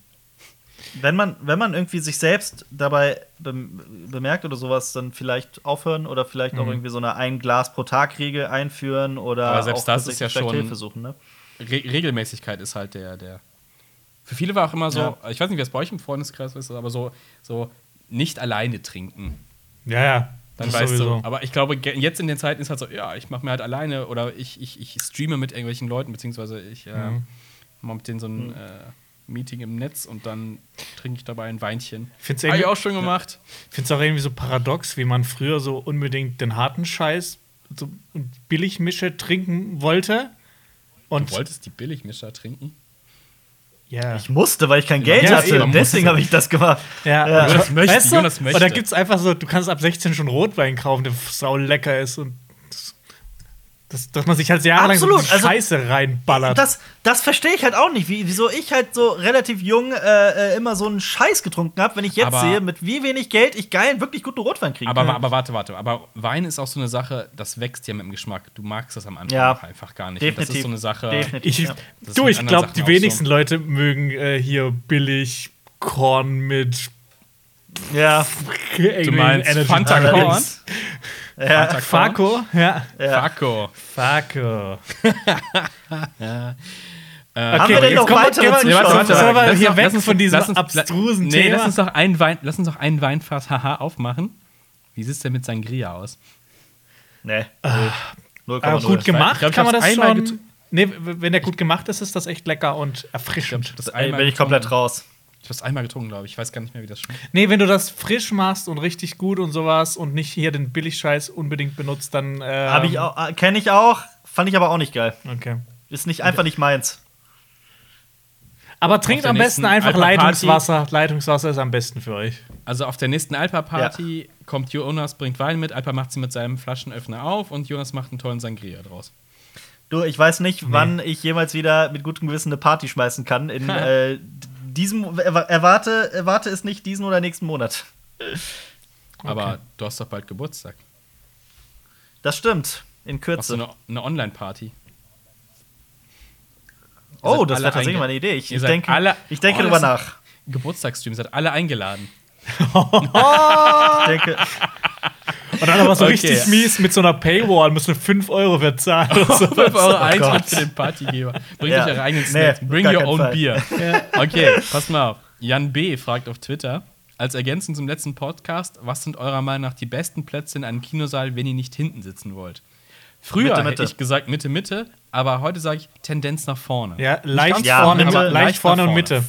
Speaker 3: wenn man, wenn man irgendwie sich selbst dabei bem- bemerkt oder sowas, dann vielleicht aufhören oder vielleicht auch irgendwie so eine ein Glas pro Tag Regel einführen oder
Speaker 1: Mhm. Aber selbst
Speaker 3: auch
Speaker 1: das ist ja schon-
Speaker 3: Hilfe suchen. Ne?
Speaker 1: Re Regelmäßigkeit ist halt der, der. Für viele war auch immer so,
Speaker 3: Ja.
Speaker 1: ich weiß nicht, wie es bei euch im Freundeskreis ist, aber so, so nicht alleine trinken.
Speaker 2: Ja, ja.
Speaker 1: Dann
Speaker 2: das
Speaker 1: weißt
Speaker 2: sowieso.
Speaker 1: du. Aber ich glaube, jetzt in den Zeiten ist halt so, ja, ich mache mir halt alleine oder ich, ich, ich streame mit irgendwelchen Leuten, beziehungsweise ich äh,
Speaker 2: Mhm.
Speaker 1: mache mit denen so ein äh, Meeting im Netz und dann trinke ich dabei ein Weinchen. Habe ich auch schon gemacht.
Speaker 2: Ich finde es auch irgendwie so paradox, wie man früher so unbedingt den harten Scheiß so und Billigmische trinken wollte. Und
Speaker 1: Du wolltest die Billigmischer trinken?
Speaker 2: ja.
Speaker 3: Ich musste, weil ich kein Geld
Speaker 2: Ja,
Speaker 3: hatte.
Speaker 2: eben.
Speaker 3: Deswegen habe ich das gemacht.
Speaker 2: Ja,
Speaker 3: Ja.
Speaker 1: Jonas möchte,
Speaker 2: weißt du?
Speaker 1: Jonas möchte.
Speaker 2: Und da gibt es einfach so, du kannst ab 16 schon Rotwein kaufen, der sau lecker ist und das, dass man sich halt jahrelang so
Speaker 3: Absolut,
Speaker 2: diese
Speaker 3: also-
Speaker 2: Scheiße reinballert.
Speaker 3: Das, das verstehe ich halt auch nicht, wie, wieso ich halt so relativ jung äh, äh, immer so einen Scheiß getrunken habe, wenn ich jetzt
Speaker 1: Aber-
Speaker 3: sehe, mit wie wenig Geld ich geilen, wirklich guten Rotwein kriege.
Speaker 1: Aber, aber warte, warte. Aber Wein ist auch so eine Sache, das wächst ja mit dem Geschmack. Du magst das am Anfang
Speaker 3: Ja.
Speaker 1: einfach gar nicht. Und
Speaker 3: Definitiv.
Speaker 1: Das ist so eine Sache.
Speaker 3: Definitiv.
Speaker 2: ich,
Speaker 3: ja.
Speaker 2: Du, ich glaube, die wenigsten
Speaker 1: so.
Speaker 2: Leute mögen äh, hier billig Korn mit
Speaker 3: ja.
Speaker 1: Du meinst Fanta Korn?
Speaker 3: Ja.
Speaker 2: Faco? Ja.
Speaker 3: Ja.
Speaker 1: Faco.
Speaker 2: Faco.
Speaker 3: Haben wir denn
Speaker 2: jetzt
Speaker 3: noch
Speaker 2: kommen wir-
Speaker 3: weitere Zuschauer?
Speaker 2: wir- sollen wir
Speaker 1: Lass
Speaker 2: hier
Speaker 1: uns-
Speaker 2: weg
Speaker 1: lass uns-
Speaker 2: von diesem
Speaker 1: lass uns-
Speaker 2: abstrusen
Speaker 1: nee,
Speaker 2: Thema?
Speaker 1: Lass uns, noch einen Wein, lass uns noch einen Weinfass haha aufmachen. Wie sieht es denn mit Sangria aus?
Speaker 3: Nee.
Speaker 2: Aber
Speaker 3: 0,0.
Speaker 2: gut gemacht
Speaker 1: Ich glaub, ich
Speaker 2: kann man das
Speaker 1: einmal
Speaker 2: schon. Nee, wenn der gut gemacht ist, ist das echt lecker und erfrischend.
Speaker 1: Das
Speaker 3: Ey, bin ich komplett raus.
Speaker 1: Ich habe es einmal getrunken, glaube ich. Ich weiß gar nicht mehr, wie das schmeckt.
Speaker 2: Nee, wenn du das frisch machst und richtig gut und sowas und nicht hier den Billigscheiß unbedingt benutzt, dann. Ähm,
Speaker 3: Hab ich auch, äh, kenne ich auch, fand ich aber auch nicht geil.
Speaker 2: Okay.
Speaker 3: Ist nicht einfach nicht meins.
Speaker 2: Aber trinkt am besten einfach Leitungswasser. Leitungswasser ist am besten für euch.
Speaker 1: Also auf der nächsten Alpa-Party kommt Jonas, bringt Wein mit, Alpa macht sie mit seinem Flaschenöffner auf und Jonas macht einen tollen Sangria draus.
Speaker 3: Du, ich weiß nicht, wann ich jemals wieder mit gutem Gewissen eine Party schmeißen kann. In äh, diesem erwa- erwarte, erwarte es nicht diesen oder nächsten Monat.
Speaker 1: Aber du hast doch bald Geburtstag.
Speaker 3: Das stimmt. In
Speaker 1: Machst du
Speaker 3: Kürze.
Speaker 1: eine, eine Online-Party?
Speaker 3: Oh, das wäre tatsächlich mal eine Idee. Ich, ich denke,
Speaker 1: alle-
Speaker 3: ich denke
Speaker 1: Oh,
Speaker 3: drüber nach.
Speaker 1: Geburtstagsstream, ihr seid alle eingeladen.
Speaker 3: Ich denke,
Speaker 2: Und dann aber so
Speaker 1: Okay.
Speaker 2: richtig mies mit so einer Paywall, müssen wir 5 Euro bezahlen. oder so.
Speaker 1: 5 Euro
Speaker 3: Oh
Speaker 1: Eintritt für den Partygeber. Bringt
Speaker 3: Ja.
Speaker 1: euch eure eigenen
Speaker 3: Nee,
Speaker 1: Snacks.
Speaker 3: auf
Speaker 1: Bring your own
Speaker 3: Fall.
Speaker 1: beer. Okay, passt mal auf. Jan B. fragt auf Twitter, als Ergänzung zum letzten Podcast, was sind eurer Meinung nach die besten Plätze in einem Kinosaal, wenn ihr nicht hinten sitzen wollt? Früher
Speaker 3: Mitte,
Speaker 1: hätte
Speaker 3: Mitte.
Speaker 1: ich gesagt Mitte, Mitte, aber heute sage ich Tendenz nach vorne.
Speaker 2: Ja, leicht
Speaker 3: Ja,
Speaker 2: vorne,
Speaker 3: Mitte,
Speaker 2: leicht,
Speaker 1: leicht
Speaker 2: vorne und. Mitte.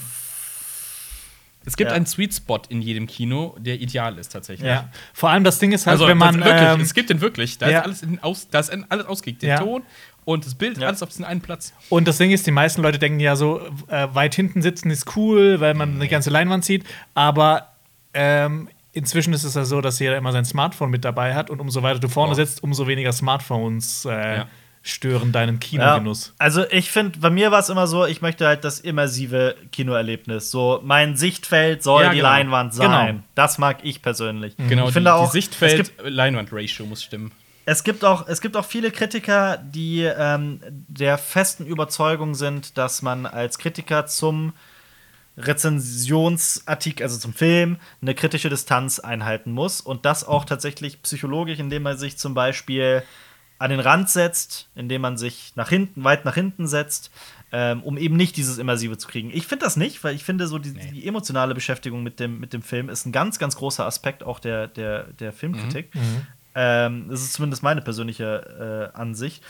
Speaker 1: Es gibt
Speaker 3: Ja.
Speaker 1: einen Sweet Spot in jedem Kino, der ideal ist tatsächlich.
Speaker 2: Ja. Vor allem das Ding ist halt,
Speaker 1: Also
Speaker 2: wenn man.
Speaker 1: wirklich,
Speaker 2: ähm,
Speaker 1: es gibt den wirklich. Da
Speaker 2: ja.
Speaker 1: ist alles, in, aus, da ist alles ausgelegt. Der
Speaker 2: Ja.
Speaker 1: Ton und das Bild,
Speaker 3: Ja.
Speaker 1: alles auf diesen einen Platz.
Speaker 2: Und das Ding ist, die meisten Leute denken ja so, äh, weit hinten sitzen ist cool, weil man eine ganze Leinwand sieht. Aber ähm, inzwischen ist es ja so, dass jeder immer sein Smartphone mit dabei hat. Und umso weiter du vorne
Speaker 1: Oh.
Speaker 2: sitzt, umso weniger Smartphones äh,
Speaker 1: Ja.
Speaker 2: Stören deinen
Speaker 3: ja,
Speaker 2: Kinogenuss.
Speaker 3: also ich finde, bei mir war es immer so, ich möchte halt das immersive Kinoerlebnis. So, mein Sichtfeld soll
Speaker 1: Ja,
Speaker 3: die
Speaker 1: genau.
Speaker 3: Genau. Leinwand sein.
Speaker 2: Genau.
Speaker 3: Das mag ich persönlich.
Speaker 1: Genau,
Speaker 3: ich finde
Speaker 1: die,
Speaker 3: auch,
Speaker 1: die Sichtfeld-Leinwand-Ratio muss stimmen.
Speaker 3: Es gibt auch, es gibt auch viele Kritiker, die ähm, der festen Überzeugung sind, dass man als Kritiker zum Rezensionsartikel, also zum Film, eine kritische Distanz einhalten muss. Und das auch tatsächlich psychologisch, indem man sich zum Beispiel an den Rand setzt, indem man sich nach hinten, weit nach hinten setzt, ähm, um eben nicht dieses Immersive zu kriegen. Ich finde das nicht, weil ich finde, so die,
Speaker 1: Nee.
Speaker 3: die emotionale Beschäftigung mit dem, mit dem Film ist ein ganz, ganz großer Aspekt auch der, der, der Filmkritik. Ähm, das ist zumindest meine persönliche äh, Ansicht.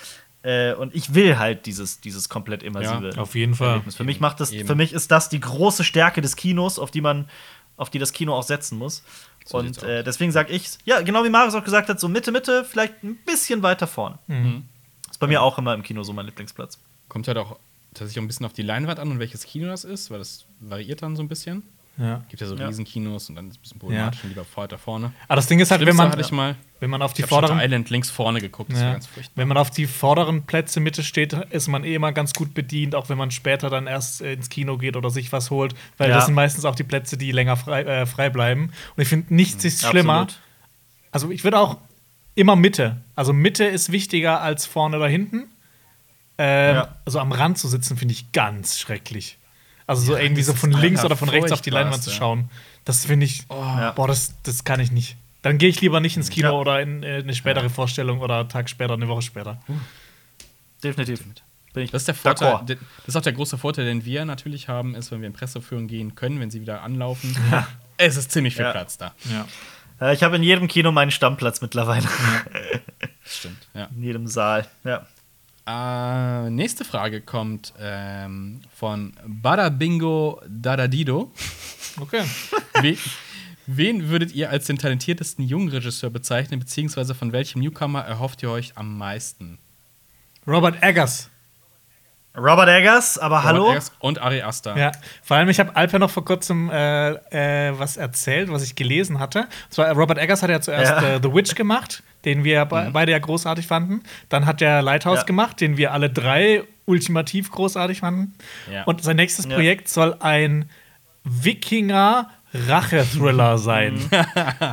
Speaker 3: Äh, und ich will halt dieses, dieses komplett immersive.
Speaker 2: Auf jeden Fall.
Speaker 3: Erlebnis. Für mich macht das,
Speaker 1: Eben.
Speaker 3: für mich ist das die große Stärke des Kinos, auf die man, auf die das Kino auch setzen muss.
Speaker 1: So
Speaker 3: und äh, deswegen sage ich, ja, genau wie Marius auch gesagt hat, so Mitte, Mitte, vielleicht ein bisschen weiter vorne.
Speaker 2: Mhm.
Speaker 3: Ist bei mir auch immer im Kino so mein Lieblingsplatz.
Speaker 1: Kommt halt auch tatsächlich auch ein bisschen auf die Leinwand an und welches Kino das ist, weil das variiert dann so ein bisschen.
Speaker 2: Ja.
Speaker 1: Gibt ja so
Speaker 3: Ja.
Speaker 1: Riesenkinos und dann ist es ein bisschen problematisch und lieber weiter vorne.
Speaker 2: Aber das Ding ist halt, wenn man,
Speaker 1: ich mal,
Speaker 2: wenn man auf die vorderen
Speaker 1: Island links vorne geguckt, das war
Speaker 2: Ja.
Speaker 1: ganz furchtbar.
Speaker 2: Wenn man auf die vorderen Plätze Mitte steht, ist man eh immer ganz gut bedient, auch wenn man später dann erst äh, ins Kino geht oder sich was holt, weil
Speaker 3: Ja.
Speaker 2: das sind meistens auch die Plätze, die länger frei, äh, frei bleiben. Und ich finde, nichts ist schlimmer.
Speaker 3: Absolut.
Speaker 2: Also ich würde auch immer Mitte. Also Mitte ist wichtiger als vorne oder hinten. Ähm,
Speaker 3: Ja.
Speaker 2: Also am Rand zu sitzen, finde ich ganz schrecklich. Also so
Speaker 1: Ja,
Speaker 2: irgendwie so von links oder von rechts auf die Leinwand zu schauen. Das finde ich,
Speaker 3: Ja.
Speaker 2: boah, das, das kann ich nicht. Dann gehe ich lieber nicht ins Kino
Speaker 3: Ja.
Speaker 2: oder in äh, eine spätere Vorstellung oder einen Tag später, eine Woche später.
Speaker 3: Definitiv. Bin ich
Speaker 1: Das ist der Vorteil, das ist auch der große Vorteil, den wir natürlich haben, ist, wenn wir in Presseführungen gehen können, wenn sie wieder anlaufen. Es ist ziemlich viel
Speaker 3: Ja.
Speaker 1: Platz da.
Speaker 2: Ja.
Speaker 3: Äh, ich habe in jedem Kino meinen Stammplatz mittlerweile.
Speaker 1: Das stimmt. Ja.
Speaker 3: In jedem Saal. Ja.
Speaker 1: Äh, nächste Frage kommt ähm, von Bada Bingo Dadadido.
Speaker 2: Okay.
Speaker 1: We wen würdet ihr als den talentiertesten jungen Regisseur bezeichnen, beziehungsweise von welchem Newcomer erhofft ihr euch am meisten?
Speaker 2: Robert Eggers.
Speaker 3: Robert Eggers, aber hallo?
Speaker 1: Robert Eggers Und Ari Aster.
Speaker 2: Ja, vor allem, ich habe Alper noch vor kurzem äh, äh, was erzählt, was ich gelesen hatte. Und zwar, Robert Eggers hat ja zuerst
Speaker 3: Ja.
Speaker 2: äh, The Witch gemacht, den wir be beide ja großartig fanden. Dann hat er Lighthouse
Speaker 3: Ja.
Speaker 2: gemacht, den wir alle drei ultimativ großartig fanden.
Speaker 1: Ja.
Speaker 2: Und sein nächstes. Projekt soll ein Wikinger. Rache-Thriller sein.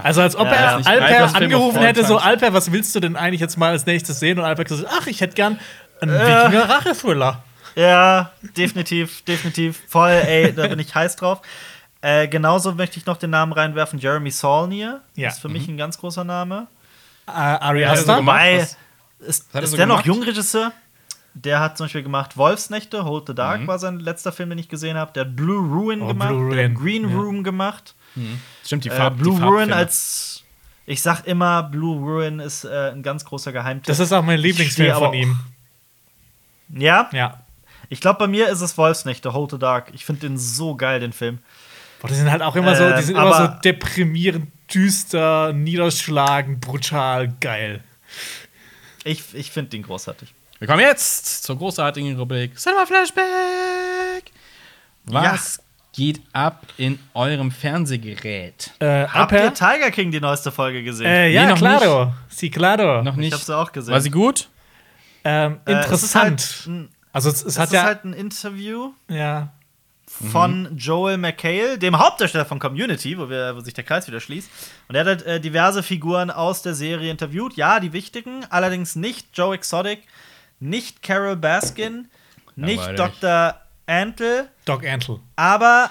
Speaker 2: Also als ob
Speaker 3: Ja,
Speaker 2: er Alper angerufen hätte, so. Alper, was willst du denn eigentlich jetzt mal als nächstes sehen? Und Alper gesagt, ach, ich hätte gern einen
Speaker 3: Äh.
Speaker 2: Wikinger-Rache-Thriller.
Speaker 3: Ja, definitiv, definitiv. Voll, ey, da bin ich heiß drauf. Äh, genauso möchte ich noch den Namen reinwerfen: Jeremy Saulnier.
Speaker 2: Ja.
Speaker 3: Ist für mich ein ganz großer Name.
Speaker 2: Äh, Ari Aster.
Speaker 1: so gemacht.
Speaker 3: Wobei,
Speaker 1: Was-
Speaker 3: ist, ist
Speaker 1: so
Speaker 3: der noch
Speaker 1: gemacht?
Speaker 3: Jungregisseur? Der hat zum Beispiel gemacht Wolfsnächte, Hold the Dark war sein letzter Film, den ich gesehen habe. Der hat Blue Ruin
Speaker 2: Oh,
Speaker 3: gemacht,
Speaker 2: Blue
Speaker 3: der hat
Speaker 2: Ruin,
Speaker 3: Green
Speaker 2: ja.
Speaker 3: Room gemacht.
Speaker 1: Stimmt, die
Speaker 3: Äh,
Speaker 1: Farb
Speaker 3: Blue
Speaker 1: die
Speaker 3: Ruin als, ich sag immer, Blue Ruin ist äh, ein ganz großer Geheimtipp.
Speaker 2: Das ist auch mein Lieblingsfilm von ihm.
Speaker 3: ja,
Speaker 2: Ja.
Speaker 3: ich glaube, bei mir ist es Wolfsnächte, Hold the Dark. Ich finde den so geil, den Film.
Speaker 2: Boah, die sind halt auch immer so, die
Speaker 3: Ähm,
Speaker 2: sind immer so deprimierend, düster, niederschlagend, brutal, geil.
Speaker 3: Ich, ich finde den großartig.
Speaker 1: Wir kommen jetzt zur großartigen Rubrik Cinema Flashback. Was geht ab in eurem Fernsehgerät?
Speaker 2: Äh,
Speaker 3: Habt ihr Tiger King die neueste Folge gesehen?
Speaker 2: Äh, ja,
Speaker 1: Nee, noch
Speaker 2: claro. Sí, claro.
Speaker 1: Noch
Speaker 3: ich
Speaker 1: nicht.
Speaker 3: habe sie auch gesehen.
Speaker 1: War sie gut?
Speaker 2: Ähm,
Speaker 3: Äh, es ist halt
Speaker 2: interessant.
Speaker 3: ein-
Speaker 2: also, es, es
Speaker 3: Es
Speaker 2: hat
Speaker 3: ist
Speaker 2: ja.
Speaker 3: halt ein Interview
Speaker 2: ja.
Speaker 3: Von Joel McHale, dem Hauptdarsteller von Community, wo, wir, wo sich der Kreis wieder schließt. Und er hat halt, äh, diverse Figuren aus der Serie interviewt. Ja, die wichtigen, allerdings nicht Joe Exotic, nicht Carol Baskin, nicht
Speaker 1: Langweilig.
Speaker 3: Dr. Antle,
Speaker 2: Doc Antle.
Speaker 3: aber,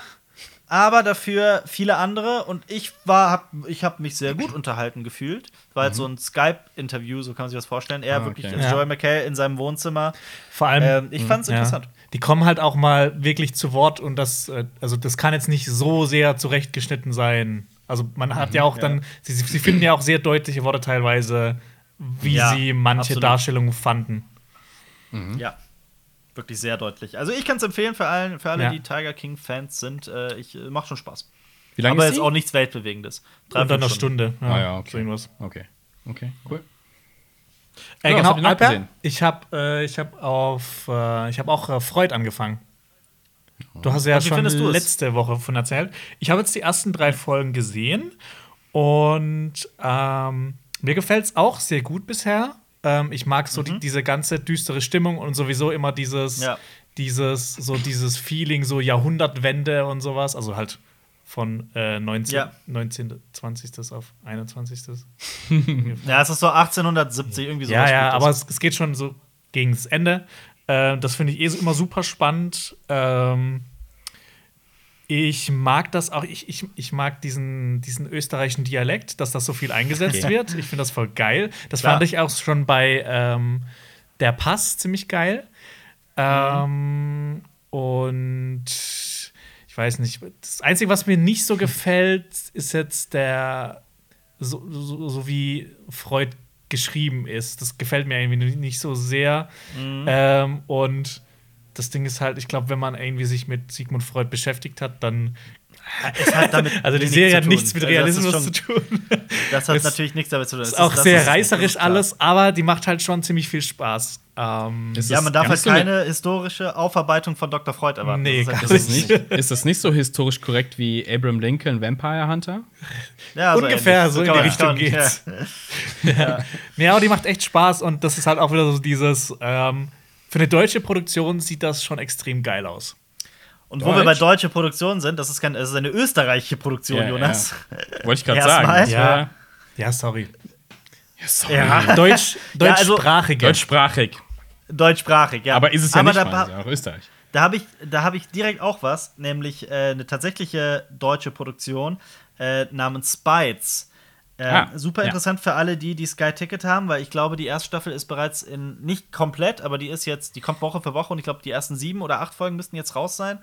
Speaker 3: aber dafür viele andere. Und ich war, hab, ich habe mich sehr gut unterhalten gefühlt. War halt so ein Skype-Interview, so kann man sich das vorstellen. Er
Speaker 1: Ah,
Speaker 3: wirklich
Speaker 1: okay.
Speaker 3: als
Speaker 2: Ja.
Speaker 3: Joel McHale in seinem Wohnzimmer.
Speaker 2: Vor allem.
Speaker 3: Ähm, ich fand's
Speaker 2: ja.
Speaker 3: interessant.
Speaker 2: Die kommen halt auch mal wirklich zu Wort und das, äh, also das kann jetzt nicht so sehr zurechtgeschnitten sein. Also man hat ja auch dann, sie, sie finden ja auch sehr deutliche Worte teilweise, wie
Speaker 3: Ja,
Speaker 2: sie manche
Speaker 3: absolut.
Speaker 2: Darstellungen fanden.
Speaker 3: Ja. Wirklich sehr deutlich. Also ich kann es empfehlen für, allen, für alle,
Speaker 2: Ja.
Speaker 3: die Tiger King-Fans sind. Äh, ich, äh, macht schon Spaß.
Speaker 1: Wie lange
Speaker 3: Aber
Speaker 1: ist
Speaker 3: jetzt
Speaker 1: sie?
Speaker 3: auch nichts Weltbewegendes.
Speaker 2: Unter einer Stunde.
Speaker 1: Ah ja, okay.
Speaker 2: so irgendwas.
Speaker 1: Okay. Okay, cool.
Speaker 2: Äh,
Speaker 1: Ja,
Speaker 2: genau, Alper, ich habe äh, ich hab auf, äh, ich habe auch äh, Freud angefangen. Du hast ja
Speaker 3: Und
Speaker 2: schon letzte Woche von erzählt. Ich habe jetzt die ersten drei Folgen gesehen und ähm, mir gefällt es auch sehr gut bisher. Ähm, ich mag so die, diese ganze düstere Stimmung und sowieso immer dieses,
Speaker 3: Ja.
Speaker 2: dieses, so dieses Feeling, so Jahrhundertwende und sowas. Also halt von äh, 19,
Speaker 3: Ja.
Speaker 2: 19. 20. auf 21.
Speaker 3: Ja, es ist so 1870, irgendwie so.
Speaker 2: ja, ja, aber es, es geht schon so gegen das Ende. Äh, das finde ich eh so immer super spannend. Ähm, ich mag das auch, ich, ich, ich mag diesen, diesen österreichischen Dialekt, dass das so viel eingesetzt
Speaker 1: Okay.
Speaker 2: wird. Ich finde das voll geil. Das
Speaker 3: Klar.
Speaker 2: fand ich auch schon bei ähm, Der Pass ziemlich geil. Ähm, und ich weiß nicht, das Einzige, was mir nicht so gefällt, ist jetzt der, so, so, so wie Freud geschrieben ist. Das gefällt mir irgendwie nicht so sehr. Ähm, und das Ding ist halt, ich glaube, wenn man irgendwie sich mit Sigmund Freud beschäftigt hat, dann.
Speaker 3: es hat damit
Speaker 2: Also die Serie hat nichts mit
Speaker 3: Also das ist
Speaker 2: Realismus
Speaker 3: schon-
Speaker 2: zu tun.
Speaker 3: Das hat
Speaker 2: Es
Speaker 3: natürlich nichts damit zu tun.
Speaker 2: ist
Speaker 3: Es
Speaker 2: auch
Speaker 3: das
Speaker 2: sehr
Speaker 3: ist- das
Speaker 2: reißerisch
Speaker 3: ist
Speaker 2: alles, aber die macht halt schon ziemlich viel Spaß. Ähm,
Speaker 1: Ist
Speaker 3: Ja, man darf halt
Speaker 1: so eine-
Speaker 3: keine historische Aufarbeitung von Dr. Freud erwarten.
Speaker 2: Nee,
Speaker 3: das ist,
Speaker 2: gar
Speaker 3: halt
Speaker 1: Ist das, nicht, ist das nicht so historisch korrekt wie Abraham Lincoln Vampire Hunter?
Speaker 3: ja, so
Speaker 2: ungefähr
Speaker 3: ähnlich.
Speaker 2: so in die Richtung
Speaker 3: kann-
Speaker 2: geht's. Nee, aber die macht echt Spaß und das ist halt auch wieder so dieses. Ähm, für eine deutsche Produktion sieht das schon extrem geil aus.
Speaker 3: Und wo wir bei
Speaker 1: Deutsch?
Speaker 3: deutscher Produktion sind, das ist, kein, das ist eine österreichische Produktion,
Speaker 1: Ja,
Speaker 3: Jonas.
Speaker 1: Wollte ich gerade sagen.
Speaker 2: Ja. Ja, sorry.
Speaker 1: Ja, sorry.
Speaker 3: Ja.
Speaker 2: Deutsch,
Speaker 3: Ja, also-
Speaker 2: deutschsprachige.
Speaker 1: Deutschsprachig.
Speaker 3: Deutschsprachig, ja.
Speaker 1: Aber ist es ja
Speaker 3: Aber
Speaker 1: nicht
Speaker 3: da,
Speaker 1: mal, ja auch Österreich.
Speaker 3: Da habe ich, da hab ich direkt auch was, nämlich äh, eine tatsächliche deutsche Produktion äh, namens Spites. Äh,
Speaker 1: Ah,
Speaker 3: super
Speaker 1: ja.
Speaker 3: interessant für alle, die die Sky Ticket haben, weil ich glaube, die erste Staffel ist bereits in nicht komplett, aber die ist jetzt, die kommt Woche für Woche und ich glaube, die ersten sieben oder acht Folgen müssten jetzt raus sein.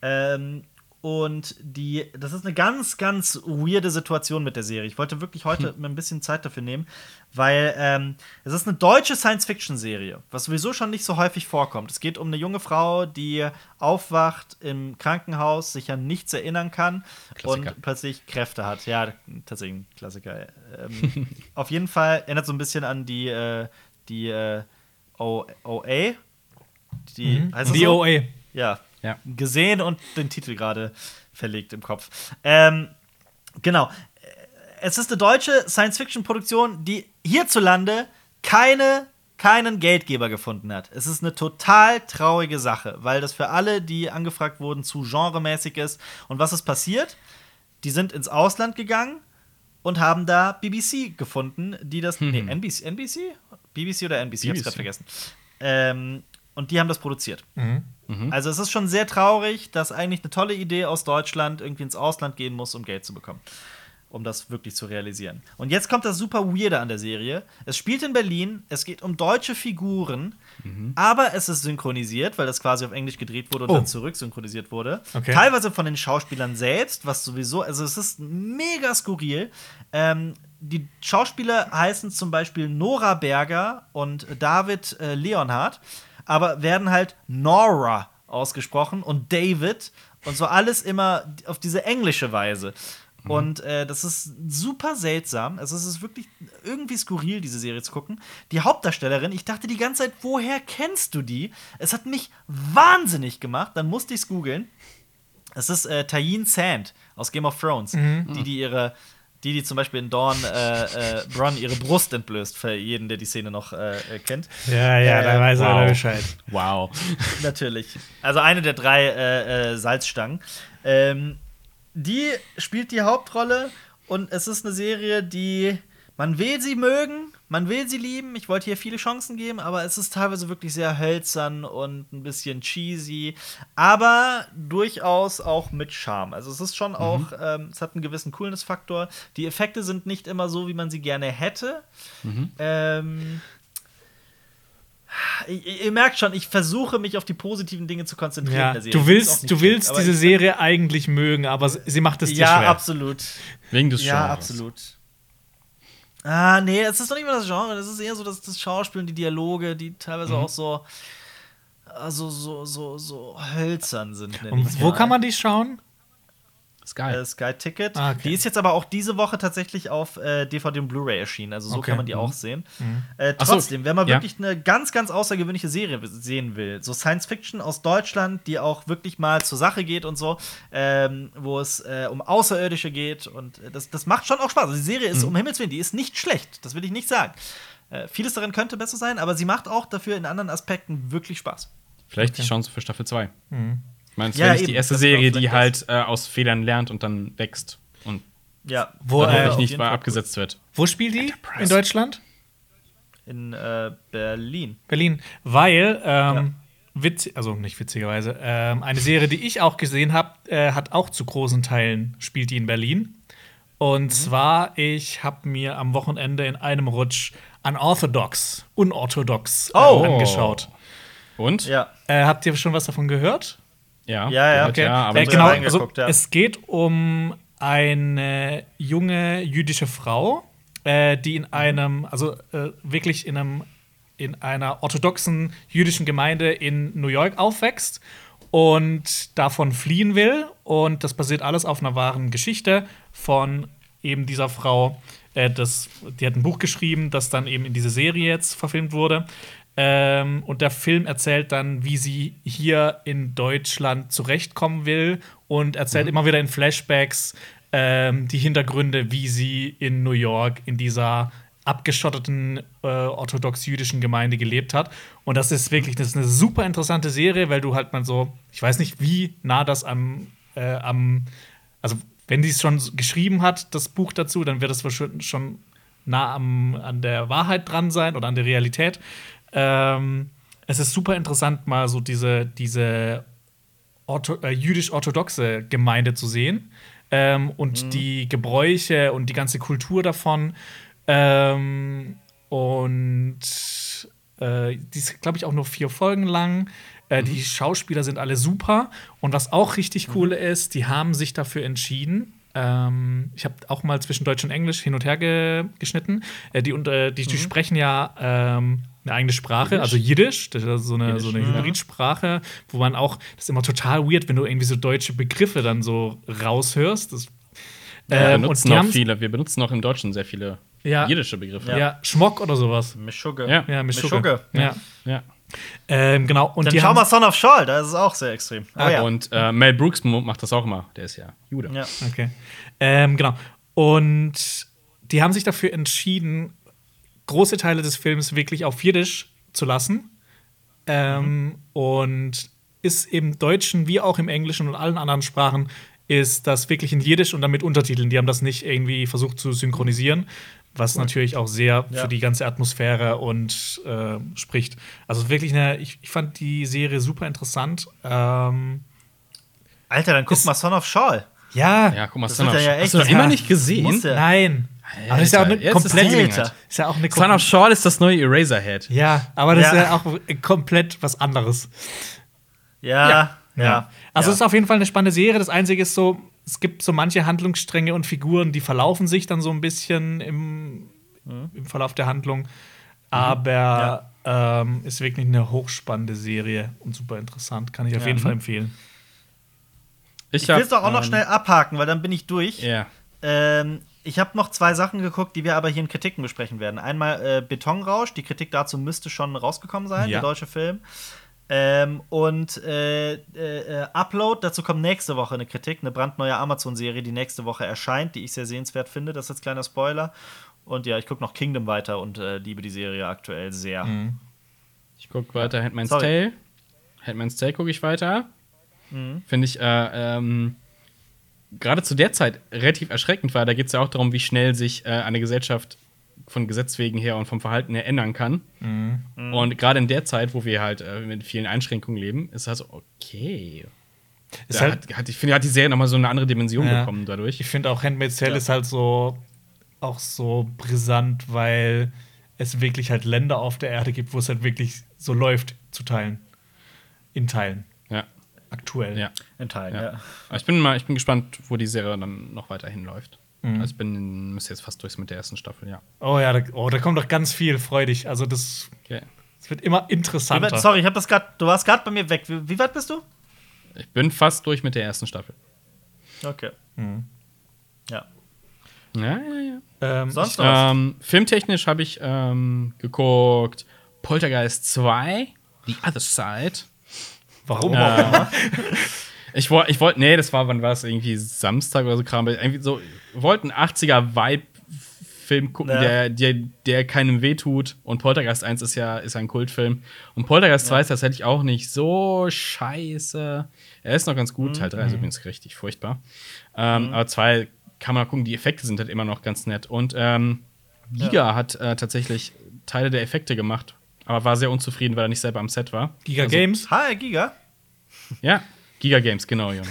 Speaker 3: Ähm, und die, das ist eine ganz, ganz weirde Situation mit der Serie. Ich wollte wirklich heute mir ein bisschen Zeit dafür nehmen, weil ähm, es ist eine deutsche Science-Fiction-Serie, was sowieso schon nicht so häufig vorkommt. Es geht um eine junge Frau, die aufwacht im Krankenhaus, sich an nichts erinnern kann
Speaker 1: Klassiker.
Speaker 3: und plötzlich Kräfte hat. Ja, tatsächlich ein Klassiker. Ähm, auf jeden Fall erinnert so ein bisschen an die, äh, die äh, OA. Die, heißt das
Speaker 2: Die
Speaker 3: so?
Speaker 2: OA.
Speaker 3: Ja.
Speaker 1: Ja.
Speaker 3: Gesehen und den Titel gerade verlegt im Kopf. Ähm, genau. Es ist eine deutsche Science-Fiction-Produktion, die hierzulande keine, keinen Geldgeber gefunden hat. Es ist eine total traurige Sache, weil das für alle, die angefragt wurden, zu genremäßig ist. Und was ist passiert? Die sind ins Ausland gegangen und haben da BBC gefunden, die das. Nee, NBC, NBC? BBC oder NBC? Ich hab's
Speaker 1: BBC.
Speaker 3: gerade vergessen. Ähm, und die haben das produziert. Also es ist schon sehr traurig, dass eigentlich eine tolle Idee aus Deutschland irgendwie ins Ausland gehen muss, um Geld zu bekommen. Um das wirklich zu realisieren. Und jetzt kommt das super Weirde an der Serie. Es spielt in Berlin, es geht um deutsche Figuren, aber es ist synchronisiert, weil das quasi auf Englisch gedreht wurde und
Speaker 2: Oh.
Speaker 3: dann zurück synchronisiert wurde.
Speaker 2: Okay.
Speaker 3: Teilweise von den Schauspielern selbst, was sowieso, also es ist mega skurril. Ähm, die Schauspieler heißen zum Beispiel Nora Berger und David äh, Leonhardt, aber werden halt Nora ausgesprochen und David und so alles immer auf diese englische Weise. Und äh, das ist super seltsam. Also, es ist wirklich irgendwie skurril, diese Serie zu gucken. Die Hauptdarstellerin, ich dachte die ganze Zeit, woher kennst du die? Es hat mich wahnsinnig gemacht. Dann musste ich es googeln. Es ist äh, Tayin Sand aus Game of Thrones, die, die ihre, die, die zum Beispiel in Dawn äh, äh, Bronn ihre Brust entblößt, für jeden, der die Szene noch äh, äh, kennt.
Speaker 2: Ja, ja, da
Speaker 3: Äh,
Speaker 2: weiß er
Speaker 1: wow.
Speaker 2: Bescheid.
Speaker 1: Wow.
Speaker 3: Natürlich. Also eine der drei äh, äh, Salzstangen. Ähm, die spielt die Hauptrolle und es ist eine Serie, die man will sie mögen, man will sie lieben. Ich wollte hier viele Chancen geben, aber es ist teilweise wirklich sehr hölzern und ein bisschen cheesy, aber durchaus auch mit Charme. Also es ist schon auch, ähm, es hat einen gewissen Coolness-Faktor. Die Effekte sind nicht immer so, wie man sie gerne hätte. Ähm, Ihr, ihr merkt schon, ich versuche mich auf die positiven Dinge zu konzentrieren.
Speaker 2: Ja, du willst, du willst
Speaker 3: aber
Speaker 2: diese Serie eigentlich mögen, aber sie macht es dir
Speaker 3: Ja,
Speaker 2: schwer.
Speaker 3: absolut.
Speaker 1: Wegen des
Speaker 3: Ja,
Speaker 1: Genres.
Speaker 3: absolut. Ah, nee, es ist doch nicht mal das Genre, das ist eher so das, das Schauspiel und die Dialoge, die teilweise
Speaker 2: Mhm.
Speaker 3: auch so, also so, so, so hölzern sind.
Speaker 2: Und wo
Speaker 3: mal.
Speaker 2: kann man die schauen?
Speaker 1: Geil.
Speaker 3: Äh, Sky Ticket.
Speaker 2: Ah, okay.
Speaker 3: Die ist jetzt aber auch diese Woche tatsächlich auf äh, DVD und Blu-ray erschienen. Also so
Speaker 2: Okay.
Speaker 3: kann man die
Speaker 2: Mhm.
Speaker 3: auch sehen. Äh,
Speaker 1: Ach so,
Speaker 3: trotzdem, wenn man
Speaker 1: ja.
Speaker 3: wirklich eine ganz, ganz außergewöhnliche Serie sehen will, so Science Fiction aus Deutschland, die auch wirklich mal zur Sache geht und so, ähm, wo es äh, um Außerirdische geht und äh, das, das macht schon auch Spaß. Also die Serie
Speaker 1: Mhm.
Speaker 3: ist um Himmels Willen, die ist nicht schlecht. Das will ich nicht sagen. Äh, vieles darin könnte besser sein, aber sie macht auch dafür in anderen Aspekten wirklich Spaß.
Speaker 1: Vielleicht die Chance für Staffel 2. meine, es
Speaker 3: Ja,
Speaker 1: nicht
Speaker 3: eben,
Speaker 1: die erste Serie, die halt äh, aus Fehlern lernt und dann wächst und
Speaker 3: Ja,
Speaker 2: Wo,
Speaker 1: dann
Speaker 2: äh,
Speaker 1: nicht mal abgesetzt wird.
Speaker 2: Wo spielt die?
Speaker 1: Enterprise.
Speaker 2: In Deutschland?
Speaker 3: In äh, Berlin.
Speaker 2: Berlin. Weil, ähm, witz, also nicht witzigerweise, ähm, eine Serie, die ich auch gesehen habe, äh, hat auch zu großen Teilen spielt die in Berlin. Und
Speaker 3: Mhm.
Speaker 2: zwar, ich habe mir am Wochenende in einem Rutsch Unorthodox, Unorthodox äh,
Speaker 3: Oh.
Speaker 2: angeschaut.
Speaker 1: Und?
Speaker 3: Ja.
Speaker 2: Äh, habt ihr schon was davon gehört?
Speaker 1: Ja,
Speaker 3: Ja, ja,
Speaker 2: Okay.
Speaker 1: ja aber
Speaker 2: äh, genau, also,
Speaker 3: ja.
Speaker 2: es geht um eine junge jüdische Frau, äh, die in einem, also äh, wirklich in einem in einer orthodoxen jüdischen Gemeinde in New York aufwächst und davon fliehen will. Und das basiert alles auf einer wahren Geschichte von eben dieser Frau. Äh, das, die hat ein Buch geschrieben, das dann eben in diese Serie jetzt verfilmt wurde. Ähm, und der Film erzählt dann, wie sie hier in Deutschland zurechtkommen will und erzählt immer wieder in Flashbacks ähm, die Hintergründe, wie sie in New York in dieser abgeschotteten äh, orthodox-jüdischen Gemeinde gelebt hat. Und das ist wirklich das ist eine super interessante Serie, weil du halt mal so, ich weiß nicht, wie nah das am, äh, am also wenn sie es schon geschrieben hat, das Buch dazu, dann wird es wahrscheinlich schon nah am, an der Wahrheit dran sein oder an der Realität. Ähm, es ist super interessant, mal so diese, diese Ortho äh, jüdisch-orthodoxe Gemeinde zu sehen ähm, und die Gebräuche und die ganze Kultur davon. Ähm, und äh, die ist, glaube ich, auch nur vier Folgen lang. Äh, Die Schauspieler sind alle super. Und was auch richtig cool ist, die haben sich dafür entschieden. Ähm, ich habe auch mal zwischen Deutsch und Englisch hin und her ge geschnitten. Äh, die, unter, die, die sprechen ja ähm, eine eigene Sprache,
Speaker 1: Jiddisch?
Speaker 2: also Jiddisch. Das ist so eine, so eine
Speaker 1: Jiddisch, ja.
Speaker 2: Hybridsprache, wo man auch, das ist immer total weird, wenn du irgendwie so deutsche Begriffe dann so raushörst. Das,
Speaker 1: wir
Speaker 2: ähm,
Speaker 1: benutzen auch
Speaker 2: haben's-
Speaker 1: viele, wir benutzen auch im Deutschen sehr viele
Speaker 2: Ja.
Speaker 1: jiddische Begriffe.
Speaker 2: Ja. Schmock oder sowas.
Speaker 3: Mischugge.
Speaker 1: Ja.
Speaker 2: Ja, Mischugge.
Speaker 3: Mischugge.
Speaker 2: Ja.
Speaker 1: Ja.
Speaker 2: Ähm, genau. Und
Speaker 3: Dann
Speaker 2: die
Speaker 3: schau mal Son of Shawl, da ist es auch sehr extrem.
Speaker 2: Ah,
Speaker 3: Oh, ja.
Speaker 1: Und äh, Mel Brooks macht das auch immer. Der ist ja Jude.
Speaker 3: ja.
Speaker 2: Okay. Ähm, genau. Und die haben sich dafür entschieden, große Teile des Films wirklich auf Jiddisch zu lassen. Ähm, Und ist im Deutschen wie auch im Englischen und allen anderen Sprachen ist das wirklich in Jiddisch und dann mit Untertiteln. Die haben das nicht irgendwie versucht zu synchronisieren, was natürlich auch sehr
Speaker 3: Ja.
Speaker 2: für die ganze Atmosphäre und äh, spricht. Also wirklich eine, ich, ich fand die Serie super interessant. Ähm,
Speaker 3: Alter, dann guck
Speaker 2: Ist-
Speaker 3: mal Son of Shawl.
Speaker 2: ja,
Speaker 1: Ja, guck mal,
Speaker 3: Das
Speaker 1: Son of
Speaker 3: ja
Speaker 1: Shaw.
Speaker 3: echt-
Speaker 1: Hast du noch
Speaker 2: Ja.
Speaker 1: immer nicht gesehen?
Speaker 3: Musste.
Speaker 2: Nein. Aber das ist ja auch eine
Speaker 1: Alter, ist
Speaker 2: komplett.
Speaker 1: Gelegenheit.
Speaker 3: Alter.
Speaker 2: Ist ja auch eine
Speaker 1: Son of Shaw ist das neue Eraserhead.
Speaker 2: Ja, aber das
Speaker 3: Ja.
Speaker 2: ist ja auch komplett was anderes.
Speaker 3: Ja, ja.
Speaker 2: Also
Speaker 3: ja.
Speaker 2: es ist auf jeden Fall eine spannende Serie. Das Einzige ist so, es gibt so manche Handlungsstränge und Figuren, die verlaufen sich dann so ein bisschen im,
Speaker 3: Mhm.
Speaker 2: im Verlauf der Handlung. Aber ähm, ist wirklich eine hochspannende Serie und super interessant. Kann ich auf
Speaker 3: Ja.
Speaker 2: jeden Fall empfehlen.
Speaker 3: Ich will es doch auch noch
Speaker 1: ähm,
Speaker 3: schnell abhaken, weil dann bin ich durch.
Speaker 1: Ja.
Speaker 3: Ähm, ich habe noch zwei Sachen geguckt, die wir aber hier in Kritiken besprechen werden. Einmal äh, Betonrausch, die Kritik dazu müsste schon rausgekommen sein,
Speaker 2: Ja.
Speaker 3: der deutsche Film. Ähm, und äh, äh, äh, Upload, dazu kommt nächste Woche eine Kritik, eine brandneue Amazon-Serie, die nächste Woche erscheint, die ich sehr sehenswert finde. Das ist jetzt kleiner Spoiler. Und ja, ich gucke noch Kingdom weiter und äh, liebe die Serie aktuell sehr.
Speaker 2: Mhm.
Speaker 1: Ich gucke weiter Handmaid's
Speaker 3: Sorry.
Speaker 1: Tale. Handmaid's Tale gucke ich weiter.
Speaker 3: Mhm.
Speaker 1: Finde ich äh, ähm, gerade zu der Zeit relativ erschreckend, weil da geht es ja auch darum, wie schnell sich äh, eine Gesellschaft von Gesetz wegen her und vom Verhalten her ändern kann.
Speaker 2: Mhm.
Speaker 1: Und gerade in der Zeit, wo wir halt äh, mit vielen Einschränkungen leben, ist das okay.
Speaker 2: Ist halt,
Speaker 1: hat, hat, ich finde, hat die Serie nochmal so eine andere Dimension
Speaker 2: Ja.
Speaker 1: bekommen dadurch.
Speaker 2: ich finde auch Handmaid's Tale
Speaker 3: Ja.
Speaker 2: ist halt so auch so brisant, weil es wirklich halt Länder auf der Erde gibt, wo es halt wirklich so läuft zu teilen. In Teilen. Aktuell.
Speaker 1: ja.
Speaker 3: In Teilen,
Speaker 1: Ja.
Speaker 3: ja.
Speaker 1: Ich bin mal, ich bin gespannt, wo die Serie dann noch weiterhin läuft.
Speaker 2: Mhm.
Speaker 1: Also ich bin müsste jetzt fast durch mit der ersten Staffel, ja.
Speaker 2: Oh ja, da, oh, da kommt doch ganz viel freudig. Also das,
Speaker 1: Okay.
Speaker 2: das wird immer
Speaker 3: Wie
Speaker 2: interessanter.
Speaker 3: weit, sorry, ich habe das gerade. Du warst gerade bei mir weg. Wie, wie weit bist du?
Speaker 1: Ich bin fast durch mit der ersten Staffel.
Speaker 3: Okay.
Speaker 2: Mhm.
Speaker 3: Ja.
Speaker 1: Ja, ja, ja.
Speaker 2: Ähm,
Speaker 3: Sonst
Speaker 2: ich,
Speaker 3: noch was?
Speaker 1: Ähm, filmtechnisch habe ich ähm, geguckt Poltergeist 2, The Other Side.
Speaker 2: Warum auch immer?
Speaker 1: Ich wollte, ich wollte, nee, das war, wann war es? Irgendwie Samstag oder so Kram. Irgendwie so, wollte einen 80er-Vibe Film gucken,
Speaker 3: Ja.
Speaker 1: der, der, der keinem wehtut. Und Poltergeist 1 ist ja ist ein Kultfilm. Und Poltergeist 2 ist tatsächlich auch nicht so scheiße. Er ist noch ganz gut. Teil 3 ist übrigens richtig furchtbar. Ähm, Aber 2 kann man gucken, die Effekte sind halt immer noch ganz nett. Und ähm, Giga hat äh, tatsächlich Teile der Effekte gemacht, aber war sehr unzufrieden, weil er nicht selber am Set war.
Speaker 2: Giga
Speaker 1: Also-
Speaker 2: Games.
Speaker 3: HR Giga?
Speaker 1: Ja, Giga Games, genau, Junge.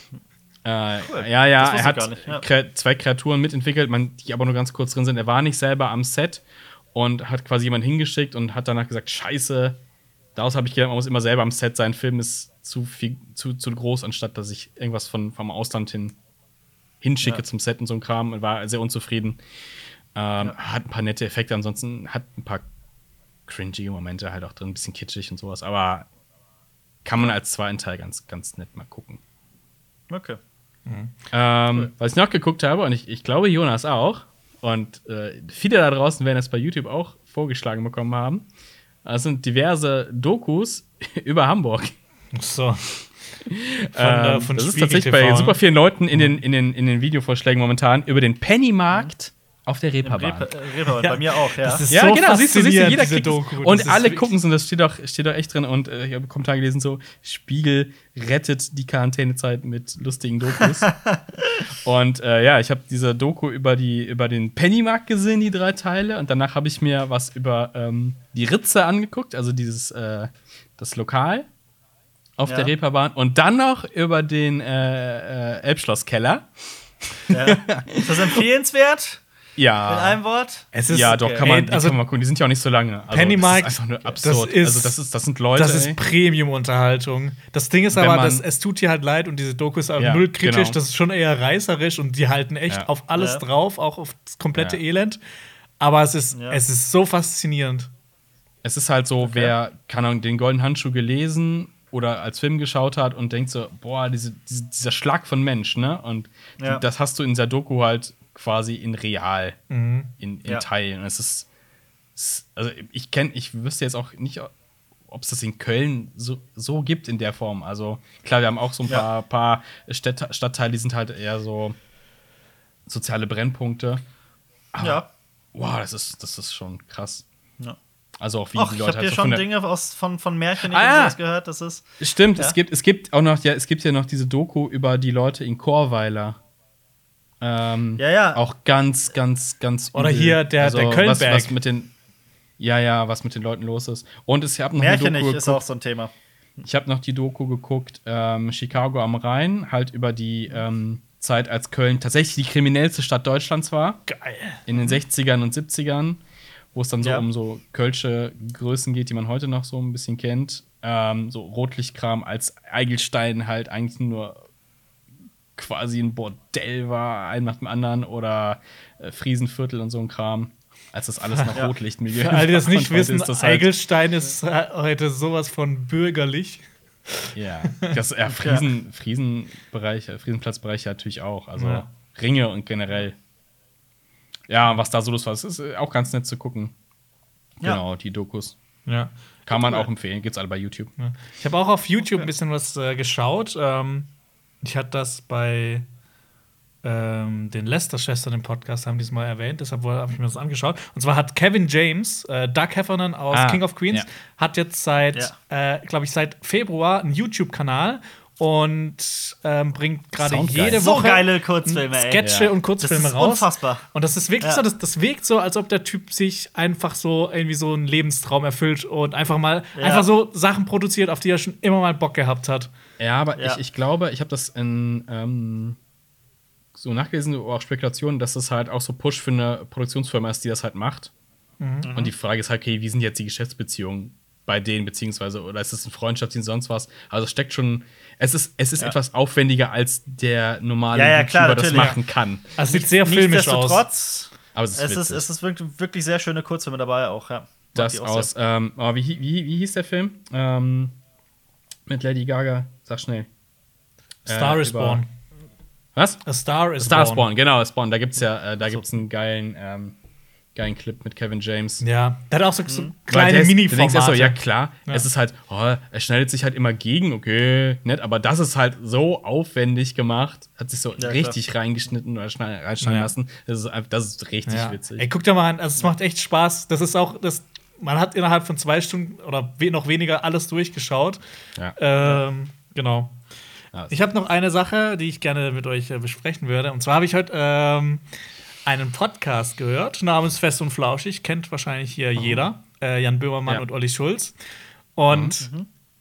Speaker 1: äh, ja, ja,
Speaker 3: wusste
Speaker 1: er hat
Speaker 3: ja.
Speaker 1: Zwei Kreaturen mitentwickelt, man, die aber nur ganz kurz drin sind. Er war nicht selber am Set und hat quasi jemanden hingeschickt und hat danach gesagt: Scheiße, daraus habe ich gelernt, man muss immer selber am Set sein. Film ist zu, viel, zu, zu groß, anstatt dass ich irgendwas von, vom Ausland hin hinschicke
Speaker 3: Ja.
Speaker 1: zum Set und so ein Kram. Und war sehr unzufrieden. Ähm, Hat ein paar nette Effekte, ansonsten hat ein paar cringy Momente halt auch drin, ein bisschen kitschig und sowas. Aber kann man als zweiten Teil ganz, ganz nett mal gucken.
Speaker 3: Okay.
Speaker 1: Ähm, Was ich noch geguckt habe, und ich, ich glaube, Jonas auch, und äh, viele da draußen werden es bei YouTube auch vorgeschlagen bekommen haben, das sind diverse Dokus über Hamburg.
Speaker 2: So. Von,
Speaker 1: Ähm,
Speaker 2: äh, von
Speaker 1: das ist tatsächlich
Speaker 2: TV,
Speaker 1: bei super vielen Leuten in den, in, den, in den Videovorschlägen momentan über den Pennymarkt auf der Reeperbahn.
Speaker 3: Reeper- äh, Reeperbahn, bei mir auch, ja.
Speaker 2: Das ist
Speaker 1: Ja,
Speaker 2: so
Speaker 1: genau, siehst du, siehst du, jeder kriegt es.
Speaker 2: Doku.
Speaker 1: Und alle gucken es und das steht doch, steht doch echt drin. Und äh, ich habe Kommentare gelesen, so, Spiegel rettet die Quarantänezeit mit lustigen Dokus. und äh, ja, ich habe diese Doku über, die, über den Pennymarkt gesehen, die drei Teile. Und danach habe ich mir was über ähm, die Ritze angeguckt, also dieses, äh, das Lokal auf
Speaker 3: Ja.
Speaker 1: der Reeperbahn. Und dann noch über den äh, äh, Elbschlosskeller.
Speaker 3: ja. Ist das empfehlenswert?
Speaker 1: Ja.
Speaker 3: In einem Wort?
Speaker 2: Es ist,
Speaker 1: ja, doch, kann man,
Speaker 2: ey, also,
Speaker 1: kann man gucken. Die sind ja auch nicht so lange. Also,
Speaker 2: Pennymarkt,
Speaker 1: das ist einfach nur
Speaker 2: das
Speaker 1: absurd.
Speaker 2: ist-
Speaker 1: also, das, ist, das sind Leute.
Speaker 2: das ist. Premium-Unterhaltung. Das Ding ist aber,
Speaker 1: man-
Speaker 2: das, es tut dir halt leid und diese Doku ist auch
Speaker 1: Ja,
Speaker 2: null kritisch.
Speaker 1: genau.
Speaker 2: Das ist schon eher reißerisch und die halten echt
Speaker 1: Ja.
Speaker 2: auf alles
Speaker 3: Ja.
Speaker 2: drauf, auch auf das komplette
Speaker 1: Ja.
Speaker 2: Elend. Aber es ist,
Speaker 3: Ja.
Speaker 2: es ist so faszinierend.
Speaker 1: Es ist halt so, wer kann Ahnung, den goldenen Handschuh gelesen oder als Film geschaut hat und denkt so, boah, diese, diese, dieser Schlag von Mensch, ne? Und das hast du in dieser Doku halt quasi in real, in, in
Speaker 3: Ja.
Speaker 1: Teilen. Und es ist, es, also ich kenne, ich wüsste jetzt auch nicht, ob es das in Köln so, so gibt in der Form. Also klar, wir haben auch so ein
Speaker 3: Ja.
Speaker 1: paar, paar Städte, Stadtteile, die sind halt eher so soziale Brennpunkte.
Speaker 3: Ja.
Speaker 1: Wow, das ist, das ist schon krass.
Speaker 3: ja.
Speaker 1: Also auch wie
Speaker 3: Och,
Speaker 1: die
Speaker 3: ich
Speaker 1: Leute
Speaker 3: habe
Speaker 1: halt
Speaker 3: hier
Speaker 1: so
Speaker 3: schon Dinge aus, von, von Märchen
Speaker 1: Ah, ja.
Speaker 3: gehört. Das ist.
Speaker 1: Stimmt,
Speaker 3: Ja.
Speaker 1: es gibt es gibt auch noch ja es gibt ja noch diese Doku über die Leute in Chorweiler. Ähm,
Speaker 3: Ja, ja.
Speaker 1: Auch ganz ganz ganz
Speaker 2: Oder
Speaker 1: übel.
Speaker 2: hier der- der Kölnberg.
Speaker 1: was, was mit den ja ja was mit den Leuten los ist. Und es ich habe noch
Speaker 3: Märchen nicht ist auch so ein Thema.
Speaker 1: Ich habe noch die Doku geguckt ähm, Chicago am Rhein halt über die ähm, Zeit als Köln tatsächlich die kriminellste Stadt Deutschlands war
Speaker 2: Geil.
Speaker 1: in den 60ern und 70ern, wo es dann so
Speaker 3: Ja.
Speaker 1: um so kölsche Größen geht, die man heute noch so ein bisschen kennt. Ähm, so Rotlichtkram als Eigelstein halt eigentlich nur quasi ein Bordell war, ein nach dem anderen oder äh, Friesenviertel und so ein Kram, als das alles noch
Speaker 3: Ja.
Speaker 1: Rotlichtmilieu
Speaker 2: Für alle, die das nicht wissen,
Speaker 1: ist das halt,
Speaker 2: Eigelstein ist äh, heute sowas von bürgerlich.
Speaker 1: Ja, das ja, Friesen, Friesenbereich, äh, Friesenplatzbereich natürlich auch. Also
Speaker 2: Ja.
Speaker 1: Ringe und generell. Ja, was da so los war, ist äh, auch ganz nett zu gucken.
Speaker 3: Ja.
Speaker 1: Genau, die Dokus.
Speaker 2: Ja.
Speaker 1: Kann man auch empfehlen, gibt's alle bei YouTube.
Speaker 2: Ja. Ich habe auch auf YouTube ein bisschen was äh, geschaut. Ähm, ich hatte das bei ähm, den Lester-Schwestern im Podcast, haben die es mal erwähnt, deshalb habe ich mir das angeschaut. Und zwar hat Kevin James, äh, Doug Heffernan aus
Speaker 1: Ah,
Speaker 2: King of Queens,
Speaker 1: ja.
Speaker 2: hat jetzt seit,
Speaker 3: Ja.
Speaker 2: äh, glaube ich, seit Februar einen YouTube-Kanal und ähm, bringt gerade jede
Speaker 3: So
Speaker 2: Woche
Speaker 3: geile Kurzfilme, ey.
Speaker 2: Sketche
Speaker 1: Ja.
Speaker 2: und Kurzfilme
Speaker 3: Das ist
Speaker 2: raus.
Speaker 3: unfassbar.
Speaker 2: Und das ist wirklich
Speaker 3: Ja.
Speaker 2: so, das, das wirkt so, als ob der Typ sich einfach so irgendwie so einen Lebenstraum erfüllt und einfach mal
Speaker 3: Ja.
Speaker 2: einfach so Sachen produziert, auf die er schon immer mal Bock gehabt hat.
Speaker 1: Ja, aber
Speaker 3: Ja.
Speaker 1: Ich, ich glaube, ich habe das in ähm, so nachgelesen, auch Spekulationen, dass das halt auch so Push für eine Produktionsfirma ist, die das halt macht.
Speaker 3: Mhm.
Speaker 1: Und die Frage ist halt, okay, wie sind jetzt die Geschäftsbeziehungen bei denen, beziehungsweise, oder ist es ein Freundschaftsdienst, sonst was? Also es steckt schon, es ist, es ist
Speaker 3: Ja.
Speaker 1: etwas aufwendiger, als der normale
Speaker 3: Ja, ja, klar,
Speaker 1: das machen kann.
Speaker 2: Also es sieht sehr filmisch aus.
Speaker 3: Nichtsdestotrotz,
Speaker 1: Aber es ist,
Speaker 3: es ist, es ist wirklich, wirklich sehr schöne Kurzfilme dabei auch, ja.
Speaker 1: Das
Speaker 3: auch
Speaker 1: aus, ähm, oh, wie, wie, wie hieß der Film? Ähm, mit Lady Gaga, sag schnell.
Speaker 2: Star
Speaker 1: Äh,
Speaker 2: is Born.
Speaker 1: Was?
Speaker 2: A Star is
Speaker 1: Star
Speaker 2: Born.
Speaker 1: Spawn, genau, Spawn. Da gibt's ja, äh, da gibt's einen geilen, ähm, geilen Clip mit Kevin James.
Speaker 2: Ja, der hat auch so, so
Speaker 1: Weil
Speaker 2: kleine mini
Speaker 1: denkst erst so, ja
Speaker 2: formate
Speaker 1: klar,
Speaker 2: Ja.
Speaker 1: es ist halt, oh, er schneidet sich halt immer gegen, okay, nett, aber das ist halt so aufwendig gemacht, hat sich so
Speaker 3: Ja,
Speaker 1: richtig reingeschnitten oder schneiden, reinschneiden
Speaker 2: Ja.
Speaker 1: lassen. Das ist, einfach, das ist richtig
Speaker 2: Ja.
Speaker 1: witzig.
Speaker 2: Ey, guck dir mal an, also es macht echt Spaß. Das ist auch, das, man hat innerhalb von zwei Stunden oder we noch weniger alles durchgeschaut.
Speaker 1: Ja.
Speaker 2: Ähm, genau.
Speaker 1: Ja,
Speaker 2: Ich habe noch eine Sache, die ich gerne mit euch äh, besprechen würde. Und zwar habe ich heute ähm, einen Podcast gehört namens Fest und Flauschig. Kennt wahrscheinlich hier jeder. Äh, Jan Böhmermann
Speaker 1: Ja.
Speaker 2: und Olli Schulz. Und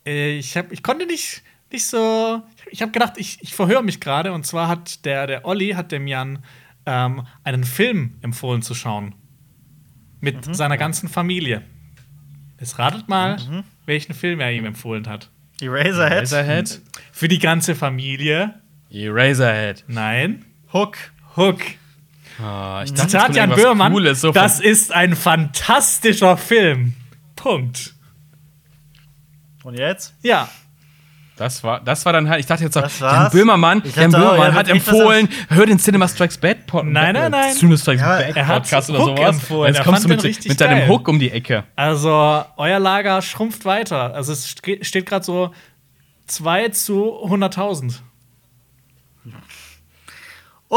Speaker 2: äh, ich, hab, ich konnte nicht, nicht so. Ich habe gedacht, ich, ich verhöre mich gerade. Und zwar hat der, der Olli hat dem Jan ähm, einen Film empfohlen zu schauen. Mit seiner ganzen Familie. Jetzt ratet mal, welchen Film er ihm empfohlen hat.
Speaker 3: Eraserhead.
Speaker 1: Eraserhead.
Speaker 2: Für die ganze Familie.
Speaker 1: Eraserhead.
Speaker 2: Nein.
Speaker 3: Hook.
Speaker 2: Hook.
Speaker 1: Ah, ich dachte, jetzt
Speaker 2: Zitat Jan Böhmermann.
Speaker 1: Cooles, so
Speaker 2: das ist ein fantastischer Film. Punkt.
Speaker 3: Und jetzt?
Speaker 2: Ja.
Speaker 1: Das war, das war dann halt, ich dachte jetzt auch,
Speaker 3: Das
Speaker 1: Jan? Böhmermann, Jan
Speaker 3: auch,
Speaker 1: Böhmermann
Speaker 3: er
Speaker 1: hat empfohlen, hör den Cinema Strikes Back Pod
Speaker 2: Nein, nein, nein.
Speaker 1: Cinema Strikes
Speaker 3: Ja,
Speaker 2: er hat
Speaker 1: Podcast oder
Speaker 2: Hook
Speaker 1: sowas.
Speaker 2: empfohlen.
Speaker 1: Jetzt
Speaker 2: Er
Speaker 1: kommst du mit, mit deinem
Speaker 2: geil.
Speaker 1: Hook um die Ecke.
Speaker 2: Also, euer Lager schrumpft weiter. Also, es ste- steht gerade so 2 zu 100.000.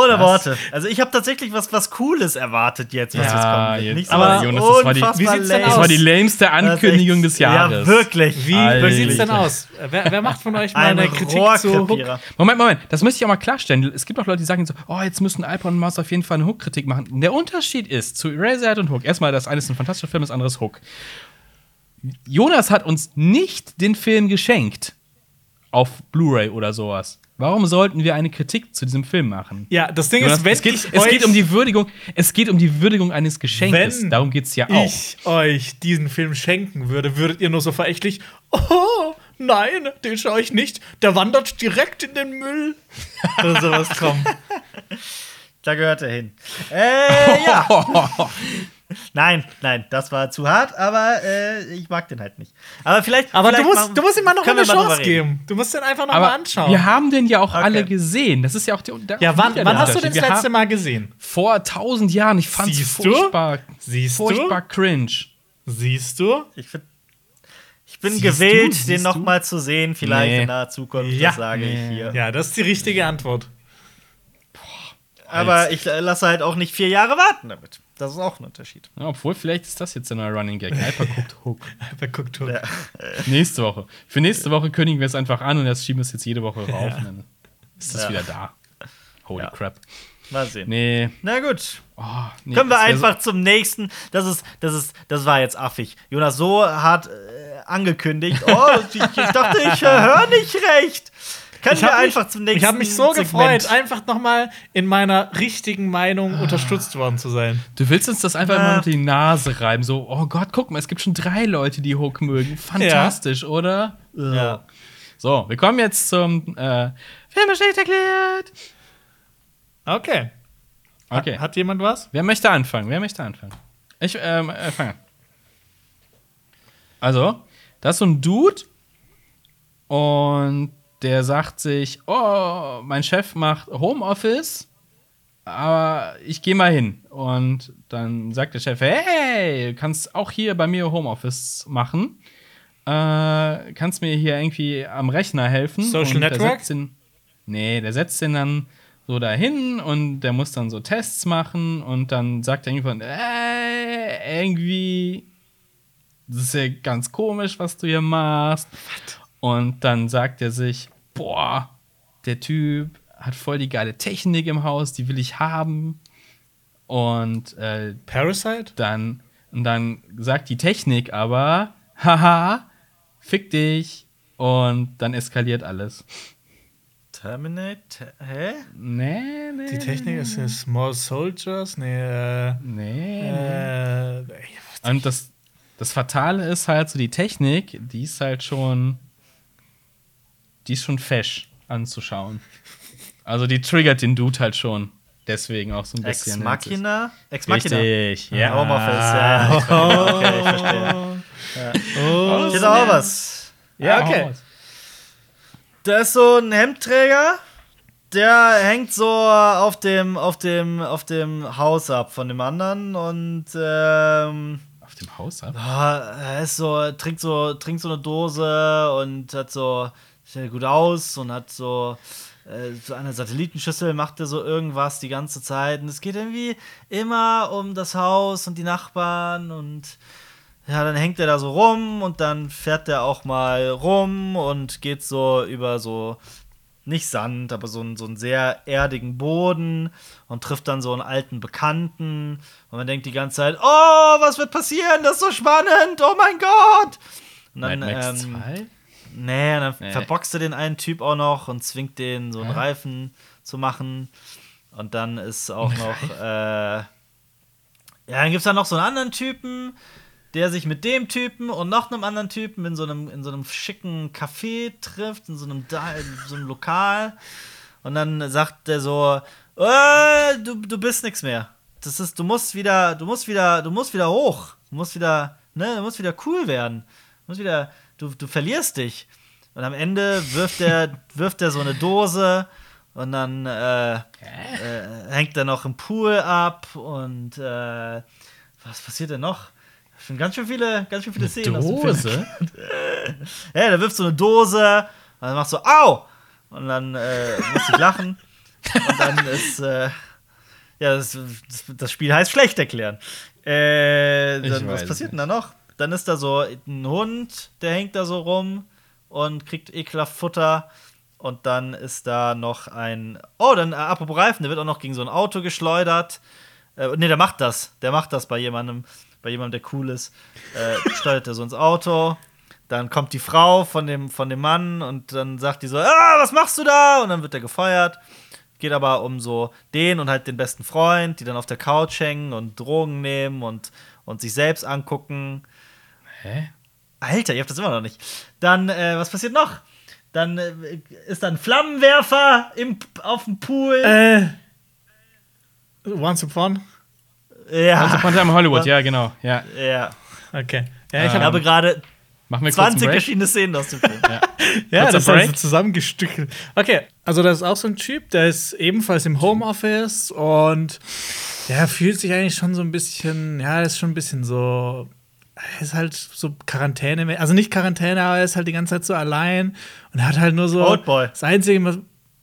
Speaker 3: Ohne
Speaker 1: Was?
Speaker 3: Worte. Also ich habe tatsächlich was, was Cooles erwartet jetzt, was
Speaker 1: Ja,
Speaker 3: jetzt kommt.
Speaker 1: jetzt-
Speaker 3: Nicht
Speaker 1: aber Jonas, das war die-
Speaker 2: Wie sieht's denn
Speaker 3: lame.
Speaker 1: Das war die lämste Ankündigung des Jahres.
Speaker 3: Ja, wirklich.
Speaker 2: Wie, wie sieht's denn aus? Wer, wer macht von euch mal
Speaker 3: Ein
Speaker 2: eine Kritik zu Hook?
Speaker 1: Moment, Moment, das müsste ich auch mal klarstellen. Es gibt auch Leute, die sagen so, oh, jetzt müssen Alpha und Maus auf jeden Fall eine Hook-Kritik machen. Der Unterschied ist zu Eraserhead und Hook, erstmal, das eine ist ein fantastischer Film, das andere ist Hook. Jonas hat uns nicht den Film geschenkt auf Blu-ray oder sowas. Warum sollten wir eine Kritik zu diesem Film machen?
Speaker 2: Ja, das Ding
Speaker 1: Jonas,
Speaker 2: ist, wenn
Speaker 1: es, geht,
Speaker 2: ich
Speaker 1: es
Speaker 2: euch,
Speaker 1: geht um die Würdigung, es geht um die Würdigung eines Geschenkes.
Speaker 2: Wenn
Speaker 1: Darum geht's ja auch.
Speaker 2: ich euch diesen Film schenken würde, würdet ihr nur so verächtlich, oh, nein, den schaue ich nicht, der wandert direkt in den Müll. Oder sowas kommen.
Speaker 3: Da gehört er hin. Äh, ja. Nein, nein, das war zu hart, aber äh, ich mag den halt nicht. Aber vielleicht.
Speaker 2: Aber du
Speaker 3: vielleicht
Speaker 2: musst,
Speaker 3: machen-
Speaker 2: du musst ihm mal noch eine Chance geben. Du musst den einfach noch
Speaker 1: Aber
Speaker 2: mal anschauen.
Speaker 1: wir haben den ja auch
Speaker 3: Okay.
Speaker 1: alle gesehen. Das ist ja auch die der
Speaker 2: ja, wann, wann hast du den das letzte Mal gesehen?
Speaker 1: Vor tausend Jahren. Ich fand's
Speaker 2: Siehst du?
Speaker 1: furchtbar.
Speaker 2: Siehst
Speaker 1: furchtbar cringe.
Speaker 2: Siehst du?
Speaker 3: Ich, find, ich bin
Speaker 1: Siehst
Speaker 3: gewillt,
Speaker 1: du?
Speaker 3: Den noch
Speaker 1: du?
Speaker 3: mal zu sehen, vielleicht
Speaker 1: Nee.
Speaker 3: in naher Zukunft.
Speaker 2: Ja.
Speaker 3: Das sage ich hier.
Speaker 2: Ja, das ist die richtige Antwort.
Speaker 3: Aber ich äh, lasse halt auch nicht vier Jahre warten damit. Das ist auch ein Unterschied.
Speaker 1: Ja, obwohl, vielleicht ist das jetzt der neue Running Gag. Guckt Hook.
Speaker 2: Guckt Hook?
Speaker 3: Ja.
Speaker 1: Nächste Woche. Für nächste Woche kündigen wir es einfach an und jetzt schieben wir es jetzt jede Woche rauf. Und dann ist das
Speaker 3: Ja.
Speaker 1: wieder da. Holy
Speaker 3: Ja.
Speaker 1: crap.
Speaker 3: Mal sehen.
Speaker 1: Nee.
Speaker 3: Na gut.
Speaker 1: Oh, nee
Speaker 3: Können wir
Speaker 1: das
Speaker 3: einfach zum nächsten. Das ist, das ist, das war jetzt affig. Jonas so hart äh, angekündigt. Oh, ich, ich dachte, ich höre nicht recht. Können
Speaker 2: Ich
Speaker 3: wir
Speaker 2: habe mich,
Speaker 3: einfach zum nächsten
Speaker 2: ich hab mich so
Speaker 3: Segment.
Speaker 2: gefreut, einfach noch mal in meiner richtigen Meinung unterstützt worden zu sein.
Speaker 1: So, du willst uns das einfach
Speaker 3: Ja.
Speaker 1: mal unter die Nase reiben. So, oh Gott, guck mal, es gibt schon drei Leute, die Hook mögen. Fantastisch, oder?
Speaker 3: Ja.
Speaker 1: So, wir kommen jetzt zum äh, Film schlecht erklärt.
Speaker 2: Okay.
Speaker 1: Okay.
Speaker 2: Hat, hat jemand was?
Speaker 1: Wer möchte anfangen? Wer möchte anfangen? Ich ähm, äh, fange an. Also, das ist so ein Dude und der sagt sich, oh, mein Chef macht Homeoffice, aber ich gehe mal hin. Und dann sagt der Chef, hey, du kannst auch hier bei mir Homeoffice machen. Äh, kannst mir hier irgendwie am Rechner helfen.
Speaker 2: Social
Speaker 1: Und der
Speaker 2: Network?
Speaker 1: setzt den, nee, der setzt den dann so dahin und der muss dann so Tests machen und dann sagt er irgendwann, äh, irgendwie, das ist ja ganz komisch, was du hier machst. Und dann sagt er sich, boah, der Typ hat voll die geile Technik im Haus, die will ich haben. Und äh,
Speaker 2: Parasite?
Speaker 1: dann, und dann sagt die Technik aber, haha, fick dich. Und dann eskaliert alles.
Speaker 3: Terminate? Hä?
Speaker 1: Nee, nee.
Speaker 2: Die Technik ist ja Small Soldiers? Nee, äh.
Speaker 1: Nee.
Speaker 2: äh
Speaker 1: Und das, das Fatale ist halt so, die Technik, die ist halt schon. Die ist schon fesch anzuschauen. Also die triggert den Dude halt schon. Deswegen auch so ein
Speaker 3: Ex
Speaker 1: bisschen.
Speaker 3: Machina? Ex Machina.
Speaker 1: Richtig, ja.
Speaker 3: Ja. Ex Machina. Okay, ich verstehe.
Speaker 2: oh.
Speaker 3: Ich hätte auch was.
Speaker 1: Ja,
Speaker 2: okay.
Speaker 1: okay.
Speaker 3: Da ist so ein Hemdträger der hängt so auf dem, auf dem, auf dem Haus ab von dem anderen und ähm,
Speaker 1: Auf dem Haus ab?
Speaker 3: Ah, er ist so, trinkt so, trinkt so eine Dose und hat so, sieht gut aus und hat so, äh, so eine Satellitenschüssel, macht er so irgendwas die ganze Zeit. Und es geht irgendwie immer um das Haus und die Nachbarn und ja, dann hängt er da so rum und dann fährt er auch mal rum und geht so über so, nicht Sand, aber so, einen- so einen sehr erdigen Boden und trifft dann so einen alten Bekannten. Und man denkt die ganze Zeit, oh, was wird passieren? Das ist so spannend, oh mein Gott! Und dann,
Speaker 1: Mad Max
Speaker 3: ähm,
Speaker 1: 2?
Speaker 3: Nee, und dann
Speaker 1: Nee.
Speaker 3: verboxt er den einen Typ auch noch und zwingt den, so einen
Speaker 1: Hä?
Speaker 3: Reifen zu machen. Und dann ist auch noch, äh, ja, dann gibt es da noch so einen anderen Typen, der sich mit dem Typen und noch einem anderen Typen in so einem, in so einem schicken Café trifft, in so einem, Da- in so einem Lokal. Und dann sagt der so, äh, du, du bist nichts mehr. Das ist, du musst wieder, du musst wieder, du musst wieder hoch. Du musst wieder, ne, du musst wieder cool werden. Du musst wieder, du, du verlierst dich. Und am Ende wirft er, wirft er so eine Dose und dann äh, äh, hängt er noch im Pool ab und äh, was passiert denn noch? Schon ganz schön viele, ganz schön viele Szenen dem Film.
Speaker 1: Dose?
Speaker 3: Ja, der wirft so eine Dose und dann macht so, au! Und dann äh, muss ich lachen. Und dann ist, äh, ja, das, das, Spiel heißt schlecht erklären. Äh, dann, was passiert denn da noch? Dann ist da so ein Hund, der hängt da so rum und kriegt ekelhaft Futter. Und dann ist da noch ein. Oh, dann, äh, apropos Reifen, der wird auch noch gegen so ein Auto geschleudert. Äh, nee, der macht das. Der macht das bei jemandem, bei jemandem, der cool ist. Äh, schleudert er so ins Auto. Dann kommt die Frau von dem, von dem Mann und dann sagt die so: Ah, was machst du da? Und dann wird er gefeuert. Geht aber um so den und halt den besten Freund, die dann auf der Couch hängen und Drogen nehmen und, und sich selbst angucken.
Speaker 1: Hä?
Speaker 3: Alter, ihr habt das immer noch nicht. Dann, äh, was passiert noch? Dann äh, ist da ein Flammenwerfer im, auf dem Pool.
Speaker 2: Äh, Once Upon?
Speaker 3: ja.
Speaker 1: Also von Time Hollywood, ja, genau. Ja.
Speaker 3: ja.
Speaker 2: Okay. Ja, ich
Speaker 3: Ich
Speaker 2: habe
Speaker 3: gerade
Speaker 1: Machen wir kurz
Speaker 3: 20
Speaker 1: einen Break?
Speaker 3: verschiedene Szenen aus dem Film.
Speaker 2: Ja,
Speaker 1: Kurzer
Speaker 2: das ist also zusammengestückelt. Okay, also das ist auch so ein Typ, der ist ebenfalls im Homeoffice und der fühlt sich eigentlich schon so ein bisschen, ja, ist schon ein bisschen so, ist halt so Quarantäne, also nicht Quarantäne, aber er ist halt die ganze Zeit so allein und er hat halt nur so
Speaker 3: Oldboy.
Speaker 2: das Einzige, was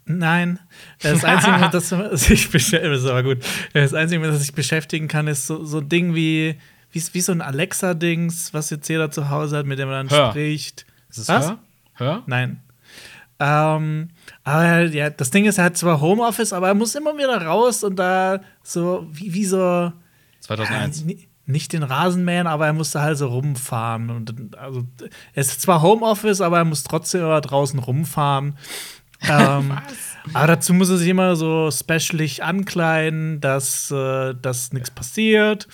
Speaker 2: Nein, das Einzige, das das ist aber gut. Das Einzige, mit das sich beschäftigen kann, ist so, so ein Ding wie, wie, wie so ein Alexa-Dings, was jetzt jeder zu Hause hat, mit dem man dann
Speaker 1: Hör.
Speaker 2: spricht.
Speaker 1: Ist es
Speaker 2: Was?
Speaker 1: Hör? Hör?
Speaker 2: Nein. Ähm, aber ja, das Ding ist, er hat zwar Homeoffice, aber er muss immer wieder raus und da so, wie, wie so.
Speaker 1: 2001.
Speaker 2: Äh, ni- nicht den Rasenmähen, aber er musste halt so rumfahren. Und also, er ist zwar Homeoffice, aber er muss trotzdem immer draußen rumfahren. ähm, aber dazu muss er sich immer so specialig ankleiden, dass, äh, dass nichts passiert.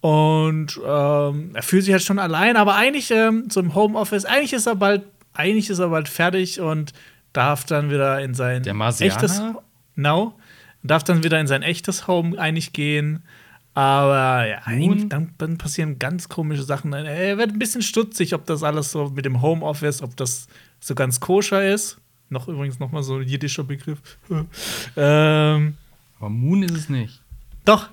Speaker 2: Und ähm, er fühlt sich halt schon allein, aber eigentlich ähm, so im Homeoffice, eigentlich ist er bald, eigentlich ist er bald fertig und darf dann wieder in sein echtes No, darf dann wieder in sein echtes Home eigentlich gehen. Aber ja, eigentlich, dann, dann passieren ganz komische Sachen. Er wird ein bisschen stutzig, ob das alles so mit dem Homeoffice, ob das so ganz koscher ist. Noch übrigens noch mal so ein jiddischer Begriff. ähm,
Speaker 1: Aber Moon ist es nicht.
Speaker 2: doch,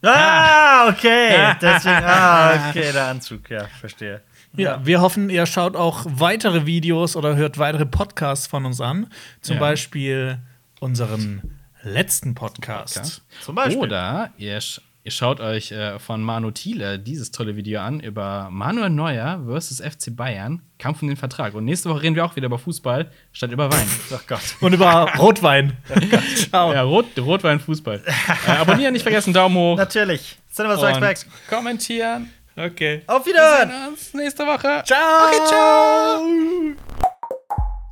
Speaker 3: Ah, okay. Deswegen, ah, okay, der Anzug, ja, verstehe.
Speaker 2: Ja, wir hoffen, ihr schaut auch weitere Videos oder hört weitere Podcasts von uns an. Zum
Speaker 1: Ja.
Speaker 2: Beispiel unseren letzten Podcast.
Speaker 1: Podcast.
Speaker 3: Zum Beispiel.
Speaker 1: Oder ihr, ihr schaut euch äh, von Manu Thiele dieses tolle Video an über Manuel Neuer versus FC Bayern, Kampf um den Vertrag. Und nächste Woche reden wir auch wieder über Fußball statt über Wein.
Speaker 3: Ach Gott.
Speaker 2: Und über Rotwein. Ciao.
Speaker 1: ja, Rot, Rotwein, Fußball. äh, abonnieren, nicht vergessen, Daumen hoch.
Speaker 3: Natürlich. Cinema Strikes Back.
Speaker 1: Kommentieren.
Speaker 2: Okay.
Speaker 3: Auf
Speaker 1: Wir
Speaker 3: Wiedersehen.
Speaker 1: sehen uns nächste Woche.
Speaker 2: Ciao.
Speaker 1: Okay, ciao.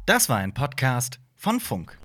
Speaker 4: Das war ein Podcast von Funk.